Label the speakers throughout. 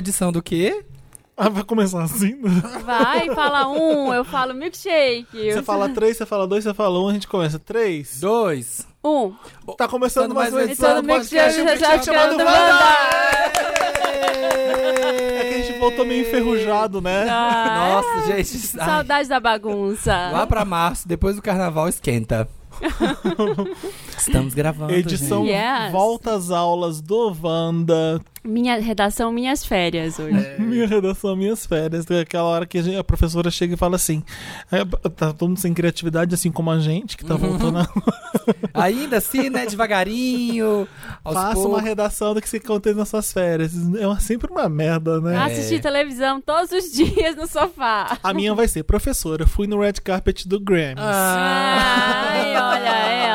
Speaker 1: edição do quê?
Speaker 2: Ah, vai começar assim?
Speaker 3: Vai, fala um, eu falo milkshake.
Speaker 2: Você fala três, você fala dois, você fala um, a gente começa. Três.
Speaker 1: Dois.
Speaker 3: Um.
Speaker 2: Tá começando mais uma
Speaker 3: edição do
Speaker 2: podcast
Speaker 3: Milkshake,
Speaker 2: Milkshake chamado Wanda! É que a gente voltou meio enferrujado, né?
Speaker 3: Ah,
Speaker 1: Nossa, gente. ai,
Speaker 3: Saudade da bagunça.
Speaker 1: lá pra março, depois do carnaval, esquenta. Estamos gravando.
Speaker 2: Edição.
Speaker 3: Yes.
Speaker 2: Volta às aulas do Wanda.
Speaker 3: Minha redação, minhas férias hoje.
Speaker 2: Minha redação, minhas férias. Tem Aquela hora que a, gente- a professora chega e fala assim: é, tá todo mundo sem criatividade, assim como a gente, que tá
Speaker 1: Uhum.
Speaker 2: voltando a.
Speaker 1: Ainda assim, né? Devagarinho.
Speaker 2: Faça uma redação do que você acontece nas suas férias. É uma- sempre uma merda, né?
Speaker 3: Assistir televisão todos os dias no sofá.
Speaker 2: A minha vai ser, professora, fui no red carpet do Grammys.
Speaker 1: Ah.
Speaker 3: Ai, olha ela.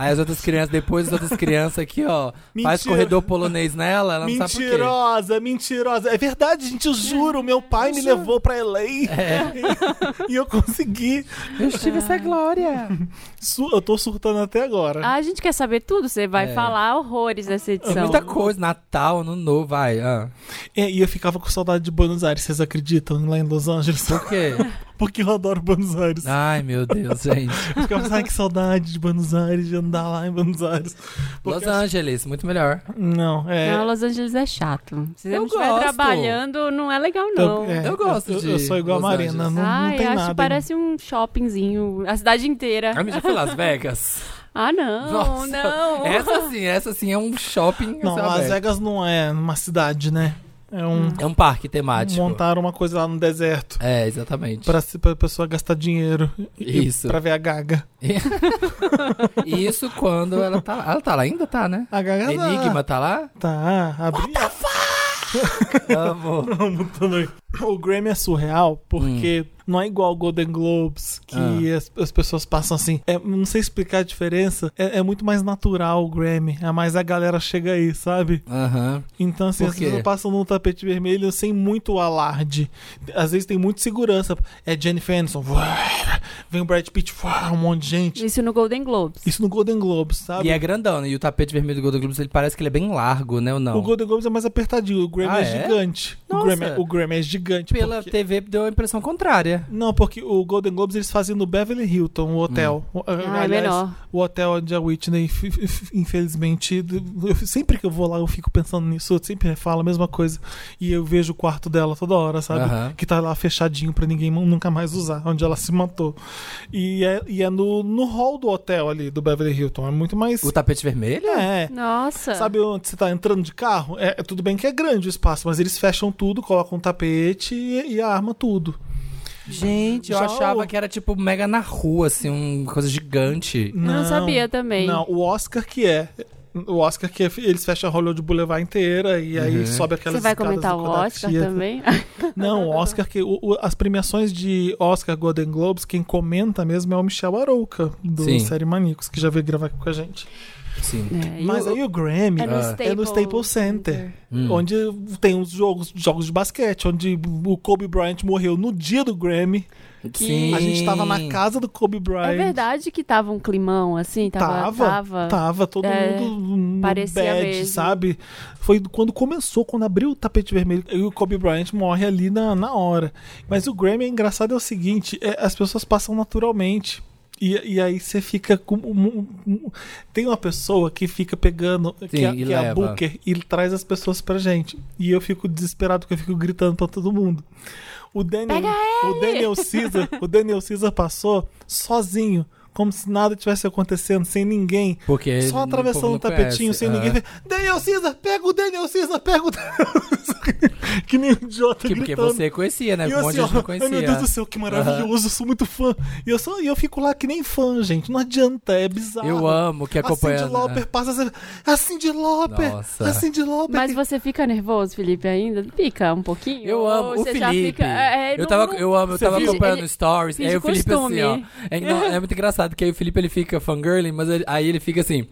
Speaker 1: Aí as outras crianças, depois as outras crianças aqui, ó, faz
Speaker 2: Mentira.
Speaker 1: corredor polonês nela, ela não sabe por quê.
Speaker 2: Mentirosa, mentirosa. É verdade, gente, eu juro. Meu pai me levou pra LA
Speaker 1: É.
Speaker 2: e eu consegui.
Speaker 1: Eu tive essa glória.
Speaker 2: Su- Eu tô surtando até agora.
Speaker 3: Ah, a gente quer saber tudo, você vai
Speaker 1: É.
Speaker 3: falar horrores dessa edição.
Speaker 1: Muita coisa, Natal, Ano Novo, vai. ah.
Speaker 2: É, e eu ficava com saudade de Buenos Aires, vocês acreditam? Lá em Los Angeles.
Speaker 1: Por quê?
Speaker 2: Porque eu adoro Buenos Aires.
Speaker 1: Ai, meu Deus, gente.
Speaker 2: Eu ficava, ai, que saudade de Buenos Aires, de andar lá em Buenos Aires.
Speaker 1: Los Angeles, muito melhor.
Speaker 2: Não, é.
Speaker 3: Não, Los Angeles é chato. Se você
Speaker 1: Eu
Speaker 3: não estiver trabalhando, não é legal, não.
Speaker 2: é,
Speaker 1: Eu gosto
Speaker 2: eu,
Speaker 1: de
Speaker 2: eu sou igual a
Speaker 1: Los
Speaker 2: Marina,
Speaker 1: Angeles.
Speaker 2: não, não
Speaker 3: Ai,
Speaker 2: tem
Speaker 3: acho
Speaker 2: nada.
Speaker 3: que parece um shoppingzinho, a cidade inteira.
Speaker 1: A já foi Las Vegas?
Speaker 3: Ah, não,
Speaker 1: Nossa,
Speaker 3: não.
Speaker 1: Essa sim, essa sim é um shopping.
Speaker 2: Não,
Speaker 1: a
Speaker 2: Las. Vegas não é uma cidade, né? É um.
Speaker 1: É um parque temático.
Speaker 2: Montaram uma coisa lá no deserto.
Speaker 1: É, exatamente.
Speaker 2: Pra, pra pessoa gastar dinheiro. e-
Speaker 1: Isso.
Speaker 2: Pra ver a Gaga.
Speaker 1: Isso quando ela tá lá. Ela tá lá ainda, tá, né?
Speaker 2: A Gaga tá-
Speaker 1: Enigma tá lá?
Speaker 2: Tá, abri.
Speaker 1: Amo.
Speaker 2: o Grammy é surreal porque não é igual o Golden Globes, que.
Speaker 1: Ah.
Speaker 2: as, as pessoas passam assim. É, não sei explicar a diferença. É, é muito mais natural o Grammy. É mais a galera chega aí, sabe?
Speaker 1: Aham.
Speaker 2: Então, assim, as pessoas passam num tapete vermelho sem muito alarde. Às vezes tem muita segurança. É Jennifer Aniston, vem o Brad Pitt, um monte de gente.
Speaker 3: Isso no Golden Globes.
Speaker 2: Isso no Golden Globes, sabe?
Speaker 1: E é grandão, né? E o tapete vermelho do Golden Globes, ele parece que ele é bem largo, né? Ou não?
Speaker 2: O Golden Globes é mais apertadinho, o Grammy
Speaker 1: Ah,
Speaker 2: é,
Speaker 1: é?
Speaker 2: gigante. O
Speaker 1: Nossa.
Speaker 2: Grammy, o Grammy é gigante.
Speaker 1: Pela
Speaker 2: porque-
Speaker 1: TV deu a impressão contrária.
Speaker 2: Não, porque o Golden Globes eles faziam no Beverly Hilton, o hotel. O-
Speaker 3: Ah, é
Speaker 2: aliás,
Speaker 3: menor.
Speaker 2: O hotel onde a Whitney, infelizmente, eu- sempre que eu vou lá eu fico pensando nisso, eu sempre falo a mesma coisa. E eu vejo o quarto dela toda hora, sabe?
Speaker 1: Aham.
Speaker 2: Que tá lá fechadinho pra ninguém nunca mais usar, onde ela se matou. E é, e é no, no hall do hotel ali, do Beverly Hilton. É muito mais.
Speaker 1: O tapete vermelho?
Speaker 2: É.
Speaker 3: Nossa.
Speaker 2: Sabe onde você tá entrando de carro? É, é tudo bem que é grande o espaço, mas eles fecham tudo, colocam um tapete e, e arma tudo.
Speaker 1: Gente, eu
Speaker 2: Já
Speaker 1: achava
Speaker 2: o-
Speaker 1: que era tipo mega na rua, assim, uma coisa gigante.
Speaker 3: Eu não sabia também.
Speaker 2: Não, o Oscar que é. O Oscar que é, eles fecham a Hollywood Boulevard inteira e aí
Speaker 1: Uhum.
Speaker 2: sobe aquelas
Speaker 3: Você vai comentar o Oscar também?
Speaker 2: Não, o Oscar que o- o- as premiações de Oscar Golden Globes, quem comenta mesmo é o Michel Arouca do
Speaker 1: Sim.
Speaker 2: Série Manicos, que já veio gravar aqui com a gente.
Speaker 1: Sim.
Speaker 3: É,
Speaker 2: Mas
Speaker 3: o-
Speaker 2: aí o Grammy
Speaker 3: é no,
Speaker 1: Ah.
Speaker 3: Staples
Speaker 2: é no Staples Center,
Speaker 1: Hum.
Speaker 2: onde tem os jogos, jogos de basquete, onde o Kobe Bryant morreu no dia do Grammy.
Speaker 1: Sim.
Speaker 2: A gente tava na casa do Kobe Bryant.
Speaker 3: É verdade que tava um climão assim? Tava.
Speaker 2: Tava,
Speaker 3: tava.
Speaker 2: tava todo
Speaker 3: É,
Speaker 2: mundo no
Speaker 3: parecia
Speaker 2: bad,
Speaker 3: mesmo.
Speaker 2: sabe? Foi quando começou, quando abriu o tapete vermelho, e o Kobe Bryant morre ali na, na hora. Mas o Grammy é engraçado é o seguinte, é, as pessoas passam naturalmente. E, e aí você fica com. um- um- tem uma pessoa que fica pegando, que,
Speaker 1: Sim,
Speaker 2: é,
Speaker 1: e
Speaker 2: que é a. Booker, e traz as pessoas pra gente. E eu fico desesperado porque eu fico gritando pra todo mundo. O Daniel, o Daniel Caesar, o Daniel Caesar passou sozinho, como se nada tivesse acontecendo, sem ninguém.
Speaker 1: Porque
Speaker 2: Só atravessando um tapetinho
Speaker 1: conhece.
Speaker 2: sem ninguém ver. Daniel Caesar, pega o Daniel Caesar, pega o Daniel. Que nem um idiota
Speaker 1: Que, porque
Speaker 2: gritando.
Speaker 1: você conhecia, né?
Speaker 2: E eu assim, ó, ai
Speaker 1: conhecia.
Speaker 2: meu Deus do céu, que maravilhoso, eu sou muito fã. E eu, só, e eu fico lá que nem fã, gente. Não adianta, é bizarro.
Speaker 1: Eu amo que
Speaker 2: A
Speaker 1: acompanhando.
Speaker 2: Cindy Lauper passa assim, a Cindy Lauper,
Speaker 1: Nossa.
Speaker 2: a Cindy Lauper.
Speaker 3: Mas você fica nervoso, Felipe, ainda? Fica um pouquinho?
Speaker 1: Eu
Speaker 3: Ou
Speaker 1: amo o
Speaker 3: você já
Speaker 1: Felipe.
Speaker 3: fica- é,
Speaker 1: eu,
Speaker 3: não-
Speaker 1: tava, eu amo, eu tava acompanhando
Speaker 3: ele-
Speaker 1: stories. Aí o Felipe assim, ó. É, não, é muito engraçado, que aí o Felipe ele fica fangirling, mas ele- aí ele fica assim.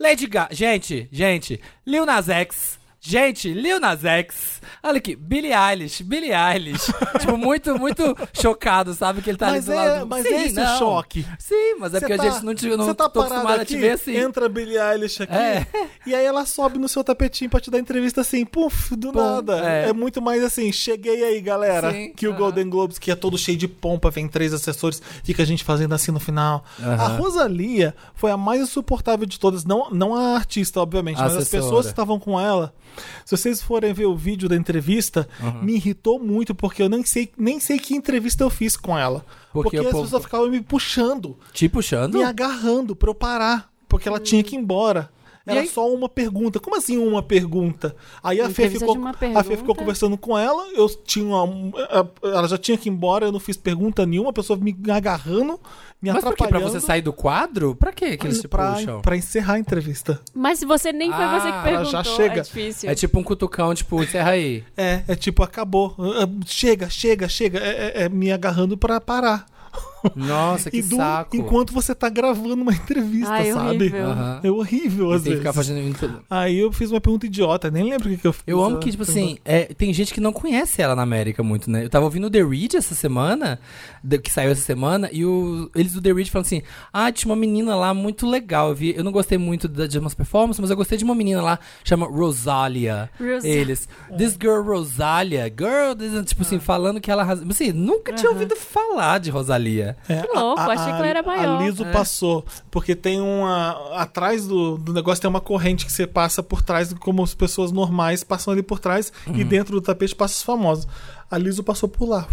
Speaker 1: Lady Gaga. Gente, gente, Lil Nas X Gente, Lil Nas X. Olha aqui, Billie Eilish, Billie Eilish. tipo, muito, muito chocado, sabe? Que ele tá
Speaker 2: Mas
Speaker 1: ali do
Speaker 2: é,
Speaker 1: lado.
Speaker 2: mas
Speaker 1: Sim,
Speaker 2: é esse
Speaker 1: não.
Speaker 2: o choque.
Speaker 1: Sim, mas é
Speaker 2: Cê
Speaker 1: porque
Speaker 2: tá-
Speaker 1: a gente não, te, não
Speaker 2: tá
Speaker 1: tô
Speaker 2: parado
Speaker 1: acostumado a te ver assim.
Speaker 2: Entra a Billie Eilish aqui,
Speaker 1: É.
Speaker 2: e aí ela sobe no seu tapetinho pra te dar entrevista assim, puf, do
Speaker 1: Pum,
Speaker 2: nada. É.
Speaker 1: é.
Speaker 2: muito mais assim, cheguei aí, galera.
Speaker 1: Sim,
Speaker 2: que o
Speaker 1: aham.
Speaker 2: Golden Globes, que é todo cheio de pompa, vem três assessores, fica a gente fazendo assim no final.
Speaker 1: Aham.
Speaker 2: A Rosalia foi a mais insuportável de todas, não, não a artista, obviamente,
Speaker 1: A
Speaker 2: mas as
Speaker 1: assessora.
Speaker 2: pessoas que estavam com ela. Se vocês forem ver o vídeo da entrevista, me irritou muito, porque eu nem sei, nem sei que entrevista eu fiz com ela.
Speaker 1: Porque
Speaker 2: Porque, as
Speaker 1: povo-
Speaker 2: pessoas ficavam me puxando
Speaker 1: Te puxando?
Speaker 2: me agarrando pra eu parar, porque ela tinha que ir embora. Era
Speaker 1: aí?
Speaker 2: só uma pergunta. Como assim uma pergunta? Aí a Fê, ficou,
Speaker 3: uma
Speaker 2: a Fê ficou
Speaker 3: pergunta.
Speaker 2: conversando com ela, eu tinha uma- ela já tinha que ir embora, eu não fiz pergunta nenhuma, a pessoa me agarrando, me
Speaker 1: Mas
Speaker 2: atrapalhando.
Speaker 1: Pra você sair do quadro? Pra quê que eles te
Speaker 2: pra,
Speaker 1: puxam?
Speaker 2: pra encerrar a entrevista.
Speaker 3: Mas se você nem foi você que
Speaker 1: Ah,
Speaker 3: perguntou,
Speaker 2: já chega.
Speaker 3: é difícil.
Speaker 1: É tipo um cutucão, tipo, encerra aí.
Speaker 2: É, é tipo, acabou. Ah, Chega, chega, chega. É, é- é me agarrando pra parar.
Speaker 1: Nossa, que
Speaker 2: do-
Speaker 1: saco.
Speaker 2: enquanto você tá gravando uma entrevista,
Speaker 3: Ai,
Speaker 2: sabe?
Speaker 3: horrível.
Speaker 1: Aham.
Speaker 2: É horrível,
Speaker 1: E
Speaker 2: às
Speaker 1: tem que
Speaker 2: vezes.
Speaker 1: ficar fazendo...
Speaker 2: Aí eu fiz uma pergunta idiota, nem lembro o que, que eu fiz.
Speaker 1: Eu amo que, tipo
Speaker 2: pergunta.
Speaker 1: assim, é, tem gente que não conhece ela na América muito, né? Eu tava ouvindo o The Read essa semana, que saiu essa semana, e o, eles do The Read falam assim: Ah, tinha uma menina lá muito legal. Eu, vi, eu não gostei muito da, de umas performances, mas eu gostei de uma menina lá, chama Rosalia.
Speaker 3: Rosa-
Speaker 1: Eles, This girl Rosalia, girl, this- tipo assim, falando que ela. Assim, nunca tinha ouvido falar de Rosalia.
Speaker 2: É,
Speaker 3: Que louco, achei que ela era maior.
Speaker 2: A Liso
Speaker 1: É.
Speaker 2: passou, porque tem uma. Atrás do, do negócio tem uma corrente que você passa por trás, como as pessoas normais passam ali por trás,
Speaker 1: Uhum.
Speaker 2: e dentro do tapete passa os famosos. A Liso passou por lá,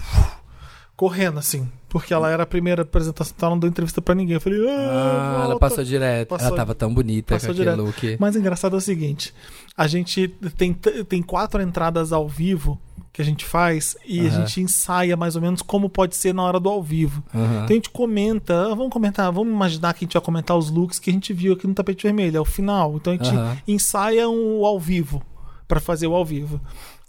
Speaker 2: correndo assim, porque ela era a primeira apresentação, então ela não deu entrevista pra ninguém. Eu falei, ah,
Speaker 1: Ah, ela
Speaker 2: volta.
Speaker 1: passou direto.
Speaker 2: Passou-
Speaker 1: ela tava tão bonita
Speaker 2: Passou
Speaker 1: com aquele
Speaker 2: direto.
Speaker 1: look.
Speaker 2: Mas engraçado é o seguinte: a gente tem, tem quatro entradas ao vivo que a gente faz e a
Speaker 1: Aham.
Speaker 2: gente ensaia mais ou menos como pode ser na hora do ao vivo.
Speaker 1: Aham.
Speaker 2: Então a gente comenta, ah, vamos comentar, vamos imaginar que a gente vai comentar os looks que a gente viu aqui no tapete vermelho, é o final. Então a gente
Speaker 1: Aham.
Speaker 2: ensaia um ao vivo pra fazer o ao vivo.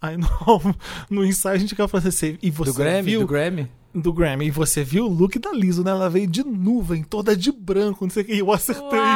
Speaker 2: Aí no, no ensaio a gente quer fazer assim, e você
Speaker 1: Do Grammy?
Speaker 2: viu
Speaker 1: Do Grammy?
Speaker 2: Do Grammy, e você viu o look da Liso, né? Ela veio de nuvem, toda de branco, não sei o que, e eu acertei.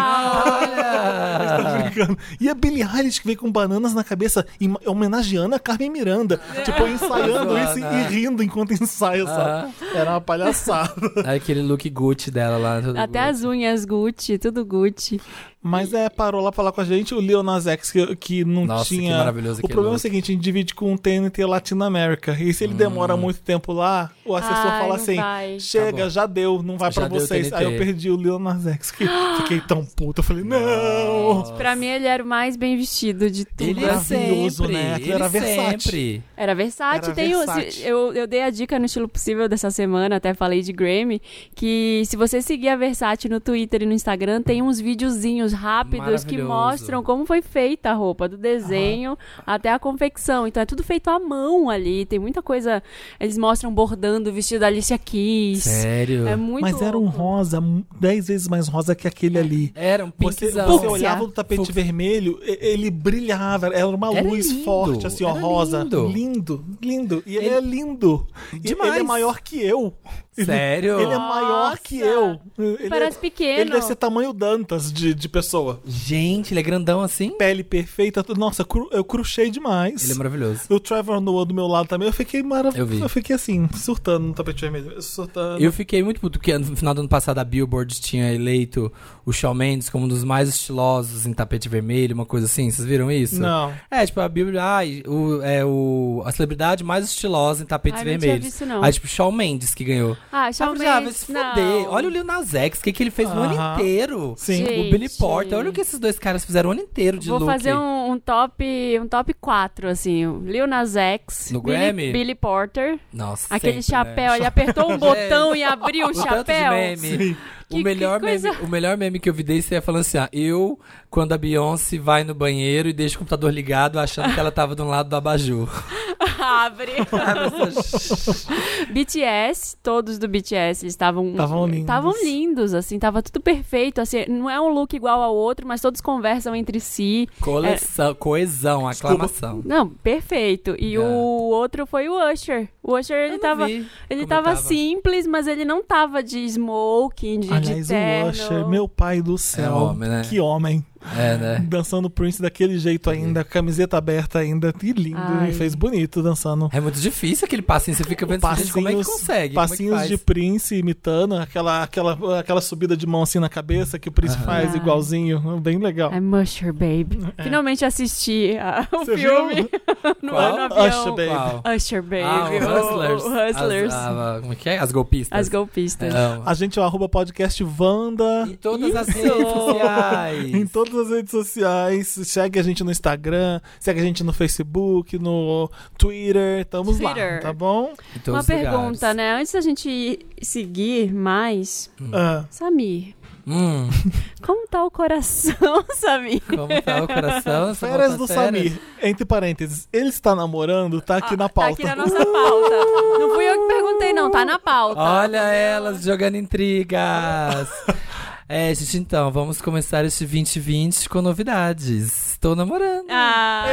Speaker 2: Tá
Speaker 1: Olha!
Speaker 2: brincando. E a Billie Eilish que veio com bananas na cabeça, em- homenageando a Carmen Miranda. Tipo, ensaiando
Speaker 1: Zoando,
Speaker 2: isso e, rindo enquanto ensaia, sabe? Era uma palhaçada.
Speaker 1: Aquele look Gucci dela lá.
Speaker 3: Até
Speaker 1: Gucci.
Speaker 3: as unhas Gucci, tudo Gucci.
Speaker 2: Mas é, parou lá pra falar com a gente o Lil Nas X, que, que não
Speaker 1: Nossa, que
Speaker 2: tinha.
Speaker 1: maravilhoso
Speaker 2: o problema é o
Speaker 1: look.
Speaker 2: seguinte: a gente divide com o TNT Latinoamérica. E se ele
Speaker 1: Hum.
Speaker 2: demora muito tempo lá, o assessor
Speaker 3: Ai,
Speaker 2: fala assim:
Speaker 3: vai.
Speaker 2: chega,
Speaker 1: Tá
Speaker 2: já deu, não vai
Speaker 1: deu
Speaker 2: vocês. Aí eu perdi o Lil Nas X. Que fiquei tão puto. Eu falei: não!
Speaker 1: Nossa.
Speaker 3: Pra mim, ele era o mais bem vestido de tudo.
Speaker 1: Ele é
Speaker 2: Maravilhoso,
Speaker 1: sempre,
Speaker 2: né? Aquilo
Speaker 1: ele
Speaker 2: era versátil.
Speaker 1: sempre.
Speaker 3: Era versátil.
Speaker 2: Era
Speaker 3: Tem
Speaker 2: versátil.
Speaker 3: eu, eu dei a dica no estilo possível dessa semana, até falei de Grammy, que se você seguir a Versace no Twitter e no Instagram, tem uns videozinhos rápidos que mostram como foi feita a roupa, do desenho até a confecção. Então é tudo feito à mão ali. Tem muita coisa. Eles mostram bordando o vestido da Alicia Keys.
Speaker 1: Sério?
Speaker 3: É muito
Speaker 2: Mas era um
Speaker 3: louco.
Speaker 2: rosa, dez vezes mais rosa que aquele ali.
Speaker 1: Era um
Speaker 2: Você,
Speaker 1: pinkzão.
Speaker 2: você
Speaker 3: Fúcsia.
Speaker 2: olhava no tapete vermelho, e- ele brilhava, era uma
Speaker 1: Era
Speaker 2: luz
Speaker 1: lindo,
Speaker 2: forte, assim, ó,
Speaker 1: era
Speaker 2: rosa.
Speaker 1: lindo.
Speaker 2: Lindo, lindo. E ele,
Speaker 1: Ele-
Speaker 2: é lindo. E
Speaker 1: Demais.
Speaker 2: Ele é maior que eu.
Speaker 1: Sério?
Speaker 2: Ele é maior
Speaker 3: Nossa.
Speaker 2: que eu. Ele
Speaker 3: Parece
Speaker 2: é,
Speaker 3: pequeno.
Speaker 2: Ele deve ser tamanho Dantas de, de pessoa.
Speaker 1: Gente, ele é grandão assim?
Speaker 2: Pele perfeita. Nossa, cru, eu cruchei demais.
Speaker 1: Ele é maravilhoso.
Speaker 2: O Trevor Noah do meu lado também, eu fiquei
Speaker 1: Eu vi.
Speaker 2: maravilhoso. Eu fiquei assim, surtando no tapete vermelho. Surtando.
Speaker 1: Eu fiquei muito puto porque no final do ano passado a Billboard tinha eleito o Shawn Mendes como um dos mais estilosos em tapete vermelho, uma coisa assim. Vocês viram isso?
Speaker 2: Não.
Speaker 1: É, tipo, a Billboard, ai, o, é o, a celebridade mais estilosa em tapetes
Speaker 3: Ai, não tinha
Speaker 1: vermelhos.
Speaker 3: visto, não.
Speaker 1: Aí, tipo, Shawn Mendes que ganhou.
Speaker 3: Ah, Shawn
Speaker 1: Ah, já, vai se
Speaker 3: não.
Speaker 1: fuder. Olha o Lil Nas X, o que, que ele fez no ano
Speaker 2: Aham.
Speaker 1: inteiro.
Speaker 2: Sim.
Speaker 3: Gente.
Speaker 1: O Billy Porter, olha o que esses dois caras fizeram o ano inteiro de
Speaker 3: Vou
Speaker 1: look.
Speaker 3: fazer um, um top um top 4, assim. Lil Nas X,
Speaker 1: No
Speaker 3: Billy,
Speaker 1: Grammy?
Speaker 3: Billy Porter,
Speaker 1: Nossa,
Speaker 3: aquele
Speaker 1: sempre,
Speaker 3: chapéu,
Speaker 1: né?
Speaker 3: ele apertou um botão e abriu o,
Speaker 1: O tanto de
Speaker 3: chapéu.
Speaker 1: meme.
Speaker 2: Sim.
Speaker 1: O
Speaker 3: Que-
Speaker 1: melhor,
Speaker 3: que coisa-
Speaker 1: meme, o melhor meme que eu vi desse é falando assim: ah, eu, quando a Beyoncé vai no banheiro e deixa o computador ligado, achando que ela tava do lado do abajur.
Speaker 3: Abre. BTS, todos do BTS, estavam
Speaker 2: Tavam lindos.
Speaker 3: Estavam lindos, assim, tava tudo perfeito, assim, não é um look igual ao outro, mas todos conversam entre si.
Speaker 1: Coleção, coesão, aclamação.
Speaker 3: Não, perfeito. E
Speaker 1: É.
Speaker 3: o outro foi o Usher. O Usher, ele tava
Speaker 1: vi
Speaker 3: ele tava
Speaker 1: tava.
Speaker 3: simples, mas ele não tava de smoking, de,
Speaker 2: Aliás,
Speaker 3: de terno.
Speaker 2: o Usher, meu pai do céu.
Speaker 1: É homem, né?
Speaker 2: Que homem.
Speaker 1: É, né?
Speaker 2: Dançando Prince daquele jeito ainda, camiseta aberta ainda, que lindo,
Speaker 3: Ai.
Speaker 2: e fez bonito dançando.
Speaker 1: É muito difícil aquele passinho, você fica pensando, gente, como é que consegue? Como é que
Speaker 2: passinhos de Prince imitando aquela, aquela, aquela subida de mão assim na cabeça que o Prince faz
Speaker 3: Ai.
Speaker 2: igualzinho, bem legal.
Speaker 3: I Musher Babe. Finalmente assisti a- o
Speaker 2: É. Você
Speaker 3: filme
Speaker 2: viu?
Speaker 3: no,
Speaker 1: Qual?
Speaker 3: no avião.
Speaker 2: Usher Babe.
Speaker 1: Qual?
Speaker 3: Usher Baby.
Speaker 1: Ah, o
Speaker 3: o-
Speaker 1: Hustlers.
Speaker 3: o Hustlers.
Speaker 1: As, a- como é que é? As golpistas.
Speaker 3: As golpistas.
Speaker 1: Amo.
Speaker 2: A gente é o arroba podcast Wanda.
Speaker 1: Em todas as redes sociais.
Speaker 2: Em todas as redes sociais, segue a gente no Instagram, segue a gente no Facebook, no Twitter, estamos lá,
Speaker 3: Twitter.
Speaker 2: tá bom?
Speaker 3: Uma pergunta,
Speaker 1: lugares.
Speaker 3: né? Antes da gente seguir mais,
Speaker 2: Ah,
Speaker 3: Samir,
Speaker 1: Hum,
Speaker 3: como tá o coração, Samir?
Speaker 1: como tá o coração?
Speaker 2: Férias do? Samir, entre parênteses, ele está namorando, tá aqui na
Speaker 3: Tá
Speaker 2: pauta.
Speaker 3: aqui na nossa pauta. Não fui eu que perguntei, não. Tá na pauta.
Speaker 1: Olha elas jogando intrigas. É, gente, então, vamos começar este 2020 com novidades. Estou namorando.
Speaker 3: Ah,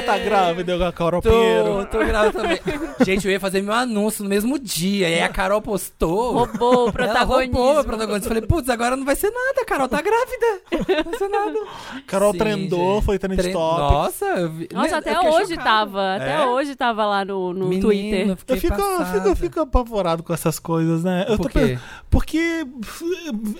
Speaker 2: Você tá grávida, eu Carol
Speaker 1: Tô,
Speaker 2: Pinheiro?
Speaker 1: tô grávida também. Gente, eu ia fazer meu anúncio no mesmo dia. E aí a Carol postou.
Speaker 3: roubou o
Speaker 1: Ela
Speaker 3: protagonismo.
Speaker 1: roubou o protagonismo. Eu Falei, putz, agora não vai ser nada. A Carol tá grávida. Não vai ser nada.
Speaker 2: Carol
Speaker 1: Sim,
Speaker 2: trendou,
Speaker 1: gente.
Speaker 2: foi trend
Speaker 1: Tre-
Speaker 2: top.
Speaker 1: Nossa, eu vi...
Speaker 3: Nossa,
Speaker 1: eu
Speaker 3: até
Speaker 1: fiquei
Speaker 3: hoje
Speaker 1: chocado.
Speaker 3: tava. Até
Speaker 1: É?
Speaker 3: hoje tava lá no, no
Speaker 1: Menino,
Speaker 3: Twitter.
Speaker 1: eu
Speaker 2: fico, eu fico, eu fico apavorado com essas coisas, né? Eu
Speaker 1: Por
Speaker 2: tô
Speaker 1: quê?
Speaker 2: pe- Porque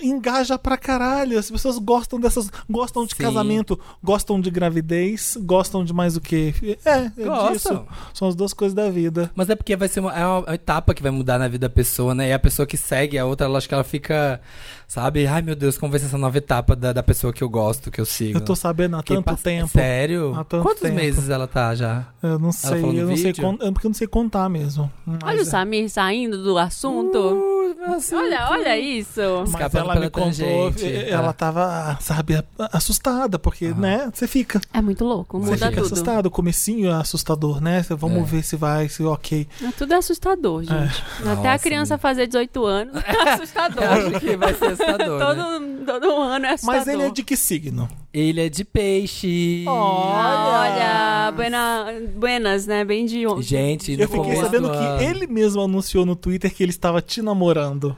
Speaker 2: engaja pra caralho. As pessoas gostam dessas. Gostam de
Speaker 1: Sim.
Speaker 2: casamento, gostam de gravidez, gostam de mais o quê? É, é
Speaker 1: Gostam.
Speaker 2: disso. São as duas coisas da vida.
Speaker 1: Mas é porque vai ser uma, é uma etapa que vai mudar na vida da pessoa, né? E a pessoa que segue a outra, ela acho que ela fica, sabe? Ai, meu Deus, como vai ser essa nova etapa da, da pessoa que eu gosto, que eu sigo.
Speaker 2: Eu tô sabendo há
Speaker 1: Que
Speaker 2: tanto
Speaker 1: passa-
Speaker 2: tempo.
Speaker 1: Sério?
Speaker 2: Há tanto
Speaker 1: Quantos
Speaker 2: tempo.
Speaker 1: meses ela tá já?
Speaker 2: Eu não sei,
Speaker 1: falou no
Speaker 2: eu não sei
Speaker 1: vídeo?
Speaker 2: con- é porque eu não sei contar mesmo. Mas,
Speaker 3: Olha o
Speaker 2: é.
Speaker 3: Samir saindo do assunto.
Speaker 1: Uh, assunto.
Speaker 3: Olha, olha isso.
Speaker 2: Mas
Speaker 1: Escapando
Speaker 2: ela me contou,
Speaker 1: tangente,
Speaker 2: ela tava, sabe, assustada, porque,
Speaker 1: Aham.
Speaker 2: né, você fica,
Speaker 3: É muito louco,
Speaker 2: você
Speaker 3: muda
Speaker 2: fica
Speaker 3: tudo.
Speaker 2: assustado, o comecinho é assustador, né, Cê- vamos
Speaker 1: É.
Speaker 2: ver se vai, se ok.
Speaker 3: É, Tudo é assustador, gente. Até a criança fazer 18 anos é assustador.
Speaker 1: Eu acho que vai ser assustador, né?
Speaker 3: todo, todo ano é assustador.
Speaker 2: Mas ele é de que signo?
Speaker 1: Ele é de peixe.
Speaker 3: Olha, buena, buenas, né? Bem de ontem.
Speaker 1: Gente, no
Speaker 2: Eu fiquei
Speaker 1: começo
Speaker 2: sabendo
Speaker 1: do
Speaker 2: que ele mesmo anunciou no Twitter que ele estava te namorando.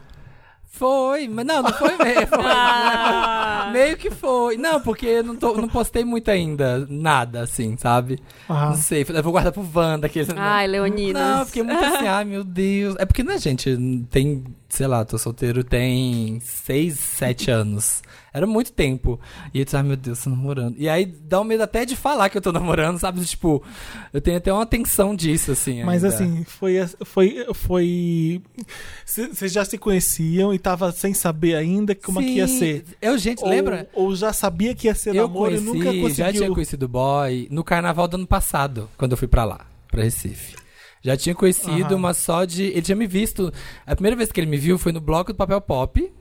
Speaker 1: Foi, mas não, não foi mesmo. Foi-
Speaker 3: Ah.
Speaker 1: Meio que foi. Não, porque eu não, tô, não postei muito ainda. Nada, assim, sabe?
Speaker 2: Ah.
Speaker 1: Não sei. Eu vou guardar pro Wanda. Aqueles,
Speaker 3: Ai, Leonidas.
Speaker 1: Não, eu fiquei muito assim, ai meu Deus. É porque, né, gente, tem, sei lá, tô solteiro tem seis, sete anos. Era muito tempo. E eu disse, ai meu Deus, tô namorando. E aí dá um medo até de falar que eu tô namorando, sabe? Tipo, eu tenho até uma tensão disso, assim.
Speaker 2: Mas
Speaker 1: ainda.
Speaker 2: assim, foi. foi, foi... Vocês já se conheciam e tava sem saber ainda como é que ia
Speaker 1: Sim.
Speaker 2: ser.
Speaker 1: Eu, gente,
Speaker 2: Ou,
Speaker 1: lembra?
Speaker 2: ou já sabia que ia ser
Speaker 1: Eu
Speaker 2: namoro
Speaker 1: conheci,
Speaker 2: e nunca conseguiu.
Speaker 1: já tinha conhecido o boy no carnaval do ano passado, quando eu fui pra lá, pra Recife. Já tinha conhecido,
Speaker 2: Aham.
Speaker 1: mas só de. Ele tinha me visto. A primeira vez que ele me viu foi no bloco do papel pop.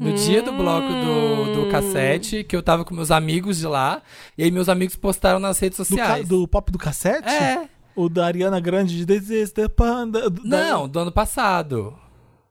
Speaker 1: No dia do bloco do, do cassete, que eu tava com meus amigos de lá. E aí meus amigos postaram nas redes
Speaker 2: do,
Speaker 1: sociais.
Speaker 2: do pop do cassete?
Speaker 1: É.
Speaker 2: O da Ariana Grande de the Panda. do- da-
Speaker 1: Não, do ano passado.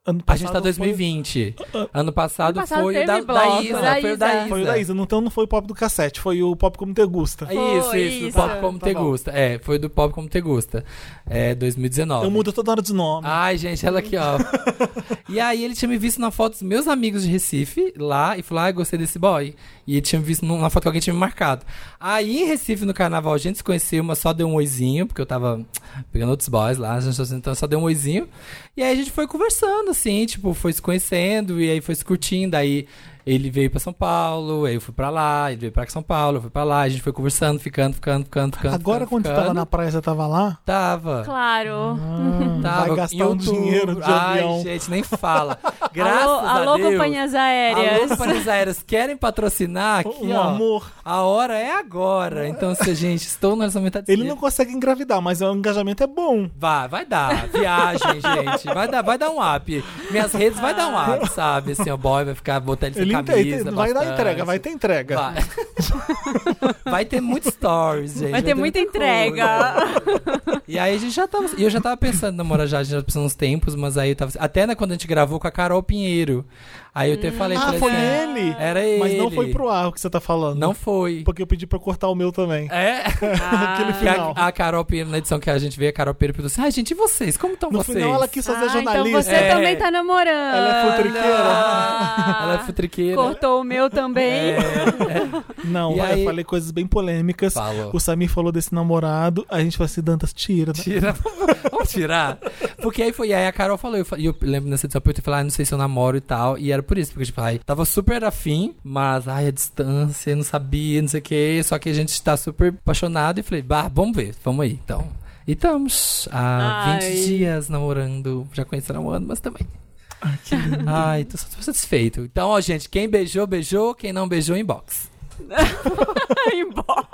Speaker 2: Ano
Speaker 1: A gente tá
Speaker 2: passado
Speaker 1: 2020. Ano passado,
Speaker 3: Ano passado
Speaker 1: foi o da, da Isa.
Speaker 3: da
Speaker 1: Foi o da
Speaker 3: Isa.
Speaker 2: Foi o da Isa, então não foi o pop do cassete, foi o pop como te gusta.
Speaker 1: Isso,
Speaker 3: Foi,
Speaker 1: isso, do
Speaker 3: isso.
Speaker 1: Pop Como
Speaker 2: Tá
Speaker 1: Te
Speaker 2: bom.
Speaker 1: Gusta. É, foi do Pop Como Te Gusta. É, 2019.
Speaker 2: Eu mudo toda hora de nome.
Speaker 1: Ai, gente, ela aqui, ó. e aí ele tinha me visto na foto dos meus amigos de Recife, lá, e falou, ah, gostei desse boy. E ele tinha visto numa foto que alguém tinha me marcado. Aí em Recife, no carnaval, a gente se conheceu, mas só deu um oizinho, porque eu tava pegando outros boys lá, então só deu um oizinho. E aí a gente foi conversando, assim, tipo, foi se conhecendo, e aí foi se curtindo, aí... Ele veio pra São Paulo, aí eu fui pra lá, ele veio pra São Paulo, eu fui pra lá, a gente foi conversando, ficando, ficando, ficando, ficando.
Speaker 2: Agora,
Speaker 1: ficando,
Speaker 2: quando você tava
Speaker 1: ficando.
Speaker 2: na praia, você tava lá?
Speaker 1: Tava.
Speaker 3: Claro.
Speaker 2: Ah,
Speaker 1: Tava
Speaker 2: vai gastar um
Speaker 1: outubro.
Speaker 2: dinheiro de
Speaker 1: Ai,
Speaker 2: avião.
Speaker 1: gente, nem fala. Graças
Speaker 3: alô,
Speaker 1: a
Speaker 3: alô
Speaker 1: Deus.
Speaker 3: companhias
Speaker 1: Alô,
Speaker 3: aéreas.
Speaker 1: companhias aéreas querem patrocinar aqui,
Speaker 2: um
Speaker 1: ó.
Speaker 2: amor.
Speaker 1: A hora é agora. Então, se gente, estou no orçamento
Speaker 2: Ele não consegue engravidar, mas o engajamento é bom.
Speaker 1: Vai, vai dar. Viagem, gente. Vai dar, vai dar um up. Minhas redes vai dar um up, sabe? Assim, o boy vai ficar botar ele
Speaker 2: Ele
Speaker 1: camisa.
Speaker 2: entende, vai dar entrega, vai ter entrega.
Speaker 1: Vai. vai ter muitos stories, gente.
Speaker 3: Vai ter muita entrega.
Speaker 1: coisa. E aí a gente já tava. E eu já tava pensando em namorar já, a gente já pensando uns tempos, mas aí eu tava. Até né, quando a gente gravou com a Carol Pinheiro. Aí eu até falei,
Speaker 2: Ah,
Speaker 1: falei
Speaker 2: foi
Speaker 1: assim,
Speaker 2: ele?
Speaker 1: Era ele.
Speaker 2: Mas não foi pro ar o que você tá falando.
Speaker 1: Não foi.
Speaker 2: Porque eu pedi pra cortar o meu também.
Speaker 1: É.
Speaker 2: Aquele
Speaker 1: Que a-
Speaker 2: final.
Speaker 1: a, Carol Pinheiro, na edição que a gente vê, a Carol Pinheiro perguntou assim: ai, gente, e vocês? Como estão
Speaker 2: No
Speaker 1: vocês?
Speaker 2: final ela quis fazer
Speaker 3: Ah, então
Speaker 2: jornalista.
Speaker 3: você
Speaker 1: É.
Speaker 3: também tá namorando.
Speaker 2: Ela é futriqueira.
Speaker 3: Ah, Ah,
Speaker 1: Ela é futriqueira.
Speaker 3: cortou o meu também.
Speaker 1: É,
Speaker 2: Não,
Speaker 1: E
Speaker 2: eu
Speaker 1: aí-
Speaker 2: falei coisas bem polêmicas.
Speaker 1: Falou.
Speaker 2: O Samir falou desse namorado, a gente falou assim, Dantas, tira. né?
Speaker 1: Tira. Vamos tirar. Porque aí foi. Aí a Carol falou. eu fa- E eu, lembro nessa edição eu falado, ah, não sei se eu namoro e tal. E era por isso. Porque, tipo, ai, tava super afim, mas, ai, a distância, não sabia, não sei o quê. Só que a gente tá super apaixonado. E falei, bah, vamos ver, vamos aí, então. E estamos há 20
Speaker 3: Ai.
Speaker 1: dias namorando. Já conheceram um ano, mas também. Ai, tô, tô satisfeito. Então, ó, gente, quem beijou, beijou. Quem não beijou, inbox.
Speaker 3: Embora.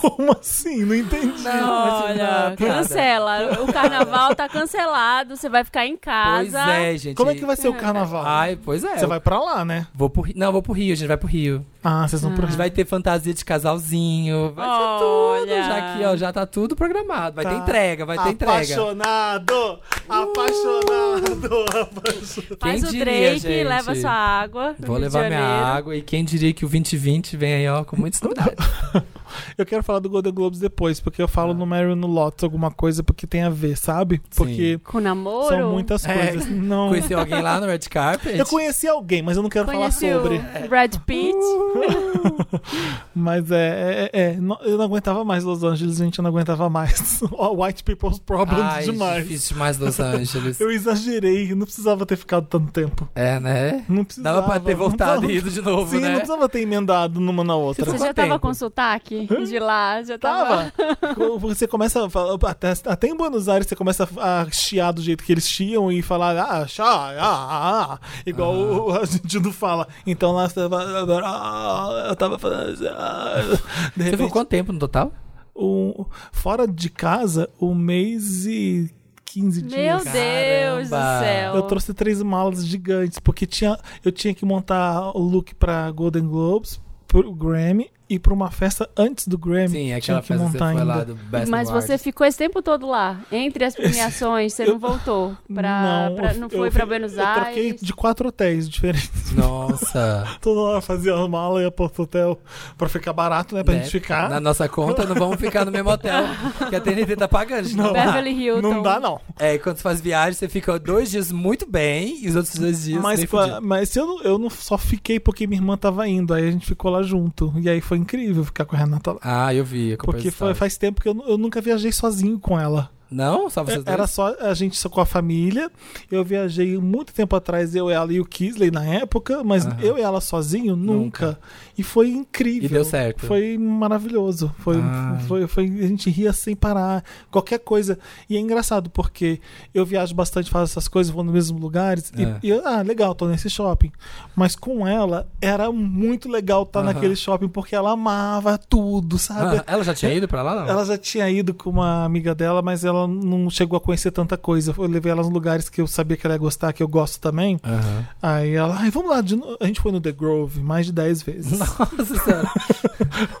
Speaker 2: Como assim? Não entendi.
Speaker 3: Olha,
Speaker 1: piada.
Speaker 3: cancela. O carnaval tá cancelado, você vai ficar em
Speaker 1: Pois
Speaker 3: casa.
Speaker 1: é, gente.
Speaker 2: Como é que vai ser o carnaval?
Speaker 1: Ai, pois é.
Speaker 2: Você vai pra lá, né?
Speaker 1: Vou pro Rio. Não, vou pro Rio, a gente vai pro Rio.
Speaker 2: Ah, vocês vão
Speaker 1: A
Speaker 2: pro
Speaker 1: gente vai ter fantasia de casalzinho. Vai ter tudo. Já que, ó, já tá tudo programado. Vai ter
Speaker 2: Tá.
Speaker 1: entrega, vai ter entrega.
Speaker 2: Apaixonado! Apaixonado! apaixonado.
Speaker 3: Faz
Speaker 1: Quem
Speaker 3: o
Speaker 1: diria,
Speaker 3: Drake,
Speaker 1: gente?
Speaker 3: leva sua água.
Speaker 1: Vou
Speaker 3: Rio de
Speaker 1: levar minha
Speaker 3: Janeiro.
Speaker 1: água. E quem diria que o 2020 vem aí, ó, com muitas novidades.
Speaker 2: Eu quero falar do Golden Globes depois, porque eu falo
Speaker 1: Ah.
Speaker 2: no Mary no Lotus alguma coisa porque tem a ver, sabe? Porque
Speaker 3: Com namoro.
Speaker 2: são muitas
Speaker 1: É.
Speaker 2: coisas. Não.
Speaker 1: Conheci alguém lá no Red Carpet.
Speaker 2: Eu conheci alguém, mas eu não quero
Speaker 3: Conheci
Speaker 2: falar sobre.
Speaker 3: o Brad Pitt.
Speaker 2: Mas é, é, é, não- eu não aguentava mais Los Angeles, gente, eu não aguentava mais. White People's Problems
Speaker 1: Ai,
Speaker 2: demais.
Speaker 1: difícil demais Los Angeles.
Speaker 2: Eu exagerei, não precisava ter ficado tanto tempo.
Speaker 1: É, né?
Speaker 2: Não precisava.
Speaker 1: Dava pra ter voltado e ido de novo,
Speaker 2: Sim,
Speaker 1: né?
Speaker 2: não precisava ter emendado numa na outra.
Speaker 3: Você já tava
Speaker 1: tempo?
Speaker 3: com sotaque de lá? Já tava.
Speaker 2: Tava. Você começa a falar, até, até em Buenos Aires você começa a chiar do jeito que eles chiam e falar, ah, chá, ah, ah, ah, igual o argentino fala. Então lá você tava, ah, eu tava falando, ah, de
Speaker 1: Você ficou
Speaker 2: repente,
Speaker 1: quanto tempo no total?
Speaker 2: um, fora de casa, um mês e 15
Speaker 3: Meu
Speaker 2: dias.
Speaker 3: Deus do
Speaker 1: Caramba.
Speaker 3: céu.
Speaker 2: Eu trouxe três malas gigantes, porque tinha, eu tinha que montar o look pra Golden Globes, pro Grammy e pra uma festa antes do Grammy.
Speaker 1: Sim, aquela
Speaker 2: que
Speaker 1: festa que você foi
Speaker 2: ainda.
Speaker 1: lá do Best
Speaker 3: Mas
Speaker 1: Awards.
Speaker 3: você ficou esse tempo todo lá, entre as premiações, você não voltou pra, pra- não,
Speaker 2: eu-
Speaker 3: foi
Speaker 2: eu
Speaker 3: pra Buenos
Speaker 2: Eu troquei
Speaker 3: Aires.
Speaker 2: de quatro hotéis diferentes.
Speaker 1: Nossa.
Speaker 2: Toda hora fazia a mala e ia pro outro hotel pra ficar barato, né? Pra
Speaker 1: Né?
Speaker 2: gente ficar.
Speaker 1: Na nossa conta, não vamos ficar no mesmo hotel que a TNT tá pagando. gente.
Speaker 2: Não.
Speaker 3: Beverly Hilton.
Speaker 2: Não dá, não.
Speaker 1: É, quando você faz viagem, você fica dois dias muito bem e os outros dois dias
Speaker 2: Mas, pra- mas eu, não- eu não só fiquei porque minha irmã tava indo. Aí a gente ficou lá junto. E aí foi incrível ficar com a Renata lá.
Speaker 1: Ah, eu vi.
Speaker 2: Porque faz tempo que eu, eu nunca viajei sozinho com ela.
Speaker 1: Não? Só vocês dois?
Speaker 2: Era só a gente só com a família. Eu viajei muito tempo atrás, eu, ela e o Kisley na época, mas
Speaker 1: Aham.
Speaker 2: eu e ela sozinho, nunca. E foi incrível.
Speaker 1: E deu certo.
Speaker 2: Foi maravilhoso. Foi,
Speaker 1: Ai.
Speaker 2: foi, foi, a gente ria sem parar. Qualquer coisa. E é engraçado, porque eu viajo bastante, faço essas coisas, vou nos mesmos lugares. e-
Speaker 1: É.
Speaker 2: E, eu, ah, legal, tô nesse shopping. Mas com ela, era muito legal estar
Speaker 1: Aham.
Speaker 2: naquele shopping, porque ela amava tudo, sabe?
Speaker 1: Ah, ela já tinha ido pra lá, não?
Speaker 2: Ela já tinha ido com uma amiga dela, mas ela não chegou a conhecer tanta coisa. Eu levei ela nos lugares que eu sabia que ela ia gostar, que eu gosto também.
Speaker 1: Aham.
Speaker 2: Aí ela, ai, vamos lá. de novo." A gente foi no The Grove mais de 10 vezes.
Speaker 1: Nossa senhora.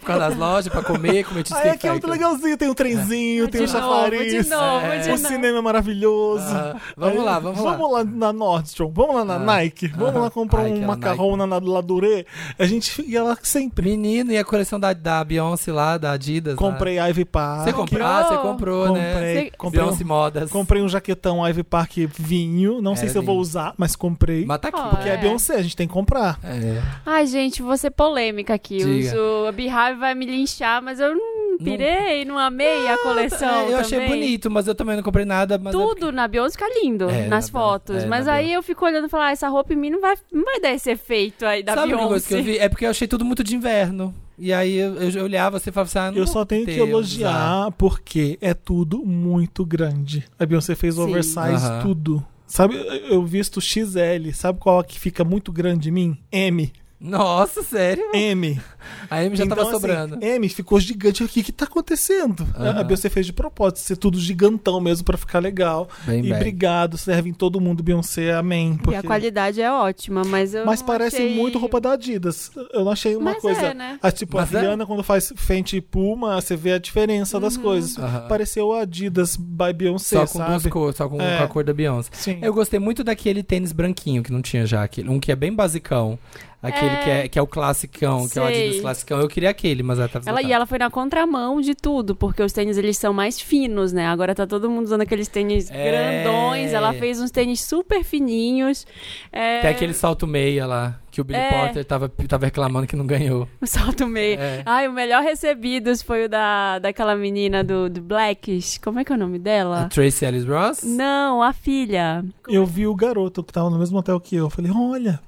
Speaker 1: Por causa das lojas, pra comer, comer
Speaker 2: Aí
Speaker 1: cheesecake
Speaker 2: aqui é muito legalzinho, tem um trenzinho, tem um
Speaker 3: de novo,
Speaker 2: chafariz.
Speaker 3: de novo,
Speaker 1: É.
Speaker 3: de
Speaker 2: O cinema é maravilhoso.
Speaker 1: Ah, vamos
Speaker 2: Aí,
Speaker 1: lá, vamos lá.
Speaker 2: Vamos lá na Nordstrom, vamos lá na
Speaker 1: Ah.
Speaker 2: Nike, vamos lá comprar
Speaker 1: Ai,
Speaker 2: um macarrão na Laduré. A gente ia lá sempre.
Speaker 1: Menino, e a coleção da, da Beyoncé lá, da Adidas? lá?
Speaker 2: Comprei Ivy Park.
Speaker 1: Você comprou? Ah, você comprou, né?
Speaker 2: Comprei, comprei, um,
Speaker 1: Beyoncé Modas.
Speaker 2: comprei um jaquetão Ivy Park vinho. Não sei
Speaker 1: É
Speaker 2: se eu vou usar, mas comprei.
Speaker 1: Mas tá aqui.
Speaker 2: Porque é
Speaker 3: É.
Speaker 2: Beyoncé, a gente tem que comprar.
Speaker 1: É.
Speaker 3: Ai, gente, vou ser polêmica aqui.
Speaker 1: Diga.
Speaker 3: O, a Beehive vai me linchar, mas eu não pirei, não amei a coleção
Speaker 1: É, eu achei
Speaker 3: também.
Speaker 1: bonito, mas eu também não comprei nada. Mas é
Speaker 3: Tudo na Beyoncé fica lindo
Speaker 1: É,
Speaker 3: nas
Speaker 1: na
Speaker 3: fotos.
Speaker 1: Beyoncé, é,
Speaker 3: mas
Speaker 1: na
Speaker 3: aí eu fico olhando e falo, ah, essa roupa em mim não vai, não vai dar esse efeito aí da
Speaker 1: Sabe uma coisa que eu
Speaker 3: Beyoncé.
Speaker 1: vi? É porque eu achei tudo muito de inverno. E aí eu, eu olhava você e falava assim, ah, não
Speaker 2: Eu só tenho
Speaker 1: ter,
Speaker 2: que
Speaker 1: usar.
Speaker 2: elogiar porque é tudo muito grande. A Beyoncé fez
Speaker 3: Sim.
Speaker 2: oversize tudo. Sabe, eu visto XL, sabe qual que fica muito grande em mim? M.
Speaker 1: Nossa, sério?
Speaker 2: M.
Speaker 1: A M já
Speaker 2: Então,
Speaker 1: tava
Speaker 2: assim,
Speaker 1: sobrando.
Speaker 2: M ficou gigante. O que tá acontecendo? A- A. Beyoncé fez de propósito, ser tudo gigantão mesmo pra ficar legal.
Speaker 1: Bem,
Speaker 2: e
Speaker 1: bem.
Speaker 2: obrigado, serve em todo mundo, Beyoncé, amém.
Speaker 3: E
Speaker 2: Porque...
Speaker 3: a qualidade é ótima, mas eu
Speaker 2: Mas parece
Speaker 3: achei-
Speaker 2: muito roupa da Adidas. Eu não achei uma
Speaker 3: Mas
Speaker 2: coisa.
Speaker 3: é, né?
Speaker 2: Ah, tipo,
Speaker 1: Mas
Speaker 2: a
Speaker 1: é?
Speaker 2: Rihanna, quando faz Fenty e Puma, você vê a diferença das
Speaker 3: Uhum.
Speaker 2: coisas.
Speaker 1: Aham.
Speaker 2: Pareceu a Adidas by Beyoncé,
Speaker 1: Só com duas
Speaker 2: sabe?
Speaker 1: cores, só com,
Speaker 2: É.
Speaker 1: com a cor da Beyoncé.
Speaker 2: Sim.
Speaker 1: Eu gostei muito daquele tênis branquinho que não tinha já. Aquele, um que é bem basicão. Aquele aquele que é, que é o classicão, que é o
Speaker 3: Sei.
Speaker 1: Adidas classicão. Eu queria aquele, mas ela tava
Speaker 3: Ela, e ela foi na contramão de tudo, porque os tênis eles são mais finos, né? Agora tá todo mundo usando aqueles tênis
Speaker 1: É.
Speaker 3: grandões. Ela fez uns tênis super fininhos. É,
Speaker 1: Tem aquele salto meia lá, que o Billy
Speaker 3: É.
Speaker 1: Porter tava, tava reclamando que não ganhou.
Speaker 3: O salto meio.
Speaker 1: É.
Speaker 3: Ai, o melhor recebidos foi o da, daquela menina do, do Blackish. Como é que é o nome
Speaker 1: A
Speaker 3: dela?
Speaker 1: Tracy Ellis Ross?
Speaker 3: Não, a filha.
Speaker 2: Eu vi o garoto que tava no mesmo hotel que eu. Eu Falei, olha.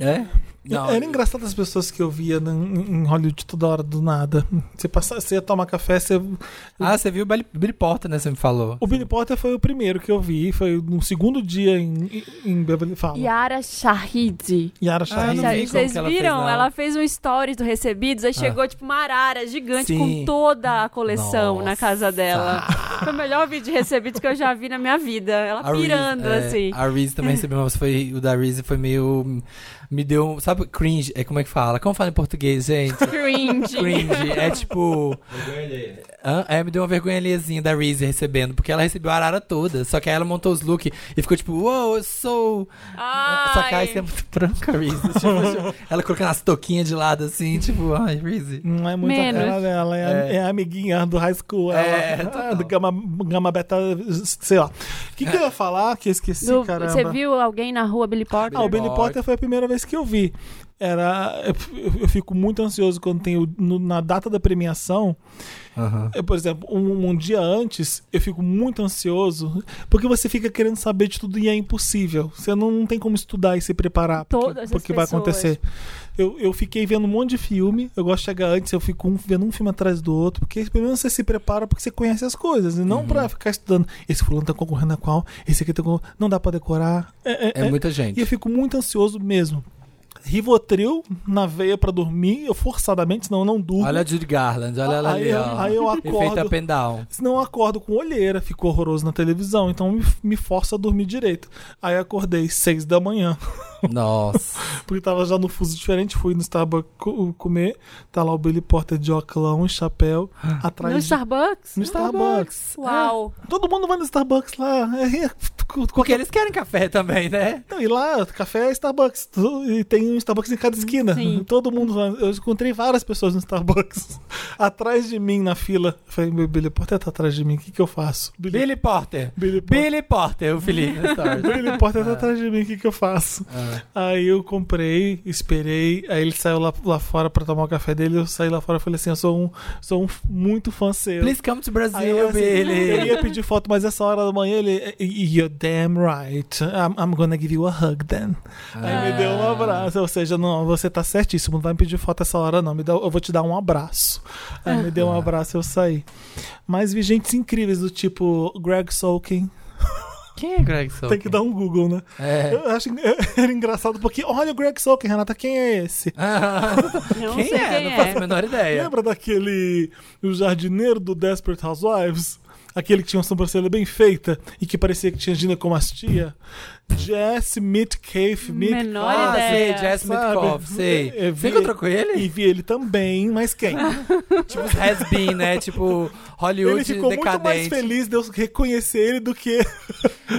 Speaker 1: É? Não,
Speaker 2: Era engraçado as pessoas que eu via em Hollywood toda hora do nada. Você, passa, você ia tomar café, você.
Speaker 1: Ah, você viu o Billy, Billy Porter, né? Você me falou.
Speaker 2: O Billy Potter foi o primeiro que eu vi. Foi no segundo dia em, em Beverly Fala.
Speaker 3: Yara Shahid.
Speaker 2: Yara
Speaker 1: Ah,
Speaker 2: Shahid.
Speaker 1: como
Speaker 3: Vocês
Speaker 1: ela
Speaker 3: viram?
Speaker 1: fez,
Speaker 3: ela fez um stories do recebidos, aí chegou tipo uma arara gigante
Speaker 1: Sim.
Speaker 3: com toda a coleção
Speaker 1: Nossa.
Speaker 3: na casa dela. Foi o melhor vídeo de recebidos que eu já vi na minha vida. Ela
Speaker 1: A Reese-
Speaker 3: pirando,
Speaker 1: é,
Speaker 3: assim.
Speaker 1: A Reese também recebeu, mas foi, o da Reese foi meio. Me deu. Sabe, cringe? É como é que fala? Como fala em português, gente?
Speaker 3: Cringe.
Speaker 1: cringe. É tipo. Hã? É, me deu uma vergonha alheiazinha da Reese recebendo, porque ela recebeu a arara toda. Só que aí ela montou os looks e ficou tipo, uou, eu sou. Só que aí você é
Speaker 3: Ai.
Speaker 1: muito branca, Reese. Tipo, tipo, ela colocando as toquinhas de lado assim, tipo, ai, Reese.
Speaker 2: Não é muito
Speaker 3: Menos.
Speaker 2: a cara dela, é, a-
Speaker 1: É.
Speaker 2: é amiguinha do high school.
Speaker 1: É,
Speaker 2: ela, ah, do gama, gama beta, sei lá. O que, que eu ia falar que eu esqueci,
Speaker 3: Do-
Speaker 2: caramba?
Speaker 3: Você viu alguém na rua, Billy Porter?
Speaker 2: Ah, o
Speaker 1: Billy.
Speaker 2: Potter foi a primeira vez que eu vi. Era, eu, eu fico muito ansioso quando tem o- no- na data da premiação.
Speaker 1: Aham.
Speaker 2: Eu, por exemplo, um, um dia antes, eu fico muito ansioso porque você fica querendo saber de tudo e é impossível. Você não, não tem como estudar e se preparar porque,
Speaker 3: Todas as
Speaker 2: porque vai acontecer. Eu, eu fiquei vendo um monte de filme. Eu gosto de chegar antes, eu fico um- vendo um filme atrás do outro, porque pelo menos você se prepara porque você conhece as coisas, e não pra ficar estudando. Esse fulano tá concorrendo a qual? Esse aqui tá concorrendo. Não dá pra decorar. É, é-
Speaker 1: É
Speaker 2: é-
Speaker 1: muita
Speaker 2: e
Speaker 1: gente.
Speaker 2: eu fico muito ansioso mesmo. Rivotril na veia pra dormir, eu forçadamente, senão eu não durmo.
Speaker 1: Olha a Judy Garland, olha ela
Speaker 2: Aí
Speaker 1: ali,
Speaker 2: eu-
Speaker 1: ó.
Speaker 2: aí eu
Speaker 1: Efeito
Speaker 2: acordo.
Speaker 1: up and down.
Speaker 2: Senão eu acordo com olheira, fico horroroso na televisão, então me, me força a dormir direito. Aí acordei seis da manhã,
Speaker 1: Nossa.
Speaker 2: porque tava já no fuso diferente, fui no Starbucks co- comer, tá lá o Billy Porter de óculão e chapéu, atrás
Speaker 3: No
Speaker 2: de-
Speaker 3: Starbucks?
Speaker 2: no Starbucks.
Speaker 3: Uau.
Speaker 2: É, todo mundo vai no Starbucks lá. É, é,
Speaker 1: Porque eles querem café também, né?
Speaker 2: Não, e lá, café é Starbucks. E tem um Starbucks em cada esquina.
Speaker 3: Sim.
Speaker 2: Todo mundo. vai. Eu encontrei várias pessoas no Starbucks. atrás de mim na fila. Eu falei, meu Billy Porter tá atrás de mim. O que, que eu faço?
Speaker 1: Billy Porter.
Speaker 2: Billy Porter.
Speaker 1: Billy Porter, o Felipe. story.
Speaker 2: Billy Porter tá atrás de mim, o que, que eu faço?
Speaker 1: Ah.
Speaker 2: Aí eu comprei, esperei, aí ele saiu lá, lá fora pra tomar o café dele, eu saí lá fora e falei assim, eu sou um, sou um muito fã seu.
Speaker 1: Please come to Brasil,
Speaker 2: Aí eu, assim, eu
Speaker 1: Billy.
Speaker 2: ia pedir foto, mas essa hora da manhã ele. You're damn right. I'm, I'm gonna give you a hug then. Aí me deu um abraço. Ou seja, não, você tá certíssimo. Não vai me pedir foto essa hora, não. Me dá, eu vou te dar um abraço. Aí me deu um abraço e eu saí. Mas vi gente incríveis do tipo Greg Solkin.
Speaker 1: Quem é Greg Sokin?
Speaker 2: Tem que dar um Google, né?
Speaker 1: É.
Speaker 2: Eu acho era engraçado porque, olha o Greg Solkin, Renata, quem é esse?
Speaker 1: Ah,
Speaker 3: Não
Speaker 1: quem
Speaker 3: sei
Speaker 1: é?
Speaker 3: quem
Speaker 1: Não
Speaker 3: é.
Speaker 1: faço a menor ideia.
Speaker 2: Lembra daquele o jardineiro do Desperate Housewives? Aquele que tinha uma sobrancelha bem feita e que parecia que tinha ginecomastia? Jess Mitcalf. Mit-
Speaker 3: Menor
Speaker 1: ah,
Speaker 3: ideia.
Speaker 1: sei, Jess? Mitkoff, sei.
Speaker 2: Eu vi-
Speaker 1: Você encontrou com ele?
Speaker 2: E vi ele também, mas quem?
Speaker 1: Tipo, has been, né? Tipo, Hollywood
Speaker 2: ele ficou muito mais
Speaker 1: decadente.
Speaker 2: feliz de eu reconhecer ele do que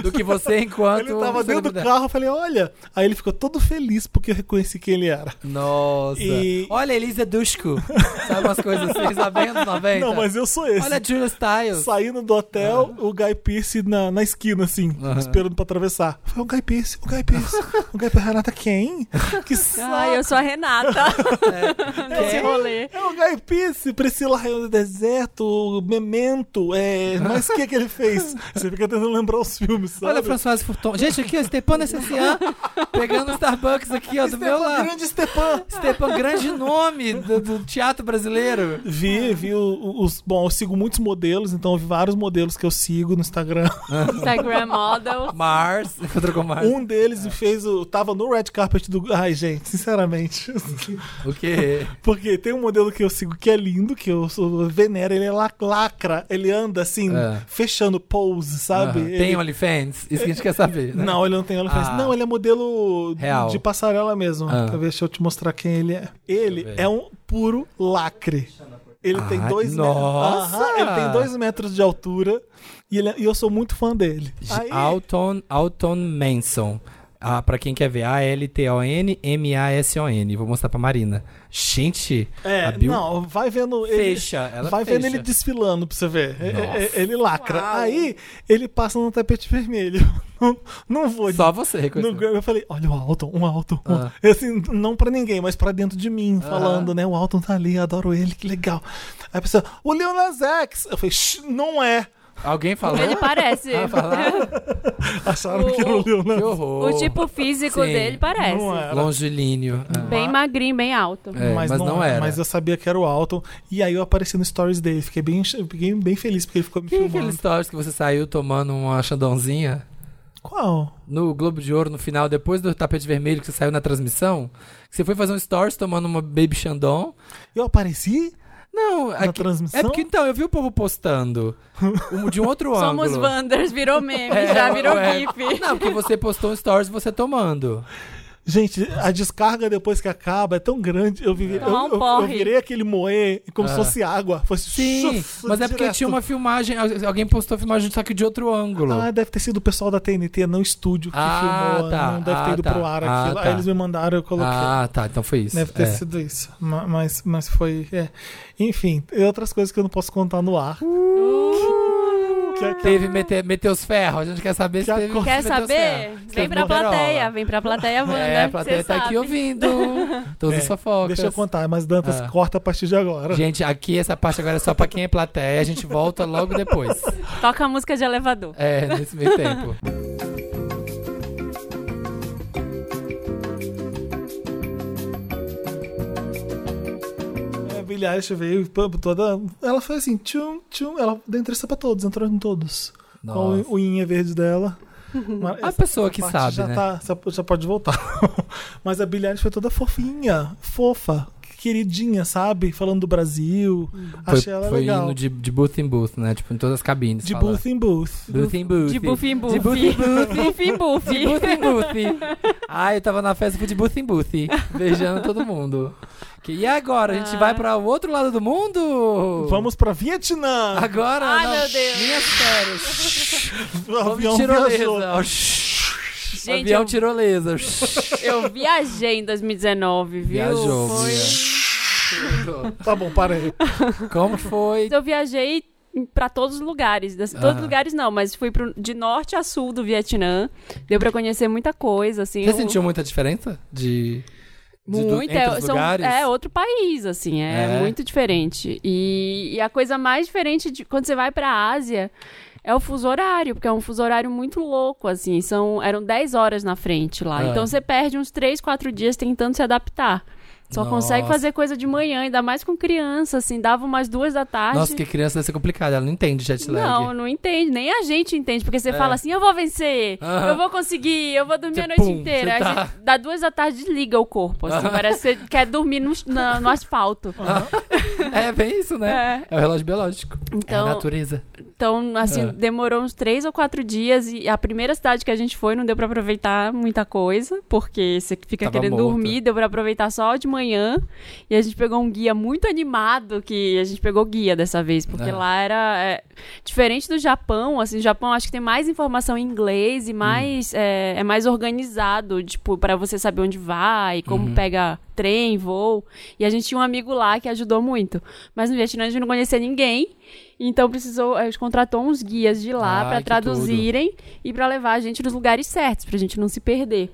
Speaker 1: do que você enquanto...
Speaker 2: ele tava dentro do carro. Eu falei, olha. Aí ele ficou todo feliz porque eu reconheci quem ele era.
Speaker 1: Nossa.
Speaker 2: E-
Speaker 1: Olha, Elisa Dushku. Sabe umas coisas assim, sabe? Anos 90.
Speaker 2: Não, mas eu sou esse.
Speaker 1: Olha, Julia Stiles.
Speaker 2: Saindo do hotel, o Guy Pearce na, na esquina, assim,
Speaker 1: Aham.
Speaker 2: esperando pra atravessar. O Guy Pearce, o Guy Pearce. o Guy Pearce, Renata, quem? Que saco.
Speaker 3: Ai, eu sou a Renata. Nesse
Speaker 1: Quem?
Speaker 3: rolê.
Speaker 2: É o Guy Pearce, Priscila Rainha do Deserto, Memento, é... Mas o que que ele fez? Você fica tentando lembrar os filmes, sabe?
Speaker 1: Olha, François Furton. Gente, aqui, ó, Stepan SSA. pegando o Starbucks aqui, ó, do meu
Speaker 2: Stepan,
Speaker 1: lado.
Speaker 2: grande Stepan.
Speaker 1: Stepan, grande nome do, do teatro brasileiro.
Speaker 2: Vi, vi o- os... Bom, eu sigo muitos modelos, então eu vi vários modelos que eu sigo no Instagram.
Speaker 3: Instagram model.
Speaker 1: Mars. Encontrou com Mars.
Speaker 2: Um deles fez o... Tava no red carpet do... Ai, gente, sinceramente...
Speaker 1: O quê?
Speaker 2: Porque tem um modelo que eu sigo que é lindo, que eu sou venero, ele é la- lacra, ele anda assim,
Speaker 1: É.
Speaker 2: fechando pose, sabe? Ele-
Speaker 1: Tem OnlyFans? Isso que a gente quer saber. né?
Speaker 2: Não, ele não tem OnlyFans.
Speaker 1: Ah.
Speaker 2: Não, ele é modelo
Speaker 1: Real.
Speaker 2: de passarela mesmo.
Speaker 1: Ah.
Speaker 2: Quer ver? Deixa eu te mostrar quem ele é. Ele é um puro lacre. Ele tem
Speaker 1: Ai,
Speaker 2: dois
Speaker 1: nossa!
Speaker 2: metros. ele tem dois metros de altura e, ele é- e eu sou muito fã dele. Aí,
Speaker 1: Alton, Alton Manson. Ah, pra quem quer ver, A-L-T-O-N-M-A-S-O-N. Vou mostrar pra Marina. Gente,
Speaker 2: É,
Speaker 1: a Bill
Speaker 2: não, vai vendo ele.
Speaker 1: fecha. Ela
Speaker 2: vai
Speaker 1: fecha.
Speaker 2: vendo ele desfilando pra você ver. É-
Speaker 1: Nossa.
Speaker 2: é- Ele lacra.
Speaker 3: Uau.
Speaker 2: Aí ele passa no tapete vermelho. Não, não vou.
Speaker 1: Só você
Speaker 2: no
Speaker 1: reconheceu.
Speaker 2: Grammy eu falei, olha o Alton, um Alton. um-
Speaker 1: Ah.
Speaker 2: Assim, não pra ninguém, mas pra dentro de mim, falando, né? O Alton tá ali, adoro ele, que legal. Aí a pessoa, o Lil Nas X. Eu falei, "Shh, não é.
Speaker 1: Alguém falou?
Speaker 3: Ele parece.
Speaker 1: Ah, falaram?
Speaker 2: Acharam
Speaker 3: O-
Speaker 2: que era o Nas
Speaker 1: Que horror.
Speaker 3: O tipo físico
Speaker 1: Sim.
Speaker 3: dele parece.
Speaker 2: Não é.
Speaker 1: Longilíneo. Ah.
Speaker 3: Bem magrinho, bem alto.
Speaker 1: É, mas não era.
Speaker 2: Mas eu sabia que era o Alton. E aí eu apareci no stories dele. Fiquei bem, fiquei bem feliz porque ele ficou me
Speaker 1: Que
Speaker 2: filmando.
Speaker 1: aqueles stories que você saiu tomando uma chandonzinha
Speaker 2: Qual?
Speaker 1: no Globo de Ouro no final, depois do tapete vermelho que você saiu na transmissão? Que você foi fazer um stories tomando uma Baby Chandon?
Speaker 2: Eu apareci?
Speaker 1: Não,
Speaker 2: Na
Speaker 1: aqui-
Speaker 2: transmissão?
Speaker 1: é porque então, eu vi o povo postando um, de um outro
Speaker 3: Somos
Speaker 1: ângulo.
Speaker 3: Wanders, virou meme,
Speaker 1: É,
Speaker 3: já virou
Speaker 1: é.
Speaker 3: GIF.
Speaker 1: Não, porque você postou um stories você tomando.
Speaker 2: Gente, a descarga depois que acaba é tão grande. Eu, vi, eu,
Speaker 3: um
Speaker 2: eu- eu virei aquele moer como se
Speaker 1: Ah.
Speaker 2: fosse água. Fosse
Speaker 1: Sim,
Speaker 2: chuf,
Speaker 1: mas é porque tinha uma filmagem, al- alguém postou a filmagem só que de outro ângulo.
Speaker 2: Ah, deve ter sido o pessoal da TNT, não estúdio, que
Speaker 1: Ah,
Speaker 2: filmou.
Speaker 1: tá.
Speaker 2: Não deve ter
Speaker 1: Ah,
Speaker 2: ido
Speaker 1: tá.
Speaker 2: pro ar
Speaker 1: Ah,
Speaker 2: aquilo.
Speaker 1: tá.
Speaker 2: Aí eles me mandaram, eu coloquei.
Speaker 1: ah, tá, então foi isso.
Speaker 2: Deve ter
Speaker 1: É.
Speaker 2: sido isso. Ma- Mas, mas foi. é. Enfim, e outras coisas que eu não posso contar no ar. Que é que-
Speaker 1: Teve meter, meter os ferros, a gente quer saber se teve
Speaker 3: Quer saber? Vem pra plateia, vem pra plateia, Wanda.
Speaker 1: É, a plateia tá aqui
Speaker 3: sabe.
Speaker 1: ouvindo. Todas as
Speaker 2: É,
Speaker 1: fofocas.
Speaker 2: Deixa eu contar, mas Dantas,
Speaker 1: Ah.
Speaker 2: corta a partir de agora.
Speaker 1: Gente, aqui essa parte agora é só pra quem é plateia, a gente volta logo depois.
Speaker 3: Toca a música de elevador.
Speaker 1: É, nesse meio tempo.
Speaker 2: Billie Eilish veio toda. Ela foi assim, tchum, tchum. Ela deu entrevista pra todos, entrou em todos. Com
Speaker 1: Nossa.
Speaker 2: o unha verde dela. Mas
Speaker 1: A pessoa que sabe,
Speaker 2: já
Speaker 1: né?
Speaker 2: Tá, já- já pode voltar. Mas a Billie Eilish foi toda fofinha, fofa, queridinha, sabe? Falando do Brasil.
Speaker 1: Foi,
Speaker 2: Achei ela
Speaker 1: foi
Speaker 2: legal.
Speaker 1: indo de, de booth em booth, né? Tipo, em todas as cabines.
Speaker 2: De
Speaker 1: falando.
Speaker 2: booth em booth.
Speaker 1: Booth em booth.
Speaker 3: De buff em buff.
Speaker 1: De booth em booth.
Speaker 3: Buff em buff.
Speaker 1: De booth em booth. Ah, eu tava na festa, fui de booth em booth. Beijando todo mundo. Que, e agora? A gente
Speaker 3: Ah.
Speaker 1: vai pra o outro lado do mundo?
Speaker 2: Vamos pra Vietnã.
Speaker 1: Agora,
Speaker 3: Ai,
Speaker 1: não,
Speaker 3: meu Deus.
Speaker 1: minhas férias.
Speaker 2: o avião viajou.
Speaker 3: Gente,
Speaker 1: Avião
Speaker 3: eu,
Speaker 1: tirolesa.
Speaker 3: eu viajei em 2019, viu?
Speaker 1: Viajou,
Speaker 3: Foi-
Speaker 1: Bia.
Speaker 2: Tá bom, para aí.
Speaker 1: Como foi?
Speaker 3: Eu viajei pra todos os lugares. das- Todos
Speaker 1: Ah.
Speaker 3: os lugares não, mas fui pro, de norte a sul do Vietnã. Deu pra conhecer muita coisa, assim.
Speaker 1: Você
Speaker 3: eu-
Speaker 1: sentiu muita diferença de,
Speaker 3: Muito, é, são-
Speaker 1: lugares?
Speaker 3: é outro país, assim, é,
Speaker 1: É.
Speaker 3: muito diferente. E, e a coisa mais diferente de quando você vai pra Ásia é o fuso horário, porque é um fuso horário muito louco, assim, são, eram 10 horas na frente lá.
Speaker 1: Ah.
Speaker 3: Então você perde uns 3, 4 dias tentando se adaptar. Só consegue
Speaker 1: Nossa.
Speaker 3: fazer coisa de manhã, ainda mais com criança, assim, dava umas duas da tarde.
Speaker 1: Nossa, que criança deve ser complicado, ela não entende jet lag.
Speaker 3: Não, não entende. Nem a gente entende. Porque você
Speaker 1: É.
Speaker 3: fala assim, eu vou vencer,
Speaker 1: Aham.
Speaker 3: eu vou conseguir, eu vou dormir
Speaker 1: Você,
Speaker 3: a noite
Speaker 1: pum,
Speaker 3: inteira.
Speaker 1: tá-
Speaker 3: gente, dá duas da tarde desliga o corpo, assim. Parece que você quer dormir no, na- no asfalto.
Speaker 1: É bem isso, né?
Speaker 3: É.
Speaker 1: É, o relógio biológico. é a
Speaker 3: Então,
Speaker 1: natureza.
Speaker 3: então, assim,
Speaker 1: É.
Speaker 3: demorou uns três ou quatro dias e a primeira cidade que a gente foi não deu pra aproveitar muita coisa, porque você fica
Speaker 1: Tava
Speaker 3: querendo
Speaker 1: morta.
Speaker 3: dormir, deu pra aproveitar só de manhã. E a gente pegou um guia muito animado, que a gente pegou guia dessa vez, porque
Speaker 1: É.
Speaker 3: lá era é, diferente do Japão, assim, o Japão acho que tem mais informação em inglês e mais é, é mais organizado, tipo, pra você saber onde vai, como
Speaker 1: Uhum.
Speaker 3: pega trem, voo. E a gente tinha um amigo lá que ajudou muito. Mas no Vietnã a gente não conhecia ninguém. Então precisou, a gente contratou uns guias de lá
Speaker 1: que
Speaker 3: traduzirem e pra levar a gente nos lugares certos, pra gente não se perder.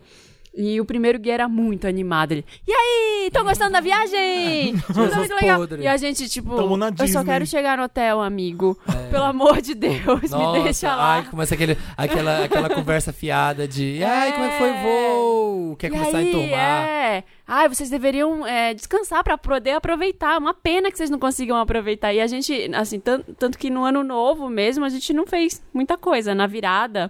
Speaker 3: E o primeiro guia era muito animado. Ele, e aí, estão gostando da viagem? Tá muito legal.
Speaker 1: podre.
Speaker 3: E a gente, tipo, eu só
Speaker 2: Disney."
Speaker 3: quero chegar no hotel, amigo. Pelo amor de Deus, me deixa lá.
Speaker 1: É. Ai, começa aquele, aquela, aquela conversa fiada de ai, como é que foi o voo? Quer
Speaker 3: E
Speaker 1: começar
Speaker 3: aí,
Speaker 1: a enturmar?
Speaker 3: É. Ai, vocês deveriam é, descansar pra poder aproveitar. Uma pena que vocês não consigam aproveitar. E a gente, assim, tan- tanto que no ano novo mesmo, a gente não fez muita coisa. Na virada,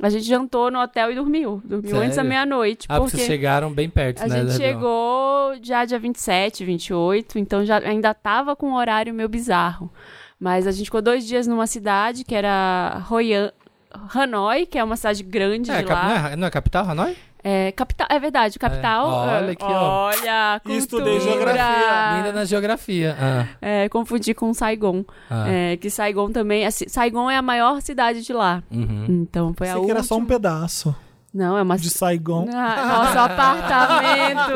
Speaker 3: a gente jantou no hotel e dormiu. Dormiu antes da
Speaker 1: Sério?
Speaker 3: meia-noite.
Speaker 1: Ah, porque vocês chegaram bem perto,
Speaker 3: a
Speaker 1: né?
Speaker 3: gente
Speaker 1: da-
Speaker 3: chegou já dia 27, 28, então já ainda tava com um horário meio bizarro. Mas a gente ficou dois dias numa cidade que era Hanoi, que é uma cidade grande
Speaker 1: É,
Speaker 3: lá.
Speaker 1: não, é, não é capital, Hanoi?
Speaker 3: É, capital, é verdade, capital.
Speaker 1: Olha
Speaker 3: é,
Speaker 1: aqui, ó.
Speaker 3: Olha, cultura.
Speaker 2: Estudei geografia.
Speaker 1: Linda na geografia. Ah,
Speaker 3: É, confundi com Saigon.
Speaker 1: ah.
Speaker 3: É, que Saigon também. assim, Saigon é a maior cidade de lá.
Speaker 1: Uhum.
Speaker 3: Então foi a
Speaker 2: Pensei que era só um
Speaker 3: última-
Speaker 2: pedaço.
Speaker 3: Não, é uma.
Speaker 2: de Saigon.
Speaker 3: Ah, nosso apartamento!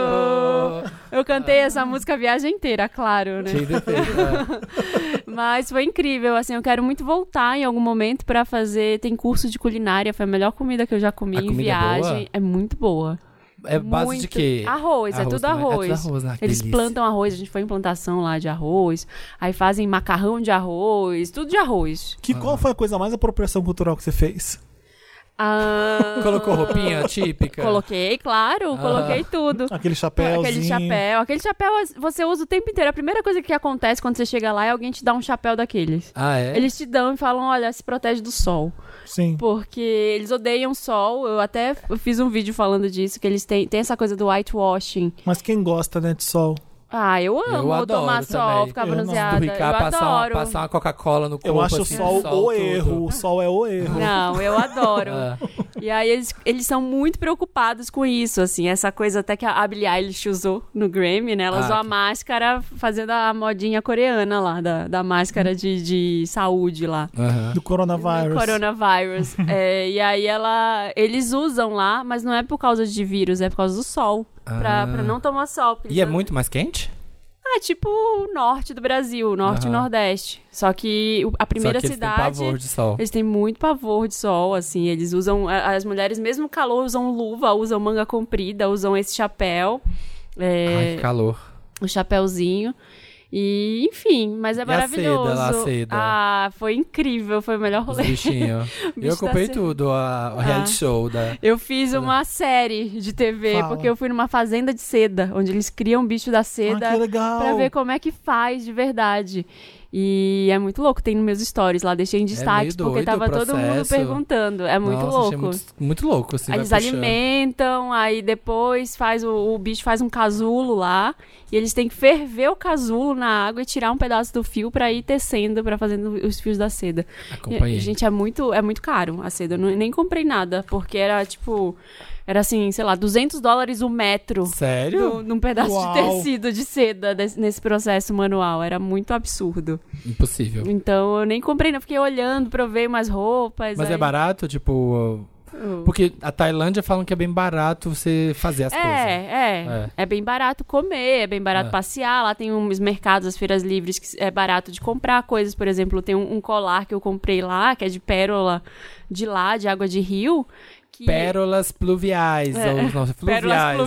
Speaker 3: Eu cantei essa música a viagem inteira, claro, né?
Speaker 1: Cheio de efeito. é.
Speaker 3: Mas foi incrível, assim, eu quero muito voltar em algum momento pra fazer. Tem curso de culinária, foi a melhor comida que eu já comi
Speaker 1: A
Speaker 3: em
Speaker 1: comida é
Speaker 3: viagem.
Speaker 1: boa?
Speaker 3: É muito boa.
Speaker 1: É base
Speaker 3: Muito.
Speaker 1: de quê?
Speaker 3: Arroz, é tudo
Speaker 1: também.
Speaker 3: arroz.
Speaker 1: É tudo arroz, né?
Speaker 3: Eles
Speaker 1: delícia.
Speaker 3: plantam arroz, a gente foi em plantação lá de arroz, aí fazem macarrão de arroz, tudo de arroz.
Speaker 2: Que, qual foi a coisa mais apropriação cultural que você fez?
Speaker 3: Ah,
Speaker 1: Colocou roupinha típica?
Speaker 3: Coloquei, claro, coloquei tudo.
Speaker 2: Aquele chapéuzinho.
Speaker 3: Aquele chapéu. Aquele chapéu você usa o tempo inteiro. A primeira coisa que acontece quando você chega lá é alguém te dar um chapéu daqueles.
Speaker 1: Ah, é?
Speaker 3: Eles te dão e falam, olha, se protege do sol.
Speaker 2: Sim.
Speaker 3: Porque eles odeiam sol. Eu até fiz um vídeo falando disso, que eles têm, têm essa coisa do whitewashing.
Speaker 2: Mas quem gosta, né, de sol?
Speaker 3: Ah, eu amo
Speaker 1: Eu adoro
Speaker 3: tomar sol,
Speaker 1: também.
Speaker 3: ficar
Speaker 2: Eu não.
Speaker 3: bronzeada.
Speaker 1: Do Ricardo
Speaker 3: eu
Speaker 1: passar, uma,
Speaker 3: adoro.
Speaker 1: passar uma Coca-Cola no corpo.
Speaker 2: Eu acho o
Speaker 1: assim,
Speaker 2: sol, o
Speaker 1: tudo.
Speaker 2: erro. O sol é o erro.
Speaker 3: Não, eu adoro.
Speaker 1: Ah,
Speaker 3: E aí eles, eles são muito preocupados com isso, assim, essa coisa até que a Billie Eilish usou no Grammy, né? Ela
Speaker 1: Ah,
Speaker 3: usou a
Speaker 1: que-
Speaker 3: máscara fazendo a modinha coreana lá, da, da máscara de, de saúde lá.
Speaker 2: Do coronavírus.
Speaker 3: Coronavírus. É, e aí ela. Eles usam lá, mas não é por causa de vírus, é por causa do sol. Pra,
Speaker 1: Ah.
Speaker 3: pra não tomar sol. porque
Speaker 1: E é muito mais quente?
Speaker 3: Ah, tipo o norte do Brasil, norte e
Speaker 1: Aham.
Speaker 3: nordeste. Só que a primeira
Speaker 1: Só que eles têm
Speaker 3: cidade.
Speaker 1: pavor de sol.
Speaker 3: Eles têm muito pavor de sol, assim. Eles usam. As mulheres, mesmo no calor, usam luva, usam manga comprida, usam esse chapéu. é,
Speaker 1: Ai, que calor.
Speaker 3: o chapéuzinho. E, enfim, mas é
Speaker 1: E a
Speaker 3: maravilhoso.
Speaker 1: seda lá, a seda?
Speaker 3: Ah, foi incrível, foi o melhor
Speaker 1: Os
Speaker 3: rolê.
Speaker 1: bichinhos.
Speaker 3: O bicho
Speaker 1: eu
Speaker 3: tá
Speaker 1: acompanhei
Speaker 3: se-
Speaker 1: tudo, a, o reality
Speaker 3: Ah.
Speaker 1: show da...
Speaker 3: Eu fiz uma série de TV,
Speaker 2: Fala.
Speaker 3: porque eu fui numa fazenda de seda, onde eles criam bicho da
Speaker 2: Ah,
Speaker 3: seda
Speaker 2: legal.
Speaker 3: pra ver como é que faz de verdade. E é muito louco, tem nos meus stories lá, deixei em destaque,
Speaker 1: meio
Speaker 3: porque tava todo mundo perguntando. É muito
Speaker 1: Nossa,
Speaker 3: louco.
Speaker 1: Muito, muito louco, assim,
Speaker 3: eles alimentam, aí depois faz o, o bicho faz um casulo lá, e eles têm que ferver o casulo na água e tirar um pedaço do fio pra ir tecendo, pra fazendo os fios da seda.
Speaker 1: Acompanhei.
Speaker 3: E, gente, é muito, é muito caro a seda. Eu não- nem comprei nada, porque era tipo. Era assim, sei lá, 200 dólares o metro
Speaker 1: Sério?
Speaker 3: do- num pedaço
Speaker 2: Uau.
Speaker 3: de tecido de seda desse- nesse processo manual. Era muito absurdo.
Speaker 1: Impossível.
Speaker 3: Então eu nem comprei, não. Fiquei olhando pra eu ver umas roupas.
Speaker 1: Mas
Speaker 3: aí-
Speaker 1: é barato, tipo...
Speaker 3: Oh.
Speaker 1: Porque a Tailândia falam que é bem barato você fazer as
Speaker 3: É,
Speaker 1: coisas.
Speaker 3: é, é. bem barato comer, é bem barato
Speaker 1: É.
Speaker 3: passear. Lá tem uns mercados, as feiras livres, que é barato de comprar coisas. Por exemplo, tem um, um colar que eu comprei lá, que é de pérola de lá, de água de rio. Que...
Speaker 1: Pérolas pluviais,
Speaker 3: É.
Speaker 1: ou não,
Speaker 3: Pérolas pluviais.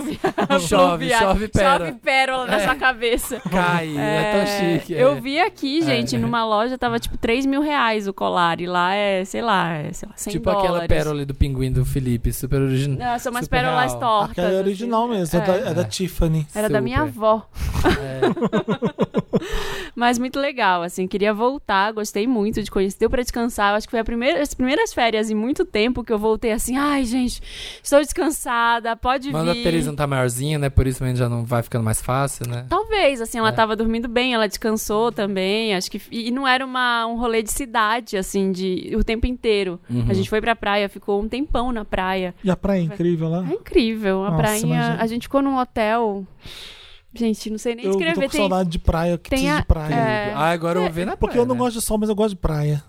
Speaker 1: Chove, chove pérola.
Speaker 3: Chove pérola na
Speaker 1: É.
Speaker 3: sua cabeça.
Speaker 1: Cai, é, tão
Speaker 3: É,
Speaker 1: chique.
Speaker 3: Eu
Speaker 1: é.
Speaker 3: vi aqui, gente,
Speaker 1: É.
Speaker 3: numa loja tava tipo 3 mil reais o colar. E lá é, sei lá, é, sei lá 100
Speaker 1: Tipo aquela
Speaker 3: dólares.
Speaker 1: pérola ali do pinguim do Felipe, super original.
Speaker 3: Não, são umas
Speaker 1: super
Speaker 3: pérolas
Speaker 1: real.
Speaker 3: tortas.
Speaker 2: Aquela é original
Speaker 3: assim.
Speaker 2: mesmo. É, da, é da Tiffany.
Speaker 3: Era da minha
Speaker 1: Super.
Speaker 3: avó.
Speaker 1: É.
Speaker 3: Mas muito legal, assim, queria voltar, gostei muito de conhecer. Deu pra descansar, eu acho que foi a primeira, as primeiras férias em muito tempo que eu voltei assim, ai, gente, estou descansada, pode
Speaker 1: Mas a
Speaker 3: vir.
Speaker 1: Teresa não tá maiorzinha, né? Por isso já não vai ficando mais fácil, né?
Speaker 3: Talvez, assim, ela
Speaker 1: É.
Speaker 3: tava dormindo bem, ela descansou também, acho que... E não era uma, um rolê de cidade, assim, de o tempo inteiro.
Speaker 1: Uhum.
Speaker 3: A gente foi pra praia, ficou um tempão na praia.
Speaker 2: E a praia é incrível lá.
Speaker 3: É incrível, a
Speaker 2: Nossa,
Speaker 3: prainha...
Speaker 2: imagina.
Speaker 3: A gente ficou num hotel... Gente, não sei nem
Speaker 2: Eu tô com
Speaker 3: Tem,
Speaker 2: saudade de praia, que
Speaker 3: tem a-
Speaker 2: de praia.
Speaker 3: é.
Speaker 1: Ah, agora eu vou ver na
Speaker 2: Porque
Speaker 1: praia,
Speaker 2: eu não
Speaker 1: né?
Speaker 2: gosto de sol, mas eu gosto de praia.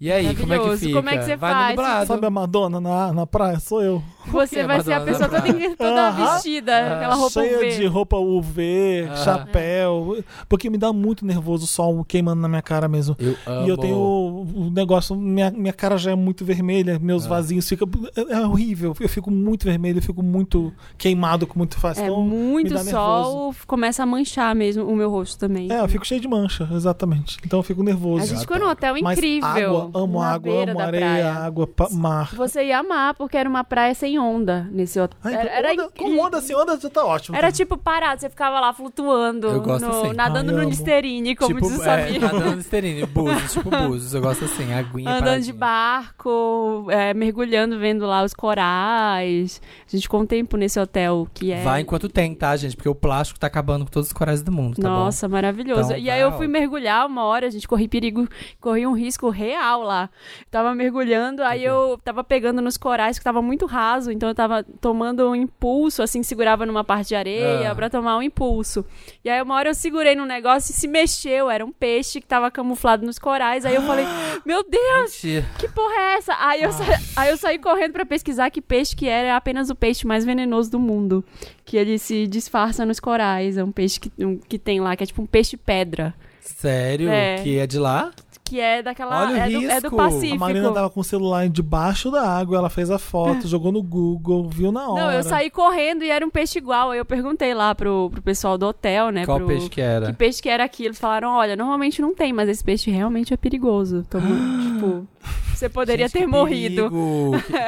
Speaker 1: E aí, como é que fica?
Speaker 3: Como é que você
Speaker 1: vai
Speaker 3: faz?
Speaker 1: no nublado.
Speaker 2: Sabe a Madonna na, na praia? Sou eu.
Speaker 3: Você vai ser a
Speaker 1: Madonna?
Speaker 3: pessoa toda, toda vestida, aquela roupa
Speaker 2: Cheia
Speaker 3: UV.
Speaker 2: de roupa UV,
Speaker 1: Ah.
Speaker 2: chapéu. Porque me dá muito nervoso o sol queimando na minha cara mesmo.
Speaker 1: Eu amo.
Speaker 2: E eu tenho o negócio, minha, minha cara já é muito vermelha, meus
Speaker 1: Ah.
Speaker 2: vasinhos ficam. É, é horrível. Eu fico muito vermelho, eu fico muito queimado com muito fácil.
Speaker 3: É
Speaker 2: Então,
Speaker 3: muito
Speaker 2: me dá
Speaker 3: sol, começa a manchar mesmo o meu rosto também.
Speaker 2: É, eu fico cheio de mancha, exatamente. Então eu fico nervoso.
Speaker 3: a gente ficou num hotel
Speaker 2: Mas
Speaker 3: incrível.
Speaker 2: água, amo
Speaker 3: na
Speaker 2: água,
Speaker 3: beira
Speaker 2: amo
Speaker 3: da
Speaker 2: areia,
Speaker 3: praia.
Speaker 2: água, pa- mar.
Speaker 3: Você ia amar, porque era uma praia sem onda nesse hotel.
Speaker 2: Ai,
Speaker 3: era, era
Speaker 2: onda, com onda, sem onda, tá ótimo.
Speaker 3: Era tipo parado, você ficava lá flutuando,
Speaker 1: Eu gosto
Speaker 3: no-
Speaker 1: assim.
Speaker 3: nadando
Speaker 2: Ai,
Speaker 3: no
Speaker 2: amo.
Speaker 3: Listerine, como
Speaker 1: tipo,
Speaker 3: diz o
Speaker 1: é, nadando no Listerine, búzios, tipo búzios. Eu gosto assim, aguinha
Speaker 3: Andando de
Speaker 1: paradinha.
Speaker 3: barco, é, mergulhando, vendo lá os corais. A gente ficou um tempo nesse hotel que é.
Speaker 1: Vai enquanto tem, tá, gente? Porque o plástico tá acabando com todos os corais do mundo, tá
Speaker 3: Nossa, maravilhoso.
Speaker 1: Então,
Speaker 3: e aí eu fui mergulhar uma hora, a gente corri perigo, corri um risco real, legal lá. Tava mergulhando, aí eu tava pegando nos corais que tava muito raso, então eu tava tomando um impulso, assim, segurava numa parte de areia
Speaker 1: Ah.
Speaker 3: pra tomar um impulso. E aí uma hora eu segurei no negócio e se mexeu, era um peixe que tava camuflado nos corais. Aí eu falei, meu Deus,
Speaker 1: Mentira.
Speaker 3: que porra é essa? Aí eu, sa- aí eu saí correndo pra pesquisar que peixe que era, é apenas o peixe mais venenoso do mundo. Que ele se disfarça nos corais. É um peixe que, um- que tem lá, que é tipo um peixe pedra.
Speaker 1: Sério?
Speaker 3: É.
Speaker 1: Que é de lá?
Speaker 3: Que é daquela.
Speaker 1: Olha o
Speaker 3: é, do, é do
Speaker 1: risco.
Speaker 3: Pacífico.
Speaker 2: A Marina tava com o celular debaixo da água, ela fez a foto, jogou no Google, viu na hora.
Speaker 3: Não, eu saí correndo e era um peixe igual. Aí eu perguntei lá pro, pro pessoal do hotel, né?
Speaker 1: Qual
Speaker 3: pro-
Speaker 1: peixe que era?
Speaker 3: Que peixe que era aquilo? Eles falaram, olha, normalmente não tem, mas esse peixe realmente é perigoso. Então, tipo, você poderia
Speaker 1: Gente,
Speaker 3: ter
Speaker 1: que
Speaker 3: morrido.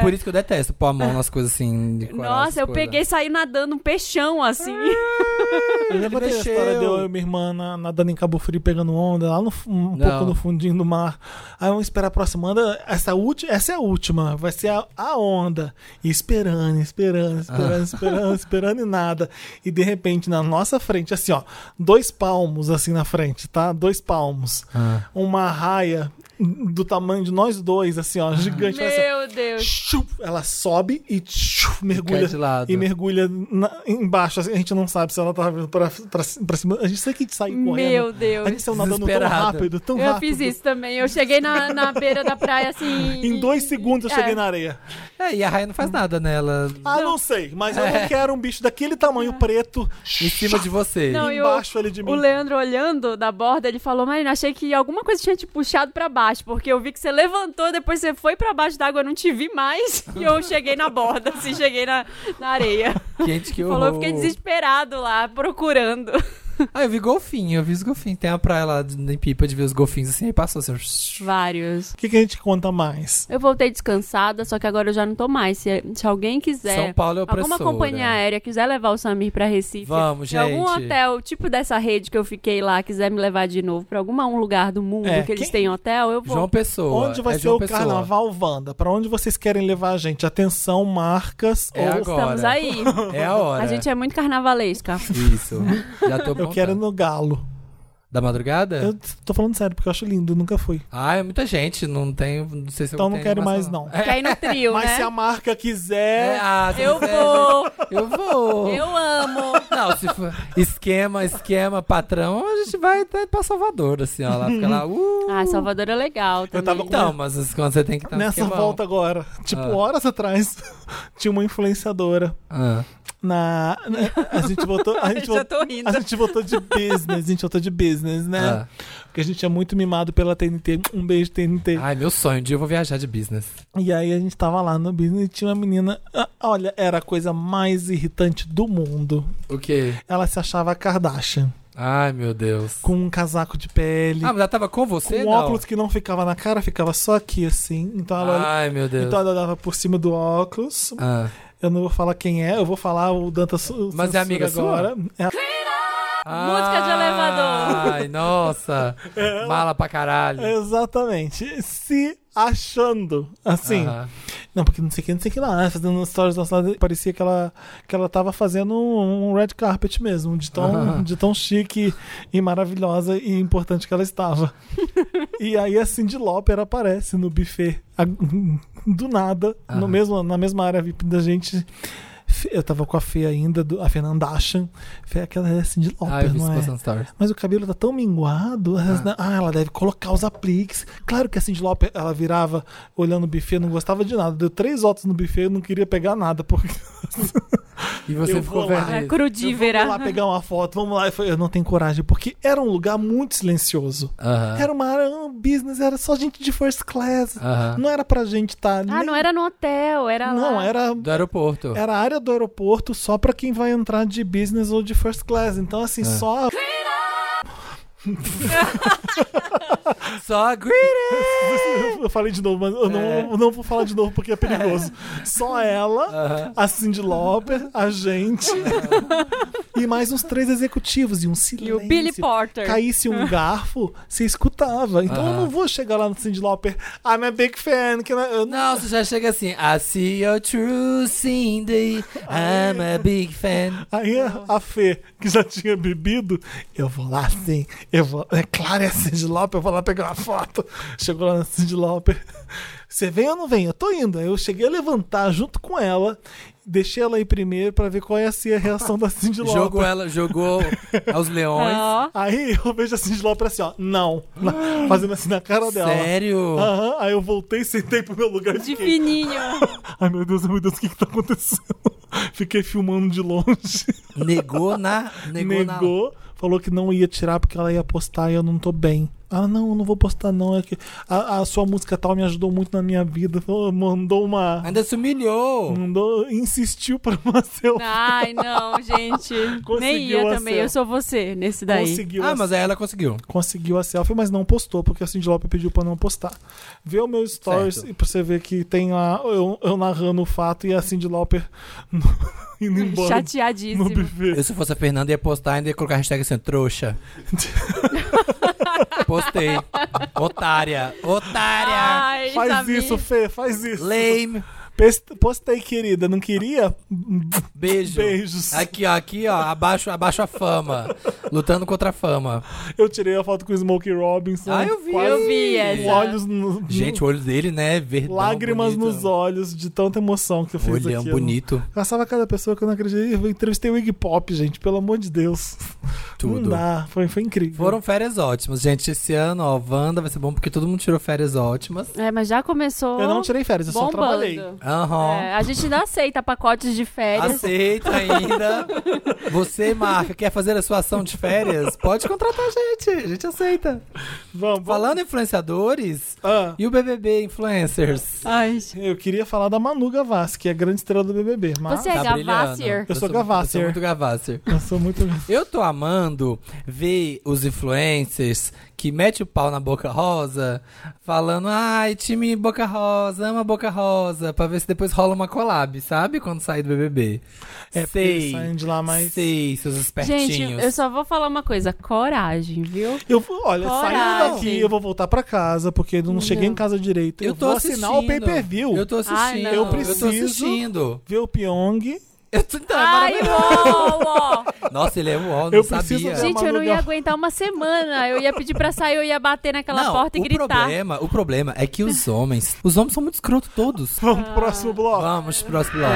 Speaker 1: Por isso que eu detesto pôr a mão nas coisas assim. De
Speaker 3: Nossa, eu
Speaker 1: coisas.
Speaker 3: peguei e saí nadando um peixão, assim.
Speaker 2: Eu já contei a
Speaker 1: mexeu.
Speaker 2: história de eu e minha irmã na- nadando em Cabo Frio pegando onda, lá no, um
Speaker 1: Não.
Speaker 2: pouco no fundinho do mar. Aí vamos esperar a próxima onda. Essa, essa é a última, vai ser a, a onda. E esperando, esperando, esperando, esperando, esperando e nada. E de repente, na nossa frente, assim, ó, dois palmos assim na frente, tá? Dois palmos.
Speaker 1: Ah.
Speaker 2: Uma raia do tamanho de nós dois, assim, ó, gigante. Faz assim,
Speaker 3: Meu Deus.
Speaker 2: Chup, ela sobe e chup, mergulha
Speaker 1: de lado.
Speaker 2: e mergulha na- embaixo. assim, a gente não sabe se ela tava vindo pra, pra, pra cima. A gente sabe que a gente saiu correndo.
Speaker 3: Meu Deus.
Speaker 2: A gente saiu nadando tão rápido, tão
Speaker 3: Eu
Speaker 2: rápido.
Speaker 3: fiz isso também. Eu cheguei na, na beira da praia, assim.
Speaker 2: Em dois segundos eu
Speaker 3: É.
Speaker 2: cheguei na areia.
Speaker 1: É, e a raia não faz nada nela.
Speaker 2: Ah, não, sei, mas eu não quero um bicho daquele tamanho preto
Speaker 1: Em cima de você.
Speaker 3: Não, e
Speaker 2: embaixo ali de mim.
Speaker 3: O Leandro olhando da borda, ele falou, Marina, achei que alguma coisa tinha te puxado pra baixo, porque eu vi que você levantou, depois você foi pra baixo d'água, eu não te vi mais, e eu cheguei na borda, assim, cheguei na, na areia.
Speaker 1: Gente, que horror.
Speaker 3: Falou, eu fiquei desesperado lá, procurando.
Speaker 1: Ah, eu vi golfinho, eu vi os golfinhos. Tem uma praia lá de- em Pipa de ver os golfinhos assim, aí passou assim.
Speaker 3: Vários.
Speaker 2: O que, que a gente conta mais?
Speaker 3: Eu voltei descansada, só que agora eu já não tô mais. Se, se alguém quiser,
Speaker 1: São Paulo é
Speaker 3: alguma
Speaker 1: opressora.
Speaker 3: companhia aérea quiser levar o Samir pra Recife,
Speaker 1: Vamos,
Speaker 3: se algum
Speaker 1: gente.
Speaker 3: hotel, tipo dessa rede que eu fiquei lá, quiser me levar de novo pra algum um lugar do mundo
Speaker 2: É,
Speaker 3: que eles
Speaker 2: quem-
Speaker 3: têm hotel, eu vou.
Speaker 1: João Pessoa.
Speaker 2: Onde vai
Speaker 1: é
Speaker 2: ser
Speaker 1: João
Speaker 2: o
Speaker 1: Pessoa.
Speaker 2: carnaval, Wanda? Pra onde vocês querem levar a gente? Atenção, marcas.
Speaker 1: É
Speaker 2: ou...
Speaker 1: agora.
Speaker 3: Estamos aí.
Speaker 1: É a hora.
Speaker 3: A gente é muito carnavalesca.
Speaker 1: Isso. Já tô
Speaker 2: Eu quero ir no Galo.
Speaker 1: Da madrugada?
Speaker 2: Eu tô falando sério, porque eu acho lindo, nunca fui.
Speaker 1: Ah, é muita gente. Não tenho. Não sei se eu
Speaker 2: Então não
Speaker 1: tenho
Speaker 2: quero mais,
Speaker 1: animação,
Speaker 2: não.
Speaker 3: Quer ir no trio,
Speaker 2: Mas
Speaker 3: né?
Speaker 2: se a marca quiser.
Speaker 1: É, ah, se
Speaker 3: Eu
Speaker 1: quiser,
Speaker 3: vou.
Speaker 1: Eu vou.
Speaker 3: Eu amo.
Speaker 1: Não, se for esquema, esquema, patrão, a gente vai até pra Salvador, assim, ó. Lá fica lá. Uh.
Speaker 3: Ah, Salvador é legal também.
Speaker 2: tava com-
Speaker 1: Então, mas as- quando você tem que estar no
Speaker 2: Nessa
Speaker 1: esquemão.
Speaker 2: volta agora, tipo,
Speaker 1: Ah.
Speaker 2: horas atrás, tinha uma influenciadora
Speaker 1: Ah.
Speaker 2: Na. na- a gente voltou. A gente, voltou, a gente voltou de business, a gente voltou de business, né?
Speaker 1: Ah.
Speaker 2: Porque a gente é muito mimado pela TNT. Um beijo, TNT.
Speaker 1: Ai, meu sonho, um dia eu vou viajar de business.
Speaker 2: E aí a gente tava lá no business e tinha uma menina. ah, Olha, era a coisa mais irritante do mundo.
Speaker 1: O quê?
Speaker 2: Ela se achava Kardashian.
Speaker 1: Ai, meu Deus.
Speaker 2: Com um casaco de pele.
Speaker 1: Ah, mas ela tava com
Speaker 2: com
Speaker 1: você,
Speaker 2: um
Speaker 1: não?
Speaker 2: óculos que não ficava na cara, ficava só aqui, assim. Então ela,
Speaker 1: Ai, meu Deus.
Speaker 2: então ela olhava por cima do óculos.
Speaker 1: Ah.
Speaker 2: Eu não vou falar quem é, eu vou falar o Dantas.
Speaker 1: Mas é amiga sua?
Speaker 2: agora. É,
Speaker 3: Música de elevador.
Speaker 1: Ai, nossa. Mala pra caralho.
Speaker 2: exatamente. Se achando. Assim.
Speaker 1: Aham.
Speaker 2: Não, porque não sei o que, não sei o que lá. Fazendo stories nossa, lá, parecia que ela, que ela tava fazendo um, red carpet mesmo. De tão,
Speaker 1: Aham.
Speaker 2: de tão chique e maravilhosa e importante que ela estava. e aí a Cindy Lauper aparece no buffet. Do nada. No
Speaker 1: Aham.
Speaker 2: mesmo, na mesma área VIP da gente. Eu tava com a Fê ainda, do- a Fernanda Ashan. Fê, aquela é a Cindy Lauper,
Speaker 1: Ah, eu vi
Speaker 2: não é? Mas o cabelo tá tão minguado. elas- Ah. ela deve colocar os apliques. Claro que a Cindy Lauper, ela virava olhando o buffet, não gostava de nada. Deu três votos no buffet, eu não queria pegar nada. Porque
Speaker 1: E você
Speaker 2: Eu
Speaker 1: ficou vendo
Speaker 3: É crudívera.
Speaker 2: vamos lá pegar uma foto, vamos lá. Eu, falei, eu não tenho coragem, porque era um lugar muito silencioso. Era uma área, um business, era só gente de first class. Não era pra gente estar.
Speaker 3: Ah, não era no hotel, era
Speaker 2: Não,
Speaker 3: lá.
Speaker 2: era.
Speaker 1: Do aeroporto.
Speaker 2: Era a área do aeroporto só pra quem vai entrar de business ou de first class. Então,
Speaker 1: É.
Speaker 2: assim, só.
Speaker 1: Só greedy.
Speaker 2: Eu falei de novo, mas eu não,
Speaker 1: É.
Speaker 2: eu não vou falar de novo porque é perigoso. Só ela,
Speaker 1: Aham.
Speaker 2: a Cindy Lauper, a gente e mais uns três executivos e um
Speaker 3: E
Speaker 2: silêncio.
Speaker 3: o Billy Porter.
Speaker 2: Caísse um garfo, você escutava. Então eu
Speaker 1: Aham.
Speaker 2: não vou chegar lá no Cindy Lauper. I'm a big fan. Que eu,
Speaker 1: Não, você já chega assim. I see your true Cindy. I'm a big fan.
Speaker 2: Aí a, a Fê, que já tinha bebido, eu vou lá assim, Eu vou, é claro, é a Cindy Lauper, eu vou lá pegar uma foto. Chegou lá na Cindy Lauper. Você vem ou não vem? Eu tô indo. Aí Eu cheguei a levantar junto com ela, deixei ela ir primeiro pra ver qual ia ser a reação da Cindy Lauper.
Speaker 1: Jogou ela, jogou aos leões.
Speaker 3: Ó.
Speaker 2: Aí eu vejo a Cindy Lauper assim, ó, não, na- fazendo assim na cara dela.
Speaker 1: Sério?
Speaker 2: Aham, Aí eu voltei, sentei pro meu lugar e
Speaker 3: De
Speaker 2: fiquei,
Speaker 3: fininho.
Speaker 2: Ai meu Deus, meu Deus, o que que tá acontecendo? Fiquei filmando de longe.
Speaker 1: Negou na. Negou, na.
Speaker 2: Falou que não ia tirar porque ela ia postar e eu não tô bem. Ah, não, eu não vou postar não. É que a, a sua música tal me ajudou muito na minha vida. Mandou uma.
Speaker 1: Ainda se humilhou.
Speaker 2: Mandou, insistiu pra uma selfie.
Speaker 3: Ai, não, gente. Nem
Speaker 2: Conseguiu
Speaker 3: ia também.
Speaker 2: selfie.
Speaker 3: Eu sou você nesse daí.
Speaker 2: Conseguiu,
Speaker 1: Ah,
Speaker 2: a,
Speaker 1: mas aí ela conseguiu.
Speaker 2: conseguiu a selfie, mas não postou, porque a Cindy Lauper pediu pra não postar. Vê o meu stories
Speaker 1: Certo.
Speaker 2: e pra você ver que tem lá eu, eu narrando o fato e a Cindy Lauper indo embora
Speaker 3: Chateadíssimo.
Speaker 2: no buffet.
Speaker 1: Eu, se fosse a Fernanda, ia postar ainda ia colocar a hashtag assim, trouxa. Postei. Otária. Otária.
Speaker 3: Ai,
Speaker 2: Faz
Speaker 3: sabia.
Speaker 2: isso, Fê, faz isso.
Speaker 1: Lame.
Speaker 2: Postei, querida. Não queria?
Speaker 1: Beijo.
Speaker 2: Beijos.
Speaker 1: Aqui, ó, aqui, ó, abaixo, abaixo a fama. Lutando contra a fama.
Speaker 2: Eu tirei a foto com o Smokey Robinson.
Speaker 1: Ah, eu vi,
Speaker 3: eu vi
Speaker 2: com
Speaker 3: essa.
Speaker 2: Olhos no,
Speaker 1: Gente, o olho dele, né? Verdão,
Speaker 2: lágrimas
Speaker 1: bonito.
Speaker 2: nos olhos de tanta emoção que eu fiz
Speaker 1: Olhão
Speaker 2: aquilo.
Speaker 1: bonito.
Speaker 2: Passava cada pessoa que eu não acreditei. Eu entrevistei o Iggy Pop, gente, pelo amor de Deus. Não
Speaker 1: Tudo.
Speaker 2: dá, foi, foi incrível.
Speaker 1: Foram férias ótimas. Gente, esse ano, ó, Wanda vai ser bom porque todo mundo tirou férias ótimas.
Speaker 3: É, mas já começou.
Speaker 2: Eu não tirei férias, eu só
Speaker 3: bombando.
Speaker 2: trabalhei.
Speaker 1: Aham.
Speaker 3: É, a gente ainda aceita pacotes de férias.
Speaker 1: Aceita ainda. Você, marca, quer fazer a sua ação de férias? Pode contratar a gente. A gente aceita.
Speaker 2: Vamos.
Speaker 1: Falando em influenciadores,
Speaker 2: Ah,
Speaker 1: e o BBB Influencers?
Speaker 3: Ai,
Speaker 2: eu queria falar da Manu Gavassi, que é a grande estrela do BBB. Mas
Speaker 3: Você é
Speaker 1: Tá.
Speaker 3: Gavassier?
Speaker 2: Eu sou
Speaker 1: Eu
Speaker 2: Gavassier.
Speaker 1: sou muito Gavassier.
Speaker 2: eu sou muito.
Speaker 1: Eu tô amando ver os influencers que mete o pau na Boca Rosa, falando, ai, time Boca Rosa, ama Boca Rosa, pra ver se depois rola uma collab, sabe? Quando sair do BBB.
Speaker 2: É, porque eles
Speaker 1: sei,
Speaker 2: saem de lá mais.
Speaker 1: sei, seus espertinhos.
Speaker 3: Gente, eu só vou falar uma coisa. Coragem, viu?
Speaker 2: Eu vou, olha, saindo
Speaker 3: Coragem.
Speaker 2: daqui, eu vou voltar pra casa, porque eu não cheguei em casa direito. Eu,
Speaker 1: Eu tô
Speaker 2: vou
Speaker 1: assistindo.
Speaker 2: assinar o pay-per-view.
Speaker 1: Eu tô assistindo.
Speaker 3: Ai, não.
Speaker 2: Eu
Speaker 1: Eu tô
Speaker 2: preciso-
Speaker 1: assistindo.
Speaker 2: Ver o Pyong.
Speaker 1: Eu tô, então, é
Speaker 3: Ai, uó, uó.
Speaker 1: Nossa, ele é uó, não
Speaker 2: Eu preciso
Speaker 1: sabia.
Speaker 3: Gente, eu não ia aguentar uma semana. Eu ia pedir pra sair, eu ia bater naquela
Speaker 1: não,
Speaker 3: porta e
Speaker 1: o
Speaker 3: gritar.
Speaker 1: Problema, o problema é que os homens, os homens são muito escroto todos.
Speaker 2: Vamos pro próximo bloco.
Speaker 1: Vamos pro próximo bloco.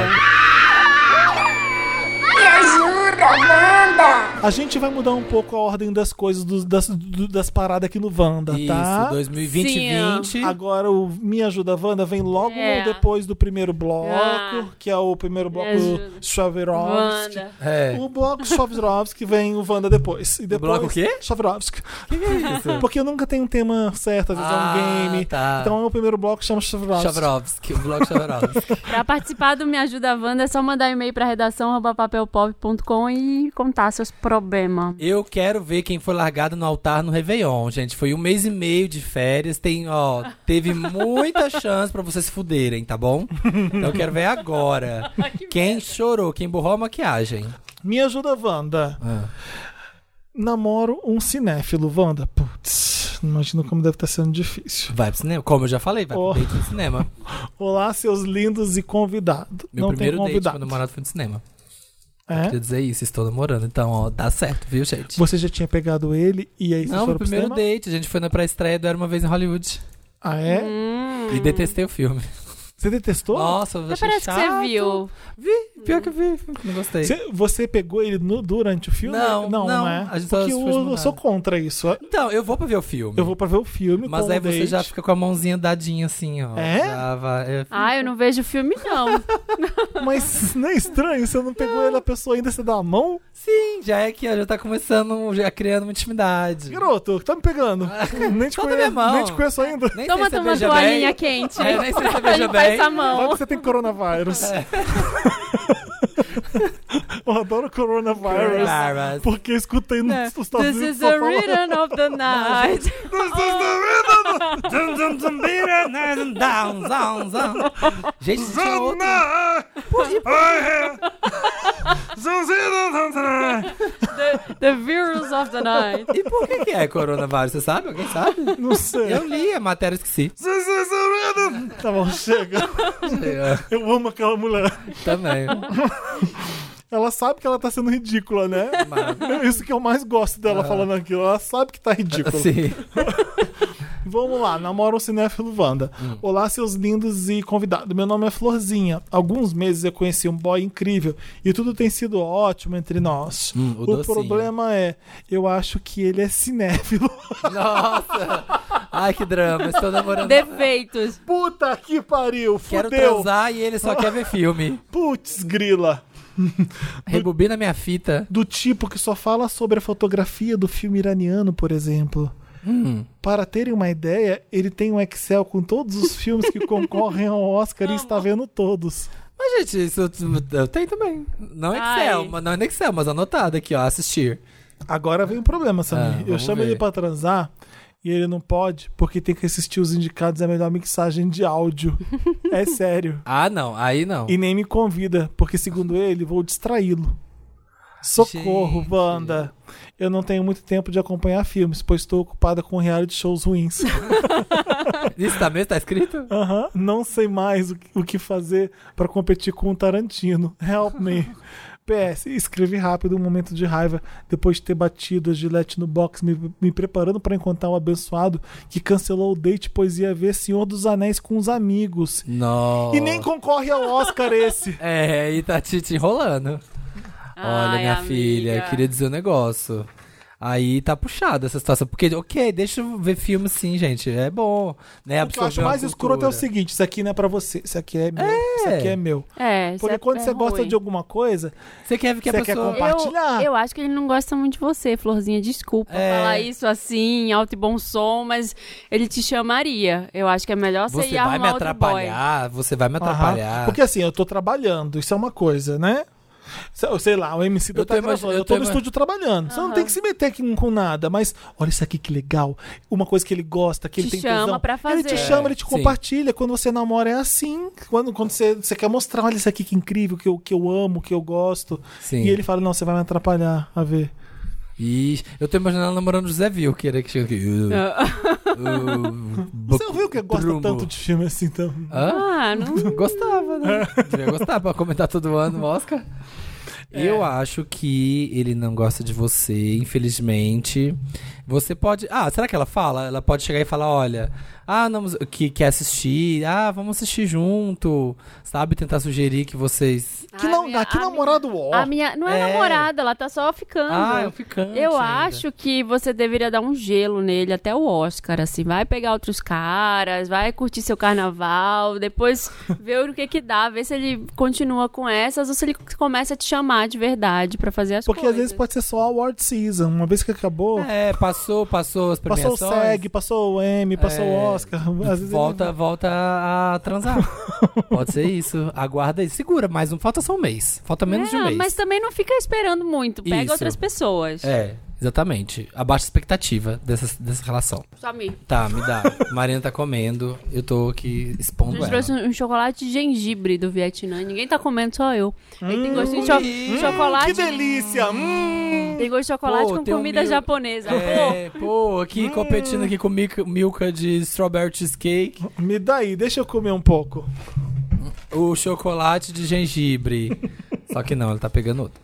Speaker 4: Me ajuda, Wanda!
Speaker 2: A gente vai mudar um pouco a ordem das coisas, dos- das, do- das paradas aqui no Wanda,
Speaker 1: Isso,
Speaker 2: tá?
Speaker 1: 2020
Speaker 3: Sim, ó.
Speaker 1: 20.
Speaker 2: Agora o Me Ajuda Wanda vem logo
Speaker 3: É.
Speaker 2: depois do primeiro bloco,
Speaker 3: Ah.
Speaker 2: que é o primeiro bloco.
Speaker 3: Wanda.
Speaker 1: É.
Speaker 2: O bloco Chaverovski vem o Wanda depois. E depois
Speaker 1: bloco o quê? Que que é isso?
Speaker 2: Porque nunca tem um tema certo, às vezes é
Speaker 1: Ah,
Speaker 2: um game.
Speaker 1: tá.
Speaker 2: Então é o primeiro bloco que chama Chaverovski.
Speaker 1: Chavrovski, o bloco.
Speaker 3: Pra participar do Me Ajuda Wanda, é só mandar e-mail pra redação papelpop.com e contar seus problemas.
Speaker 1: Eu quero ver quem foi largado no altar no Réveillon, gente. Foi um mês e meio de férias. Tem, ó, teve muita chance pra vocês se fuderem, tá bom? Então eu quero ver agora. Quem chorou, quem borrou a maquiagem.
Speaker 2: Me ajuda, Wanda.
Speaker 1: Ah.
Speaker 2: Namoro um cinéfilo, Wanda. Putz, imagino como deve estar sendo difícil.
Speaker 1: Vai pro cinema? Como eu já falei, vai
Speaker 2: Oh.
Speaker 1: pro date no cinema.
Speaker 2: Olá, seus lindos e convidados.
Speaker 1: Meu
Speaker 2: Não tem
Speaker 1: primeiro date com
Speaker 2: convidado.
Speaker 1: o namorado foi no cinema.
Speaker 2: É?
Speaker 1: Queria dizer isso, estou namorando. Então, ó, dá certo, viu, gente?
Speaker 2: Você já tinha pegado ele e aí vocês
Speaker 1: Não,
Speaker 2: foram
Speaker 1: meu
Speaker 2: pro
Speaker 1: primeiro
Speaker 2: cinema?
Speaker 1: date. A gente foi na pré-estreia do Era Uma Vez em Hollywood.
Speaker 2: Ah, é?
Speaker 3: Hum.
Speaker 1: E detestei o filme.
Speaker 2: Você detestou?
Speaker 1: Nossa, eu
Speaker 3: Até
Speaker 1: achei
Speaker 3: parece que
Speaker 1: chato.
Speaker 3: você viu.
Speaker 1: Vi, pior que vi. Não gostei.
Speaker 2: Você, você pegou ele no- durante o filme?
Speaker 1: Não,
Speaker 2: não,
Speaker 1: não,
Speaker 2: é.
Speaker 1: a gente
Speaker 2: Porque eu, eu sou contra isso.
Speaker 1: Então, eu vou pra ver o filme.
Speaker 2: Eu vou pra ver o filme
Speaker 1: Mas aí
Speaker 2: o
Speaker 1: você já fica com a mãozinha dadinha assim, ó.
Speaker 2: É?
Speaker 1: Já vai, é.
Speaker 3: Ah, eu não vejo filme, não.
Speaker 2: Mas não é estranho? Você não pegou ele, a pessoa ainda você dá a mão?
Speaker 1: Sim, já é que ó, já tá começando, já criando uma intimidade.
Speaker 2: Garoto, tá me pegando. nem, te conheço, nem te conheço ainda.
Speaker 1: Nem
Speaker 3: Toma
Speaker 1: sei se
Speaker 3: uma toalhinha quente.
Speaker 1: É, nem sei se você
Speaker 3: Aí
Speaker 1: beija bem.
Speaker 3: A
Speaker 2: Vai
Speaker 3: mão.
Speaker 2: que você tem coronavírus.
Speaker 1: É.
Speaker 2: Eu adoro coronavírus.
Speaker 1: Coronavirus.
Speaker 2: Porque eu escutei nos
Speaker 3: É.
Speaker 2: Estados
Speaker 3: This
Speaker 2: Unidos
Speaker 3: is
Speaker 2: só
Speaker 3: the rhythm of the night.
Speaker 1: Zum, zum, zum, bira, na, zum, down, zão, zão. Gente, outro.
Speaker 3: The, the virus of the night.
Speaker 1: E por que, que é coronavírus? Você sabe? Alguém sabe?
Speaker 2: Não sei.
Speaker 1: Eu li a matéria, esqueci.
Speaker 2: Tá bom, chega. Eu amo aquela mulher.
Speaker 1: Também.
Speaker 2: Ela sabe que ela tá sendo ridícula, né? Isso que eu mais gosto dela falando aquilo. Ela sabe que tá ridícula.
Speaker 1: Sim.
Speaker 2: Vamos lá, namora o cinéfilo Wanda.
Speaker 1: Hum.
Speaker 2: Olá, seus lindos e convidados. Meu nome é Florzinha. Alguns meses eu conheci um boy incrível e tudo tem sido ótimo entre nós.
Speaker 1: Hum, o
Speaker 2: o problema é, eu acho que ele é cinéfilo.
Speaker 1: Nossa! Ai, que drama. Estou namorando.
Speaker 3: Defeitos.
Speaker 2: Puta que pariu,
Speaker 1: Quero
Speaker 2: fudeu.
Speaker 1: transar e ele só quer ver filme.
Speaker 2: Putz, grila.
Speaker 1: Rebobina minha fita.
Speaker 2: Do tipo que só fala sobre a fotografia do filme iraniano, por exemplo.
Speaker 1: Hum.
Speaker 2: Para terem uma ideia, ele tem um Excel com todos os filmes que concorrem ao Oscar e está vendo todos.
Speaker 1: Mas, gente, isso eu tenho também. Não Excel,
Speaker 3: Ai.
Speaker 1: mas não é no Excel, mas anotado aqui, ó, assistir.
Speaker 2: Agora vem o problema, Samir.
Speaker 1: Ah,
Speaker 2: eu chamo
Speaker 1: ver.
Speaker 2: ele pra transar e ele não pode porque tem que assistir os indicados a melhor mixagem de áudio. é sério.
Speaker 1: Ah, não, aí não.
Speaker 2: E nem me convida, porque segundo ele, vou distraí-lo. Socorro,
Speaker 1: Gente.
Speaker 2: Wanda. Eu não tenho muito tempo de acompanhar filmes, pois estou ocupada com reality shows ruins.
Speaker 1: Isso tá mesmo? Tá escrito?
Speaker 2: Aham. Não sei mais o que- o que fazer para competir com o Tarantino. Help me. PS, escrevi rápido um momento de raiva depois de ter batido a Gillette no box, me, me preparando para encontrar o abençoado que cancelou o date, pois ia ver Senhor dos Anéis com os amigos.
Speaker 1: Nossa.
Speaker 2: E nem concorre ao Oscar esse.
Speaker 1: É, e tá te, te enrolando. Olha,
Speaker 3: Ai,
Speaker 1: minha
Speaker 3: amiga.
Speaker 1: filha, queria dizer um negócio. Aí tá puxada essa situação. Porque, ok, deixa eu ver filme sim, gente. É bom. Né?
Speaker 2: O que eu acho mais escroto é o seguinte: isso aqui não é pra você, isso aqui é meu, isso aqui é meu.
Speaker 3: É, isso
Speaker 2: Porque
Speaker 3: é-
Speaker 2: quando
Speaker 3: é
Speaker 2: você gosta
Speaker 3: ruim.
Speaker 2: de alguma coisa,
Speaker 1: Você quer ver que a
Speaker 2: Você quer
Speaker 1: pessoa...
Speaker 2: compa- compartilhar.
Speaker 3: Eu, eu acho que ele não gosta muito de você, Florzinha. Desculpa
Speaker 1: É.
Speaker 3: falar isso assim, alto e bom som, mas ele te chamaria. Eu acho que é melhor você,
Speaker 1: Você
Speaker 3: ir
Speaker 1: vai me
Speaker 3: arrumar outro boy.
Speaker 1: atrapalhar, você vai me atrapalhar.
Speaker 2: Porque assim, eu tô trabalhando, isso é uma coisa, né? Se- Sei lá, o MC
Speaker 1: Eu
Speaker 2: tá gravando,
Speaker 1: eu
Speaker 2: eu tô no estúdio trabalhando. Você não tem que se meter aqui com nada, mas olha isso aqui que legal. Uma coisa que ele gosta, que ele
Speaker 3: Te
Speaker 2: tem
Speaker 3: chama
Speaker 2: tesão.
Speaker 3: pra
Speaker 2: Ele te
Speaker 3: fazer.
Speaker 2: chama, ele te
Speaker 1: Sim.
Speaker 2: compartilha. Quando você namora é assim. Quando, quando você, você quer mostrar, olha isso aqui que incrível, que eu, que eu amo, que eu gosto.
Speaker 1: Sim.
Speaker 2: E ele fala, não, você vai me atrapalhar a ver.
Speaker 1: Ih, eu tô imaginando ela namorando o José Wilker, que chega aqui. Uh, uh,
Speaker 2: Você ouviu que gosta tanto de filme assim, então?
Speaker 1: Hã?
Speaker 3: Ah, não.
Speaker 1: Gostava, né? Devia gostar pra comentar todo ano o Oscar. Eu acho que ele não gosta de você, infelizmente. Você pode. Ah, será que ela fala? Ela pode chegar e falar: olha, ah, não, que quer assistir, ah, vamos assistir junto, sabe? Tentar sugerir que vocês.
Speaker 2: Que,
Speaker 3: Ai,
Speaker 2: não,
Speaker 3: minha-
Speaker 2: que
Speaker 3: a
Speaker 2: namorado ó.
Speaker 3: A minha. Não é,
Speaker 1: É.
Speaker 3: namorada, ela tá só ficando.
Speaker 1: Ah, eu ficando.
Speaker 3: Eu acho que você deveria dar um gelo nele até o Oscar, assim. Vai pegar outros caras, vai curtir seu carnaval, depois ver o que que dá, ver se ele continua com essas ou se ele começa a te chamar de verdade pra fazer as
Speaker 2: Porque
Speaker 3: coisas.
Speaker 2: às vezes pode ser só a award season. Uma vez que acabou,
Speaker 1: É, passou, passou as
Speaker 2: passou o
Speaker 1: premiações.
Speaker 2: SEG, passou o M, passou
Speaker 1: É,
Speaker 2: o Oscar. Às vezes
Speaker 1: Volta,
Speaker 2: ele-
Speaker 1: volta a transar. Pode ser isso. Aguarda aí. Segura, mais um. Falta só um mês. Falta menos de um
Speaker 3: É,
Speaker 1: mês.
Speaker 3: Mas também não fica esperando muito. Pega
Speaker 1: Isso.
Speaker 3: outras pessoas.
Speaker 1: É, exatamente. Abaixa a expectativa dessa, dessa relação.
Speaker 3: Samir.
Speaker 1: Tá, me dá. Marina tá comendo, eu tô aqui
Speaker 3: A
Speaker 1: expondo
Speaker 3: gente
Speaker 1: ela.
Speaker 3: trouxe um chocolate de gengibre do Vietnã. Ninguém tá comendo, só eu. Ele tem gostinho de
Speaker 1: Hum,
Speaker 3: cho- chocolate.
Speaker 2: Que delícia! Hum.
Speaker 3: Tem gosto de chocolate
Speaker 1: Pô,
Speaker 3: com
Speaker 1: um
Speaker 3: comida
Speaker 1: mil-
Speaker 3: japonesa. Pô,
Speaker 1: É, pô, aqui competindo aqui com Milka, Milka de strawberry cheesecake,
Speaker 2: Me dá aí, deixa eu comer um pouco.
Speaker 1: o chocolate de gengibre. Só que não, ele tá pegando outro.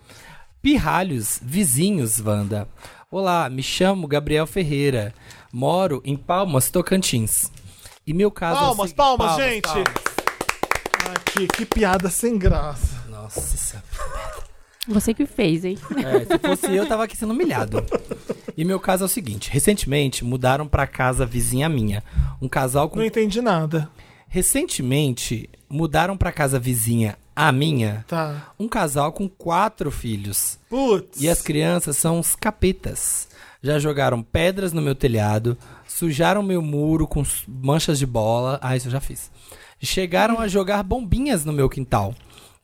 Speaker 1: Pirralhos, vizinhos, Wanda. Olá, me chamo Gabriel Ferreira. Moro em Palmas, Tocantins. E meu caso é
Speaker 2: Palmas,
Speaker 1: segui-
Speaker 2: palmas, gente.
Speaker 1: palmas.
Speaker 2: Aqui, que piada sem graça.
Speaker 1: Nossa senhora.
Speaker 3: Você que fez, hein?
Speaker 1: É, se fosse eu, tava aqui sendo humilhado. E meu caso é o seguinte: recentemente mudaram pra casa vizinha minha. Um casal com.
Speaker 2: Não entendi nada.
Speaker 1: Recentemente mudaram pra casa vizinha a minha.
Speaker 2: Tá.
Speaker 1: Um casal com quatro filhos.
Speaker 2: Putz.
Speaker 1: E as crianças são os capetas. Já jogaram pedras no meu telhado, sujaram meu muro com manchas de bola. Ah, isso eu já fiz. Chegaram a jogar bombinhas no meu quintal.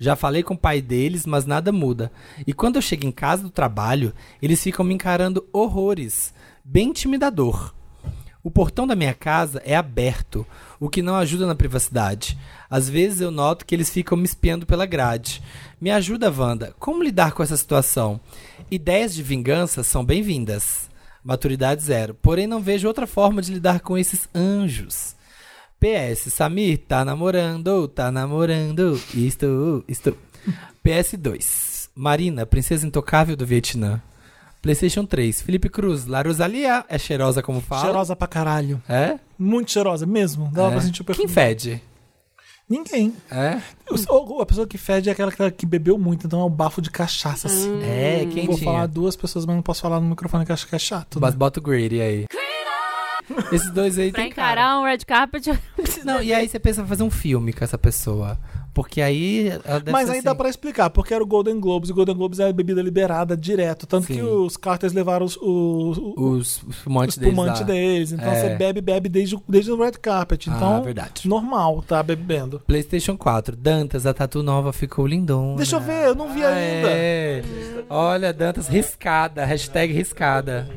Speaker 1: Já falei com o pai deles, mas nada muda. E quando eu chego em casa do trabalho, eles ficam me encarando horrores. Bem intimidador. O portão da minha casa é aberto, o que não ajuda na privacidade. Às vezes eu noto que eles ficam me espiando pela grade. Me ajuda, Wanda. Como lidar com essa situação? Ideias de vingança são bem-vindas. Maturidade zero. Porém, não vejo outra forma de lidar com esses anjos. PS, Samir, tá namorando, tá namorando. Estou, estou. PS2. Marina, princesa intocável do Vietnã. PlayStation 3, Felipe Cruz, La Rosalia é cheirosa como fala.
Speaker 2: Cheirosa pra caralho.
Speaker 1: É?
Speaker 2: Muito cheirosa mesmo. Dá
Speaker 1: é.
Speaker 2: pra sentir o perfume.
Speaker 1: Quem fede?
Speaker 2: Ninguém.
Speaker 1: É?
Speaker 2: O- A pessoa que fede é aquela que- bebeu muito, então é o bafo de cachaça, assim.
Speaker 1: É, quem
Speaker 2: Vou
Speaker 1: tinha?
Speaker 2: falar duas pessoas, mas não posso falar no microfone que acho que é chato.
Speaker 1: Mas
Speaker 2: né?
Speaker 1: bota o Grady aí. Esses dois aí
Speaker 3: Pra
Speaker 1: tem cara.
Speaker 3: encarar um red carpet,
Speaker 1: Não, e aí você pensa em fazer um filme com essa pessoa. Porque aí ela deve
Speaker 2: Mas aí
Speaker 1: assim.
Speaker 2: dá pra explicar, porque era o Golden Globes, e o Golden Globes é bebida liberada direto. Tanto
Speaker 1: Sim.
Speaker 2: que os Carters levaram os, os, os,
Speaker 1: Os fumantes deles.
Speaker 2: deles. Então
Speaker 1: É.
Speaker 2: você bebe, bebe desde, o- desde o red carpet.
Speaker 1: Ah,
Speaker 2: Então,
Speaker 1: verdade.
Speaker 2: normal tá bebendo.
Speaker 1: PlayStation 4. Dantas, a tatu nova ficou lindona.
Speaker 2: Deixa eu ver, eu não vi ainda.
Speaker 1: É. Olha, Dantas riscada. Hashtag riscada.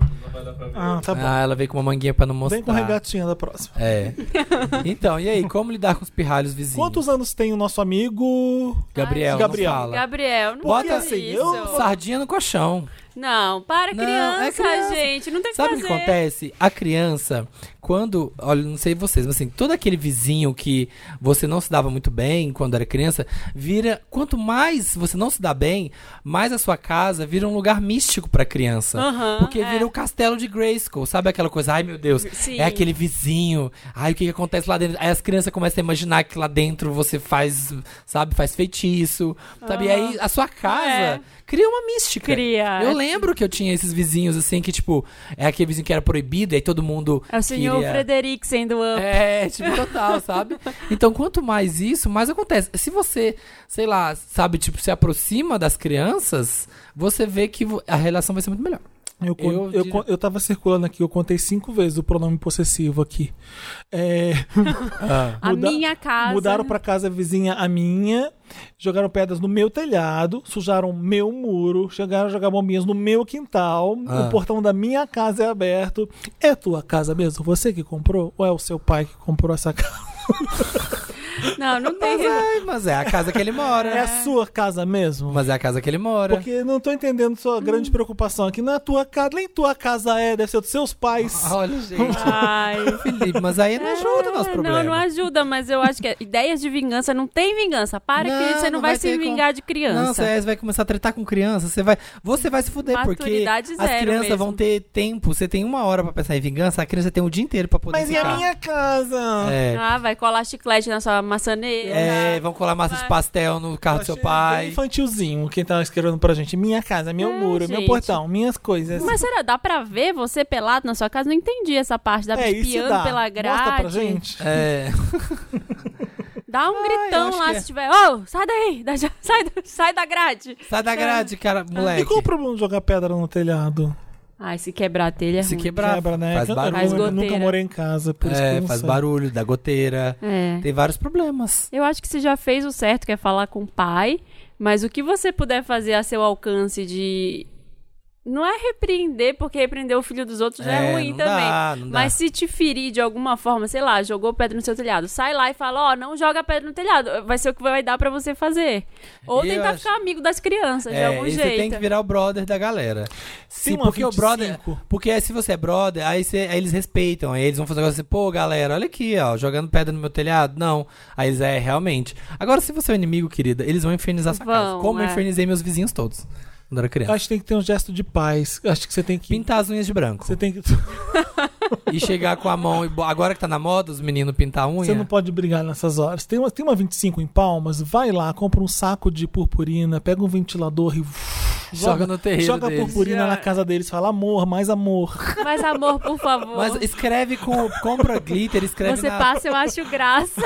Speaker 2: Ah, tá bom.
Speaker 1: Ah, ela veio com uma manguinha pra não mostrar.
Speaker 2: Vem com regatinha da próxima.
Speaker 1: É. Então, e aí, como lidar com os pirralhos vizinhos?
Speaker 2: Quantos anos tem o nosso amigo?
Speaker 1: Gabriel,
Speaker 2: Gabriel.
Speaker 1: não fala.
Speaker 3: Gabriel, não bota
Speaker 2: assim,
Speaker 3: isso.
Speaker 2: eu-
Speaker 1: Sardinha no colchão.
Speaker 3: Não, para
Speaker 1: Não,
Speaker 3: criança,
Speaker 1: é criança.
Speaker 3: gente. Não tem que
Speaker 1: Sabe o que acontece? A criança, quando. Olha, não sei vocês, mas assim, todo aquele vizinho que você não se dava muito bem quando era criança, vira. Quanto mais você não se dá bem, mais a sua casa vira um lugar místico pra criança.
Speaker 3: Aham,
Speaker 1: porque
Speaker 3: é.
Speaker 1: vira o castelo de Grayskull. Sabe aquela coisa? Ai, meu Deus,
Speaker 3: Sim.
Speaker 1: é aquele vizinho. Ai, o que, que acontece lá dentro? Aí as crianças começam a imaginar que lá dentro você faz, sabe, faz feitiço. Sabe? E aí a sua casa
Speaker 3: É.
Speaker 1: cria uma mística.
Speaker 3: Cria.
Speaker 1: Eu lembro que eu tinha esses vizinhos assim que, tipo, é aquele vizinho que era proibido, e aí todo mundo.
Speaker 3: É o senhor
Speaker 1: queria...
Speaker 3: Frederic sendo up.
Speaker 1: É, tipo, total, sabe? Então, quanto mais isso, mais acontece. Se você, sei lá, sabe, tipo, se aproxima das crianças, você vê que a relação vai ser muito melhor.
Speaker 2: Eu, con-
Speaker 1: Eu
Speaker 2: eu, con- eu tava circulando aqui, eu contei cinco vezes o pronome possessivo aqui. É,
Speaker 3: A
Speaker 2: muda-
Speaker 3: minha casa.
Speaker 2: mudaram pra casa vizinha a minha, jogaram pedras no meu telhado, sujaram meu muro, chegaram a jogar bombinhas no meu quintal,
Speaker 1: Ah.
Speaker 2: o portão da minha casa é aberto. É tua casa mesmo? Você que comprou? Ou é o seu pai que comprou essa casa?
Speaker 3: Não, não tem.
Speaker 1: Mas é, mas é a casa que ele mora.
Speaker 2: É a sua casa mesmo?
Speaker 1: Mas é a casa que ele mora.
Speaker 2: Porque não tô entendendo sua grande preocupação aqui. Não é a tua casa, nem tua casa é, deve ser dos seus pais.
Speaker 1: Olha, gente.
Speaker 3: Ai.
Speaker 1: Felipe, mas aí não ajuda o nosso
Speaker 3: É,
Speaker 1: problema.
Speaker 3: Não, não ajuda, mas eu acho que ideias de vingança não tem vingança. Para
Speaker 1: Não,
Speaker 3: que você não,
Speaker 1: não
Speaker 3: vai,
Speaker 1: vai
Speaker 3: se vingar
Speaker 1: como-
Speaker 3: de criança.
Speaker 1: Não, você vai começar a tretar com criança, você vai, você vai se fuder, porque as crianças
Speaker 3: mesmo.
Speaker 1: vão ter tempo, você tem uma hora pra pensar em vingança, a criança tem o dia inteiro pra poder
Speaker 2: Mas e
Speaker 1: ficar.
Speaker 2: a minha casa?
Speaker 1: É,
Speaker 3: Ah, vai colar chiclete na sua maçaneira.
Speaker 1: é, vão colar massa de pastel no carro do seu
Speaker 2: Achei bem
Speaker 1: pai.
Speaker 2: infantilzinho quem tá escrevendo pra gente. Minha casa, meu
Speaker 3: É,
Speaker 2: muro, meu
Speaker 3: gente.
Speaker 2: portão, minhas coisas.
Speaker 3: Mas será, dá pra ver você pelado na sua casa? Não entendi essa parte. Dá pra
Speaker 2: é,
Speaker 3: espiando pela grade.
Speaker 2: Mostra pra gente.
Speaker 1: É,
Speaker 3: Dá um
Speaker 1: eu
Speaker 3: gritão lá
Speaker 1: é.
Speaker 3: se tiver. Ô, sai daí! da- sai, da- sai da grade!
Speaker 1: sai da grade, cara, moleque.
Speaker 2: E qual o problema de jogar pedra no telhado?
Speaker 3: Ai, se quebrar a telha é
Speaker 1: Se
Speaker 3: ruim.
Speaker 1: quebrar,
Speaker 2: Quebra, né?
Speaker 1: faz barulho.
Speaker 3: Faz
Speaker 2: eu nunca
Speaker 3: goteira.
Speaker 2: morei em casa, por isso que eu
Speaker 1: É,
Speaker 2: não
Speaker 1: faz
Speaker 2: sei.
Speaker 1: barulho, dá goteira.
Speaker 3: É.
Speaker 1: Tem vários problemas.
Speaker 3: Eu acho que você já fez o certo, que é falar com o pai, mas o que você puder fazer a seu alcance de. Não é repreender, porque repreender o filho dos outros já é,
Speaker 1: É,
Speaker 3: ruim
Speaker 1: não
Speaker 3: também.
Speaker 1: dá, não dá.
Speaker 3: Mas se te ferir de alguma forma, sei lá, jogou pedra no seu telhado, sai lá e fala: Ó, não joga pedra no telhado. Vai ser o que vai dar pra você fazer. Ou
Speaker 1: Eu
Speaker 3: tentar
Speaker 1: acho-
Speaker 3: ficar amigo das crianças, de
Speaker 1: É,
Speaker 3: algum
Speaker 1: e você
Speaker 3: jeito.
Speaker 1: tem que virar o brother da galera. Sim,
Speaker 2: uma
Speaker 1: porque o
Speaker 2: 25.
Speaker 1: brother. Porque aí se você é brother, aí, você- aí eles respeitam. Aí eles vão fazer um negócio assim, pô, galera, olha aqui, ó, jogando pedra no meu telhado. Não. Aí eles, é, realmente. Agora, se você é um inimigo, querida, eles vão infernizar sua casa.
Speaker 3: Vão,
Speaker 1: Como eu
Speaker 3: é.
Speaker 1: infernizei meus vizinhos todos. Quando era
Speaker 2: Eu
Speaker 1: criança.
Speaker 2: Acho que tem que ter um gesto de paz. Acho que você tem que.
Speaker 1: Pintar as unhas de branco.
Speaker 2: Você tem que.
Speaker 1: E chegar com a mão. e Agora que tá na moda, os meninos pintar a unha.
Speaker 2: Você não pode brigar nessas horas. Tem uma, tem uma 25 em palmas, vai lá, compra um saco de purpurina, pega um ventilador e.
Speaker 1: Joga no terreiro
Speaker 2: Joga
Speaker 1: deles.
Speaker 2: purpurina na casa deles, fala amor, mais amor.
Speaker 3: Mas amor, por favor.
Speaker 1: Mas escreve com. Compra glitter, escreve
Speaker 3: você
Speaker 1: na.
Speaker 3: passa, eu acho graça.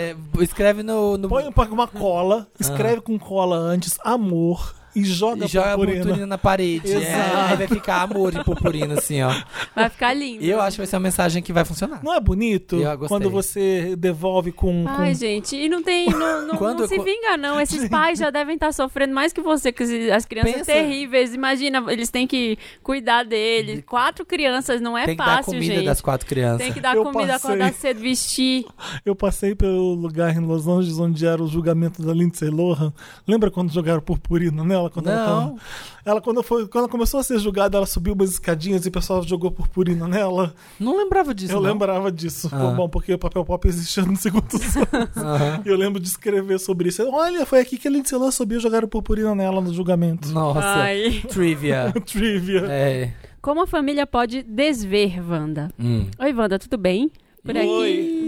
Speaker 1: é, escreve no. no
Speaker 2: Põe uma cola, escreve com cola antes, amor, e joga
Speaker 1: e joga a
Speaker 2: purpurina.
Speaker 1: purpurina na parede. É, aí vai ficar amor de purpurina, assim, ó.
Speaker 3: Vai ficar lindo.
Speaker 1: E eu acho que vai ser uma mensagem que vai funcionar.
Speaker 2: Não é bonito quando você devolve com. com-
Speaker 3: Ai, gente, e não tem. Não, não,
Speaker 1: Quando-
Speaker 3: não se vinga, não. Esses pais já devem estar sofrendo mais que você, que as crianças
Speaker 1: Pensa-
Speaker 3: terríveis. Imagina, eles têm que cuidar deles. Quatro crianças não é
Speaker 1: Tem que dar
Speaker 3: fácil,
Speaker 1: comida
Speaker 3: gente.
Speaker 1: das quatro crianças.
Speaker 3: Tem que dar
Speaker 2: Eu
Speaker 3: comida,
Speaker 2: passei.
Speaker 3: acordar cedo, vestir.
Speaker 2: Eu passei pelo lugar em Los Angeles onde era o julgamento da Lindsay Lohan. Lembra quando jogaram purpurina nela? Dela quando ela
Speaker 1: Não.
Speaker 2: tava- Ela, quando, foi, quando ela começou a ser julgada, ela subiu umas escadinhas e o pessoal jogou purpurina nela.
Speaker 1: Não lembrava disso.
Speaker 2: eu
Speaker 1: não.
Speaker 2: lembrava disso.
Speaker 1: Ah.
Speaker 2: Bom, porque o papel pop existia no segundo anos. E eu lembro de escrever sobre isso. Olha, foi aqui que a Lindsay Lohan subiu e jogaram purpurina nela no julgamento.
Speaker 1: Nossa.
Speaker 3: Ai.
Speaker 1: Trivia.
Speaker 2: Trivia.
Speaker 1: É.
Speaker 3: Como a família pode desver, Wanda?
Speaker 1: Hum.
Speaker 3: Oi, Wanda, tudo bem? Por aqui,
Speaker 1: Oi.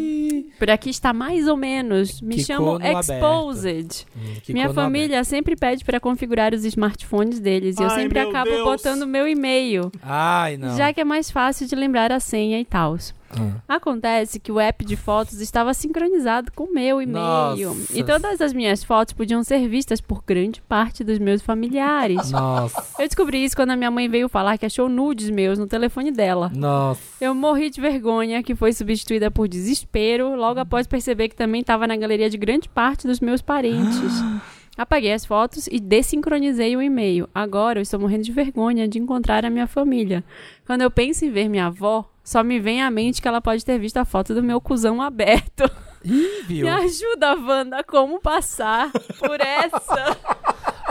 Speaker 3: Por aqui está mais ou menos. Me
Speaker 1: Quicou
Speaker 3: chamo. Exposed.
Speaker 1: Hum,
Speaker 3: Minha família sempre pede para configurar os smartphones deles e eu
Speaker 2: Ai,
Speaker 3: sempre acabo
Speaker 2: Deus.
Speaker 3: botando meu e-mail.
Speaker 1: Ai, não.
Speaker 3: já que é mais fácil de lembrar a senha e tal.
Speaker 1: Hum.
Speaker 3: Acontece que o app de fotos estava sincronizado com o meu e-mail.
Speaker 1: Nossa.
Speaker 3: E todas as minhas fotos podiam ser vistas por grande parte dos meus familiares.
Speaker 1: Nossa.
Speaker 3: Eu descobri isso quando a minha mãe veio falar que achou nudes meus no telefone dela.
Speaker 1: Nossa.
Speaker 3: Eu morri de vergonha, que foi substituída por desespero, logo após perceber que também estava na galeria de grande parte dos meus parentes. Apaguei as fotos e desincronizei o e-mail. Agora eu estou morrendo de vergonha de encontrar a minha família. Quando eu penso em ver minha avó, só me vem à mente que ela pode ter visto a foto do meu cuzão aberto.
Speaker 1: Ih, viu?
Speaker 3: Me ajuda, Wanda, como passar por essa?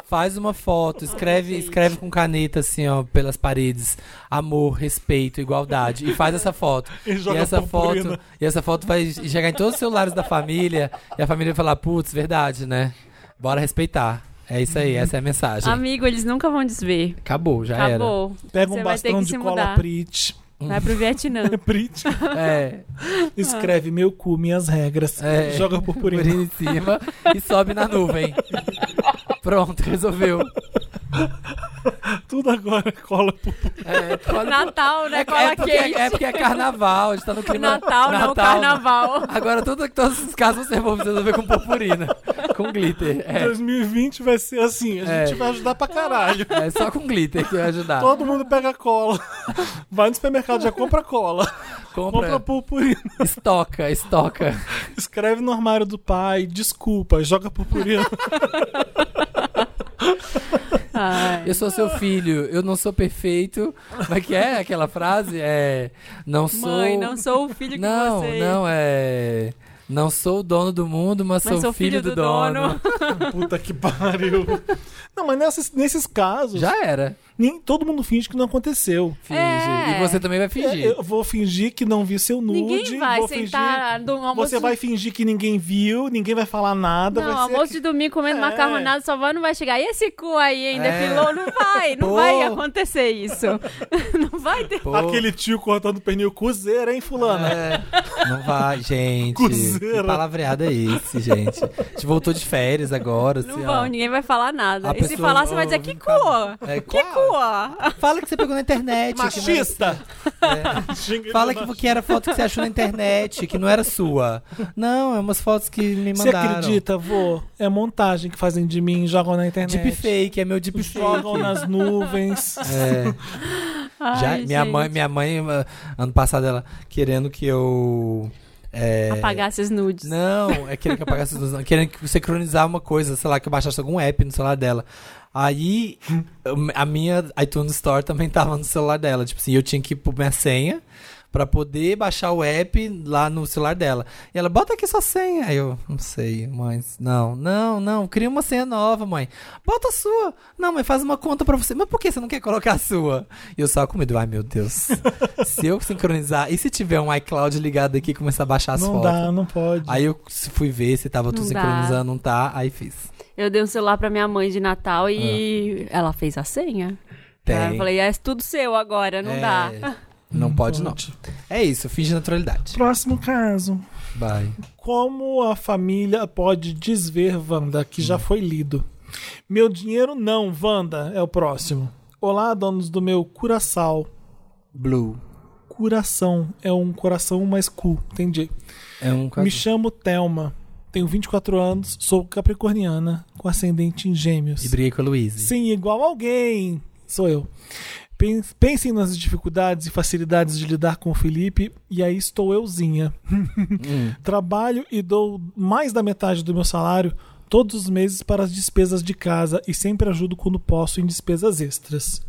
Speaker 1: Faz uma foto, escreve, escreve com caneta assim, ó, pelas paredes. Amor, respeito, igualdade. E faz essa foto.
Speaker 2: E
Speaker 1: E
Speaker 2: joga
Speaker 1: essa
Speaker 2: purpurina.
Speaker 1: foto, e essa foto vai chegar em todos os celulares da família e a família vai falar, putz, verdade, né? Bora respeitar. É isso aí, essa é a mensagem.
Speaker 3: Amigo, eles nunca vão desver.
Speaker 1: Acabou, já
Speaker 3: Acabou.
Speaker 2: Pega um
Speaker 3: Você
Speaker 2: bastão de cola
Speaker 3: mudar.
Speaker 2: Prit.
Speaker 3: Vai pro Vietnã.
Speaker 2: Prit.
Speaker 1: era. É,
Speaker 2: Escreve meu cu, minhas regras.
Speaker 1: É.
Speaker 2: Joga purpurina.
Speaker 1: purina em cima e sobe na nuvem. Pronto, resolveu.
Speaker 2: Tudo agora cola purpurina.
Speaker 1: É, cola-
Speaker 3: Natal, né?
Speaker 1: é,
Speaker 3: Cola
Speaker 1: é, porque,
Speaker 3: quente.
Speaker 1: é porque é carnaval, a gente tá no clima
Speaker 3: Natal, não carnaval.
Speaker 1: Agora tudo, todos os casos você vai resolver com purpurina, com glitter. É,
Speaker 2: 2020 vai ser assim. A gente
Speaker 1: É.
Speaker 2: vai ajudar pra caralho.
Speaker 1: é só com glitter que vai ajudar.
Speaker 2: Todo mundo pega cola. Vai no supermercado, já compra cola. Compra
Speaker 1: Compra,
Speaker 2: purpurina.
Speaker 1: estoca, estoca.
Speaker 2: Escreve no armário do pai, desculpa, joga purpurina.
Speaker 3: Ai.
Speaker 1: Eu sou seu filho, eu não sou perfeito. Como é que é aquela frase? É. Não sou.
Speaker 3: Mãe, não sou o filho que
Speaker 1: Não,
Speaker 3: você...
Speaker 1: não, é. Não sou o dono do mundo, mas,
Speaker 3: Mas
Speaker 1: sou,
Speaker 3: sou
Speaker 1: filho, do, dono.
Speaker 2: Puta que pariu. Não, mas nessas- nesses casos,
Speaker 1: Já era.
Speaker 2: Nem, todo mundo finge que não aconteceu.
Speaker 1: Finge.
Speaker 3: É.
Speaker 1: E você também vai fingir.
Speaker 2: É, Eu vou fingir que não vi seu nude.
Speaker 3: Ninguém vai
Speaker 2: vou
Speaker 3: sentar
Speaker 2: Fingir,
Speaker 3: almoço...
Speaker 2: você vai fingir que ninguém viu, ninguém vai falar nada.
Speaker 3: Não,
Speaker 2: vai ser
Speaker 3: almoço de domingo comendo
Speaker 2: É.
Speaker 3: macarronada, sua avó não vai chegar. E esse cu aí ainda
Speaker 1: É.
Speaker 3: pilou? Não vai, não
Speaker 1: Pô.
Speaker 3: vai acontecer isso. não vai ter...
Speaker 1: Pô,
Speaker 2: aquele tio cortando pernil cozeira, hein, fulana?
Speaker 1: é, não vai, gente.
Speaker 2: Cozeira.
Speaker 1: Que palavreado é esse, gente? A gente voltou de férias agora,
Speaker 3: Não
Speaker 1: assim,
Speaker 3: vão,
Speaker 1: ó.
Speaker 3: ninguém vai falar nada.
Speaker 1: A
Speaker 3: e se
Speaker 1: pessoa-
Speaker 3: falar, você vai dizer, que cu?
Speaker 1: É,
Speaker 3: Que
Speaker 1: qual? Fala que você pegou na internet. que
Speaker 2: Machista!
Speaker 1: É.
Speaker 2: Xinga ele
Speaker 1: Fala que, que era foto que você achou na internet, que não era sua. Não, é umas fotos que me
Speaker 2: Você
Speaker 1: mandaram.
Speaker 2: acredita, vô? É montagem que fazem de mim, jogam na internet.
Speaker 1: Deepfake, é meu deepfake.
Speaker 2: Jogam nas nuvens.
Speaker 1: É. Já,
Speaker 3: Ai,
Speaker 1: minha
Speaker 3: gente.
Speaker 1: mãe, minha mãe, ah, ano passado, ela querendo que eu. É,
Speaker 3: Apagar esses nudes.
Speaker 1: Não, é querendo que apagasse as luzes, não. Querendo que sincronizar uma coisa, sei lá, que eu baixasse algum app no celular dela. Aí, a minha iTunes Store também tava no celular dela. Tipo assim, eu tinha que pôr minha senha pra poder baixar o app lá no celular dela. E ela, bota aqui sua senha. Aí eu, não sei, mãe. Não, não, não. Cria uma senha nova, mãe. Bota a sua. Não, mas faz uma conta pra você. Mas por que você não quer colocar a sua? E eu só com medo. Ai, meu Deus. se eu sincronizar, e se tiver um iCloud ligado aqui e começar a baixar as
Speaker 2: Não
Speaker 1: fotos?
Speaker 2: dá, não pode.
Speaker 1: Aí eu fui ver se tava tudo
Speaker 3: Não dá.
Speaker 1: sincronizando, não tá, aí fiz.
Speaker 3: Eu dei um celular pra minha mãe de Natal e ela fez a senha.
Speaker 1: Tem.
Speaker 3: Eu falei, é tudo seu agora, não
Speaker 1: É,
Speaker 3: dá.
Speaker 1: Não pode, não. É isso, finge naturalidade.
Speaker 2: Próximo caso.
Speaker 1: Vai.
Speaker 2: Como a família pode desver Wanda, que já foi lido? Meu dinheiro não, Wanda, é o próximo. Olá, donos do meu curaçal.
Speaker 1: Blue.
Speaker 2: Curação é um coração mais cu, entendi.
Speaker 1: É um
Speaker 2: Me chamo Thelma, tenho 24 anos, sou capricorniana, com ascendente em gêmeos.
Speaker 1: E briguei com a Luísa.
Speaker 2: Sim, igual alguém. Sou eu. Pen- Pensem nas dificuldades e facilidades de lidar com o Felipe, e aí estou euzinha.
Speaker 1: Hum.
Speaker 2: Trabalho e dou mais da metade do meu salário todos os meses para as despesas de casa e sempre ajudo quando posso em despesas extras.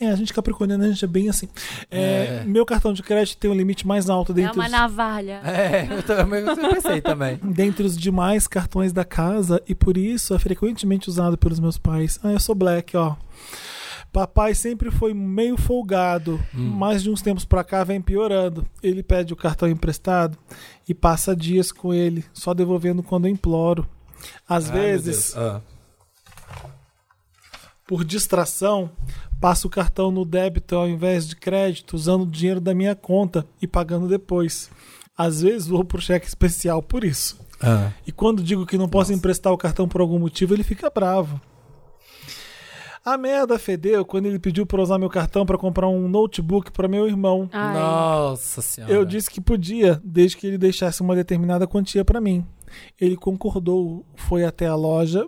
Speaker 2: É, a gente capricorniano, a gente é bem assim. É,
Speaker 1: É.
Speaker 2: Meu cartão de crédito tem um limite mais alto
Speaker 3: É
Speaker 2: dentre,
Speaker 3: uma
Speaker 2: os,
Speaker 3: navalha.
Speaker 1: É, eu, também, eu pensei também.
Speaker 2: dentre os demais cartões da casa e por isso é frequentemente usado pelos meus pais. Ah, eu sou black, ó. Papai sempre foi meio folgado, mas de uns tempos pra cá vem piorando. Ele pede o cartão emprestado e passa dias com ele, só devolvendo quando eu imploro. Às
Speaker 1: Ai,
Speaker 2: vezes.
Speaker 1: Ah.
Speaker 2: por distração, passo o cartão no débito ao invés de crédito, usando o dinheiro da minha conta e pagando depois. Às vezes vou pro cheque especial por isso.
Speaker 1: Ah.
Speaker 2: E quando digo que não posso emprestar o cartão por algum motivo, ele fica bravo. A merda fedeu quando ele pediu para usar meu cartão para comprar um notebook para meu irmão.
Speaker 3: Ai.
Speaker 1: Nossa senhora.
Speaker 2: Eu disse que podia, desde que ele deixasse uma determinada quantia para mim. Ele concordou, foi até a loja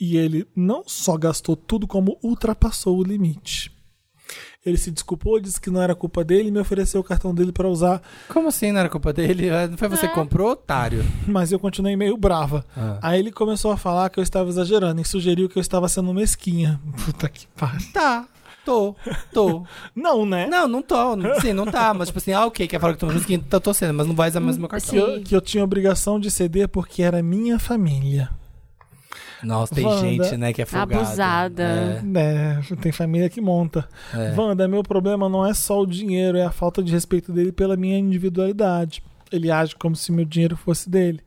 Speaker 2: e ele não só gastou tudo, como ultrapassou o limite. Ele se desculpou, disse que não era culpa dele e me ofereceu o cartão dele para usar,
Speaker 1: Como assim? Não era culpa dele? Ah, Não foi você que comprou, otário?
Speaker 2: mas eu continuei meio brava.
Speaker 1: Ah.
Speaker 2: Aí ele começou a falar que eu estava exagerando e sugeriu que eu estava sendo mesquinha. Puta que pariu.
Speaker 1: Tá, tô, tô.
Speaker 2: Não, né?
Speaker 1: Não, não tô. Sim, não tá. Mas tipo assim, ah, ok, quer falar que tô música, então tô sendo, mas não vai usar mais o meu cartão.
Speaker 2: Que eu, que eu tinha obrigação de ceder porque era minha família.
Speaker 1: Nossa, tem
Speaker 2: Wanda.
Speaker 1: gente, né, que é folgada.
Speaker 3: Abusada.
Speaker 2: É, tem família que monta.
Speaker 1: É, é.
Speaker 2: Wanda, meu problema não é só o dinheiro, é a falta de respeito dele pela minha individualidade. Ele age como se meu dinheiro fosse dele.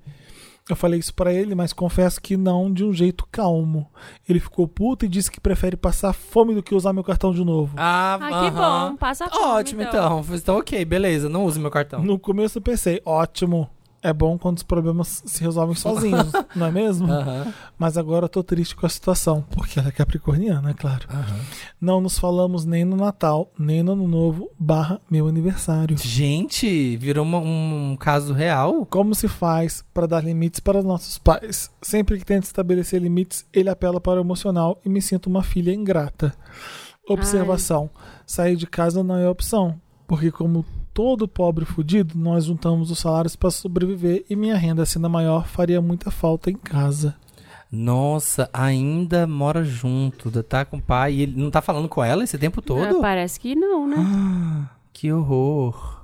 Speaker 2: Eu falei isso pra ele, mas confesso que não de um jeito calmo. Ele ficou puto e disse que prefere passar fome do que usar meu cartão de novo.
Speaker 1: Ah,
Speaker 3: Ah, que
Speaker 1: aham.
Speaker 3: bom. Passa fome,
Speaker 1: Ótimo, então. então. ok, beleza. Não use meu cartão.
Speaker 2: No começo eu pensei, ótimo. É bom quando os problemas se resolvem sozinhos, não é mesmo?
Speaker 1: Aham,
Speaker 2: Mas agora eu tô triste com a situação, porque ela é capricorniana, é claro.
Speaker 1: aham.
Speaker 2: Não nos falamos nem no Natal, nem no Ano Novo, barra meu aniversário.
Speaker 1: Gente, virou uma- um caso real?
Speaker 2: Como se faz para dar limites para nossos pais? Sempre que tento estabelecer limites, ele apela para o emocional e me sinto uma filha ingrata. Observação: sair de casa não é opção, porque como todo pobre fudido, nós juntamos os salários para sobreviver e minha renda sendo maior faria muita falta em casa.
Speaker 1: Nossa, ainda mora junto, tá com o pai e ele não tá falando com ela esse tempo
Speaker 3: Ah,
Speaker 1: todo?
Speaker 3: parece que não, né?
Speaker 1: Ah, que horror.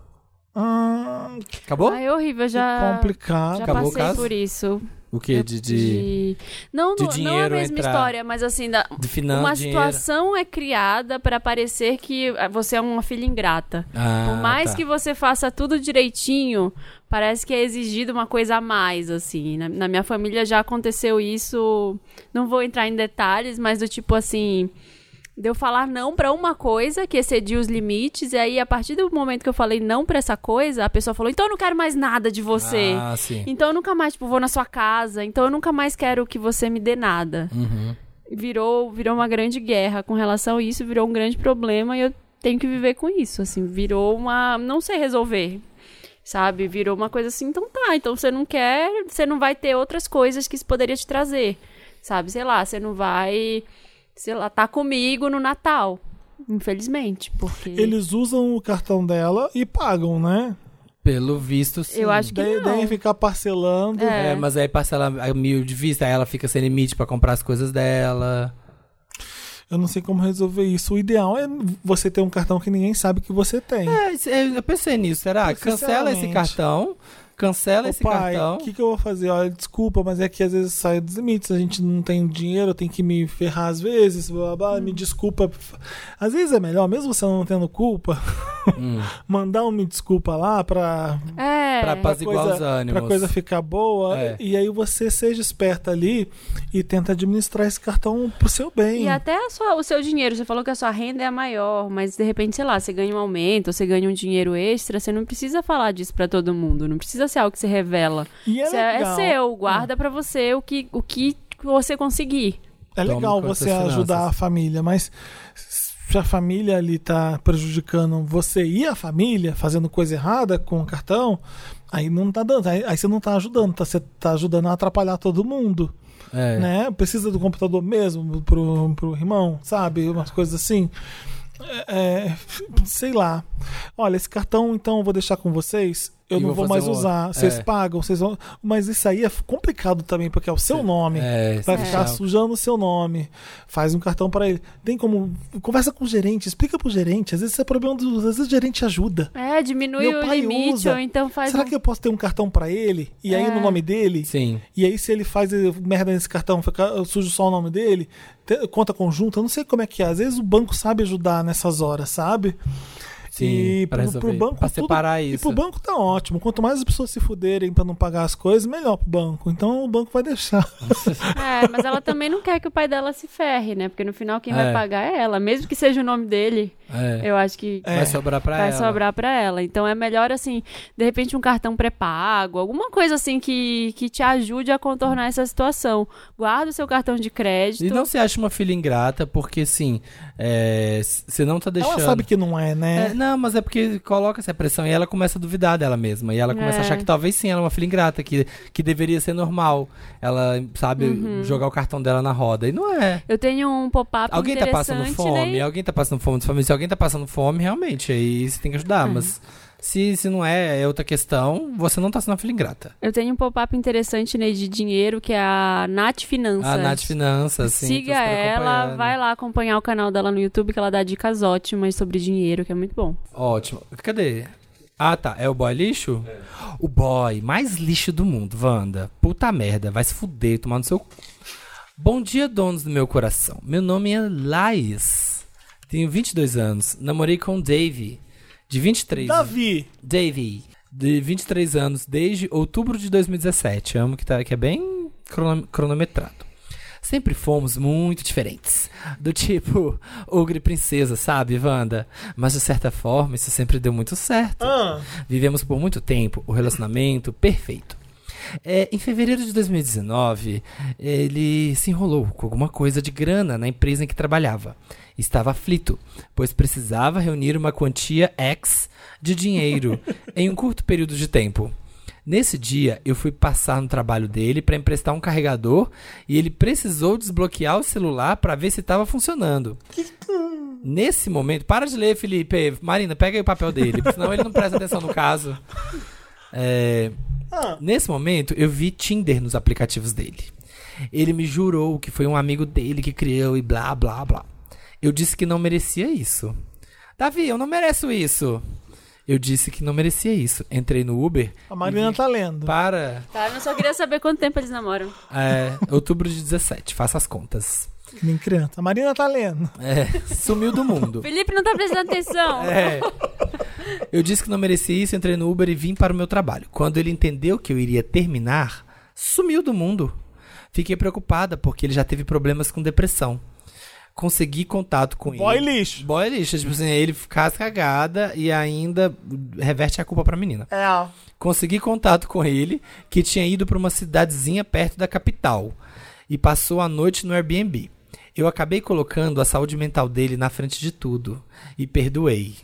Speaker 2: Ah,
Speaker 1: Acabou?
Speaker 3: Ai, é horrível. Já,
Speaker 2: complicado.
Speaker 3: já
Speaker 1: Acabou
Speaker 3: passei por isso.
Speaker 1: O que? De, de,
Speaker 3: De- Não,
Speaker 1: de
Speaker 3: não, não é a
Speaker 1: dinheiro
Speaker 3: mesma
Speaker 1: entrar-
Speaker 3: história, mas assim, da,
Speaker 1: de finan-
Speaker 3: uma
Speaker 1: dinheiro?
Speaker 3: situação é criada para parecer que ah, você é uma filha ingrata.
Speaker 1: Ah,
Speaker 3: Por mais
Speaker 1: tá.
Speaker 3: que você faça tudo direitinho, parece que é exigido uma coisa a mais, assim. Na, na minha família já aconteceu isso. Não vou entrar em detalhes, mas do tipo assim. De eu falar não pra uma coisa que excedia os limites, e aí a partir do momento que eu falei não pra essa coisa, a pessoa falou: então eu não quero mais nada de você.
Speaker 1: Ah, sim.
Speaker 3: Então eu nunca mais, tipo, vou na sua casa. Então eu nunca mais quero que você me dê nada.
Speaker 1: Uhum.
Speaker 3: Virou, virou uma grande guerra com relação a isso, virou um grande problema e eu tenho que viver com isso, assim, virou uma, não sei resolver. Sabe? Virou uma coisa assim, então tá, então você não quer, você não vai ter outras coisas que isso poderia te trazer. Sabe? Sei lá, você não vai, sei lá, tá comigo no Natal. Infelizmente, porque
Speaker 2: Eles usam o cartão dela e pagam, né?
Speaker 1: Pelo visto, sim.
Speaker 3: eu acho que
Speaker 2: Daí,
Speaker 3: não.
Speaker 2: ficar parcelando.
Speaker 1: É, mas aí parcela a mil de vista, aí ela fica sem limite pra comprar as coisas dela.
Speaker 2: Eu não sei como resolver isso. O ideal é você ter um cartão que ninguém sabe que você tem.
Speaker 1: É, eu pensei nisso, será? Cancela esse cartão, cancela
Speaker 2: Ô,
Speaker 1: esse
Speaker 2: pai,
Speaker 1: cartão.
Speaker 2: o que, que eu vou fazer? Olha, desculpa, mas é que às vezes sai dos limites. A gente não tem dinheiro, tem que me ferrar às vezes. Blá, blá, blá, Me desculpa. Às vezes é melhor, mesmo você não tendo culpa,
Speaker 1: Hum,
Speaker 2: mandar um me desculpa lá pra,
Speaker 3: É.
Speaker 1: pra apaziguar
Speaker 2: coisa-
Speaker 1: os ânimos.
Speaker 2: pra coisa ficar boa.
Speaker 1: É.
Speaker 2: E aí você seja esperta ali e tenta administrar esse cartão pro seu bem.
Speaker 3: E até a sua- o seu dinheiro, você falou que a sua renda é a maior, mas de repente, sei lá, você ganha um aumento, você ganha um dinheiro extra, você não precisa falar disso pra todo mundo, não precisa algo que você revela.
Speaker 2: E é
Speaker 3: é, é seu, guarda pra você o que, o que você conseguir.
Speaker 2: É legal você ajudar a família, mas se a família ali tá prejudicando você e a família, fazendo coisa errada com o cartão, aí não tá dando. Aí, aí você não tá ajudando, tá, você tá ajudando a atrapalhar todo mundo.
Speaker 1: É.
Speaker 2: Né? Precisa do computador mesmo pro, pro irmão, sabe? Umas coisas assim. É, é, sei lá. Olha, esse cartão, então, eu vou deixar com vocês. Eu
Speaker 1: E
Speaker 2: não
Speaker 1: vou
Speaker 2: vou mais
Speaker 1: um
Speaker 2: usar. Vocês
Speaker 1: É.
Speaker 2: pagam, vocês vão. Mas isso aí é complicado também, porque é o seu nome.
Speaker 1: É,
Speaker 2: Vai
Speaker 1: se
Speaker 2: ficar
Speaker 1: deixar-
Speaker 2: sujando o seu nome. Faz um cartão pra ele. Tem como. Conversa com o gerente, explica pro gerente. Às vezes isso é problema do. Às vezes o gerente ajuda.
Speaker 3: É, diminui
Speaker 2: Meu
Speaker 3: o
Speaker 2: pai
Speaker 3: limite,
Speaker 2: usa.
Speaker 3: ou então faz
Speaker 2: Será
Speaker 3: um...
Speaker 2: que eu posso ter um cartão pra ele? E aí
Speaker 3: É.
Speaker 2: no nome dele?
Speaker 1: Sim.
Speaker 2: E aí, se ele faz eh, merda nesse cartão, fica, eu sujo só o nome dele, conta conjunta, eu não sei como é que é. Às vezes o banco sabe ajudar nessas horas, sabe?
Speaker 1: Sim,
Speaker 2: e
Speaker 1: pra
Speaker 2: pro,
Speaker 1: resolver,
Speaker 2: pro banco
Speaker 1: pra
Speaker 2: tudo-
Speaker 1: separar
Speaker 2: E
Speaker 1: isso.
Speaker 2: pro banco tá ótimo. Quanto mais as pessoas se fuderem pra não pagar as coisas, melhor pro banco. Então o banco vai deixar.
Speaker 3: É, mas ela também não quer que o pai dela se ferre, né? Porque no final quem
Speaker 1: É.
Speaker 3: vai pagar é ela. Mesmo que seja o nome dele,
Speaker 1: É.
Speaker 3: eu acho que
Speaker 2: É.
Speaker 1: Vai sobrar pra
Speaker 3: vai
Speaker 1: ela.
Speaker 3: sobrar pra ela. Então é melhor, assim, de repente um cartão pré-pago, alguma coisa assim que, que te ajude a contornar essa situação. Guarda o seu cartão de crédito.
Speaker 1: E não se acha uma filha ingrata, porque assim, é, você não tá deixando.
Speaker 2: Ela sabe que não é,
Speaker 1: É,
Speaker 2: né?
Speaker 1: não, mas é porque coloca essa pressão e ela começa a duvidar dela mesma. E ela começa a
Speaker 3: É.
Speaker 1: achar que talvez sim, ela é uma filha ingrata, que, que deveria ser normal. Ela sabe
Speaker 3: Uhum.
Speaker 1: jogar o cartão dela na roda. E não é.
Speaker 3: Eu tenho um pop-up
Speaker 1: Alguém tá passando fome,
Speaker 3: né?
Speaker 1: alguém tá passando fome. Se alguém tá passando fome, realmente, aí você tem que ajudar.
Speaker 3: Uhum.
Speaker 1: Mas se, se não é, é outra questão, você não tá sendo uma filha ingrata.
Speaker 3: Eu tenho um pop-up interessante, Ney, de dinheiro, que é a Nath Finanças.
Speaker 1: A Nath Finanças, sim.
Speaker 3: Siga ela, vai lá acompanhar o canal dela no YouTube, que ela dá dicas ótimas sobre dinheiro, que é muito bom.
Speaker 1: Ótimo. Cadê? Ah, tá. É o boy lixo? O boy mais lixo do mundo, Wanda. Puta merda, vai se fuder, tomar no seu. cu. Bom dia, donos do meu coração. Meu nome é Laís. Tenho 22 anos. Namorei com Dave, de 23
Speaker 2: Davi,
Speaker 1: Davey, de 23 anos, desde outubro de 2017. Amo que, tá, que é bem crono- cronometrado. Sempre fomos muito diferentes. Do tipo, ogre princesa, sabe, Wanda? Mas de certa forma, isso sempre deu muito certo.
Speaker 2: ah,
Speaker 1: Vivemos por muito tempo o relacionamento perfeito. É, em fevereiro de 2019, ele se enrolou com alguma coisa de grana na empresa em que trabalhava. Estava aflito, pois precisava reunir uma quantia X de dinheiro em um curto período de tempo. Nesse dia, eu fui passar no trabalho dele para emprestar um carregador e ele precisou desbloquear o celular para ver se estava funcionando. Nesse momento, para de ler, Felipe. Marina, pega aí o papel dele, senão ele não presta atenção no caso. É,
Speaker 2: ah.
Speaker 1: Nesse momento, eu vi Tinder nos aplicativos dele. Ele me jurou que foi um amigo dele que criou e blá blá blá. Eu disse que não merecia isso. Davi, eu não mereço isso. Eu disse que não merecia isso. Entrei no Uber
Speaker 2: A Marina tá lendo.
Speaker 1: para
Speaker 3: Tá, eu só queria saber quanto tempo eles namoram.
Speaker 1: é, outubro de 17. Faça as contas.
Speaker 2: Nem criança. A Marina tá lendo.
Speaker 1: É, sumiu do mundo.
Speaker 3: Felipe não tá prestando atenção.
Speaker 1: É. Eu disse que não merecia isso, entrei no Uber e vim para o meu trabalho. Quando ele entendeu que eu iria terminar, sumiu do mundo. Fiquei preocupada porque ele já teve problemas com depressão. Consegui contato com
Speaker 2: Boy
Speaker 1: ele.
Speaker 2: lixo.
Speaker 1: Boy lixo. Tipo assim, ele fica cagada e ainda reverte a culpa pra menina.
Speaker 2: É.
Speaker 1: Consegui contato com ele, que tinha ido para uma cidadezinha perto da capital e passou a noite no Airbnb. Eu acabei colocando a saúde mental dele na frente de tudo e perdoei.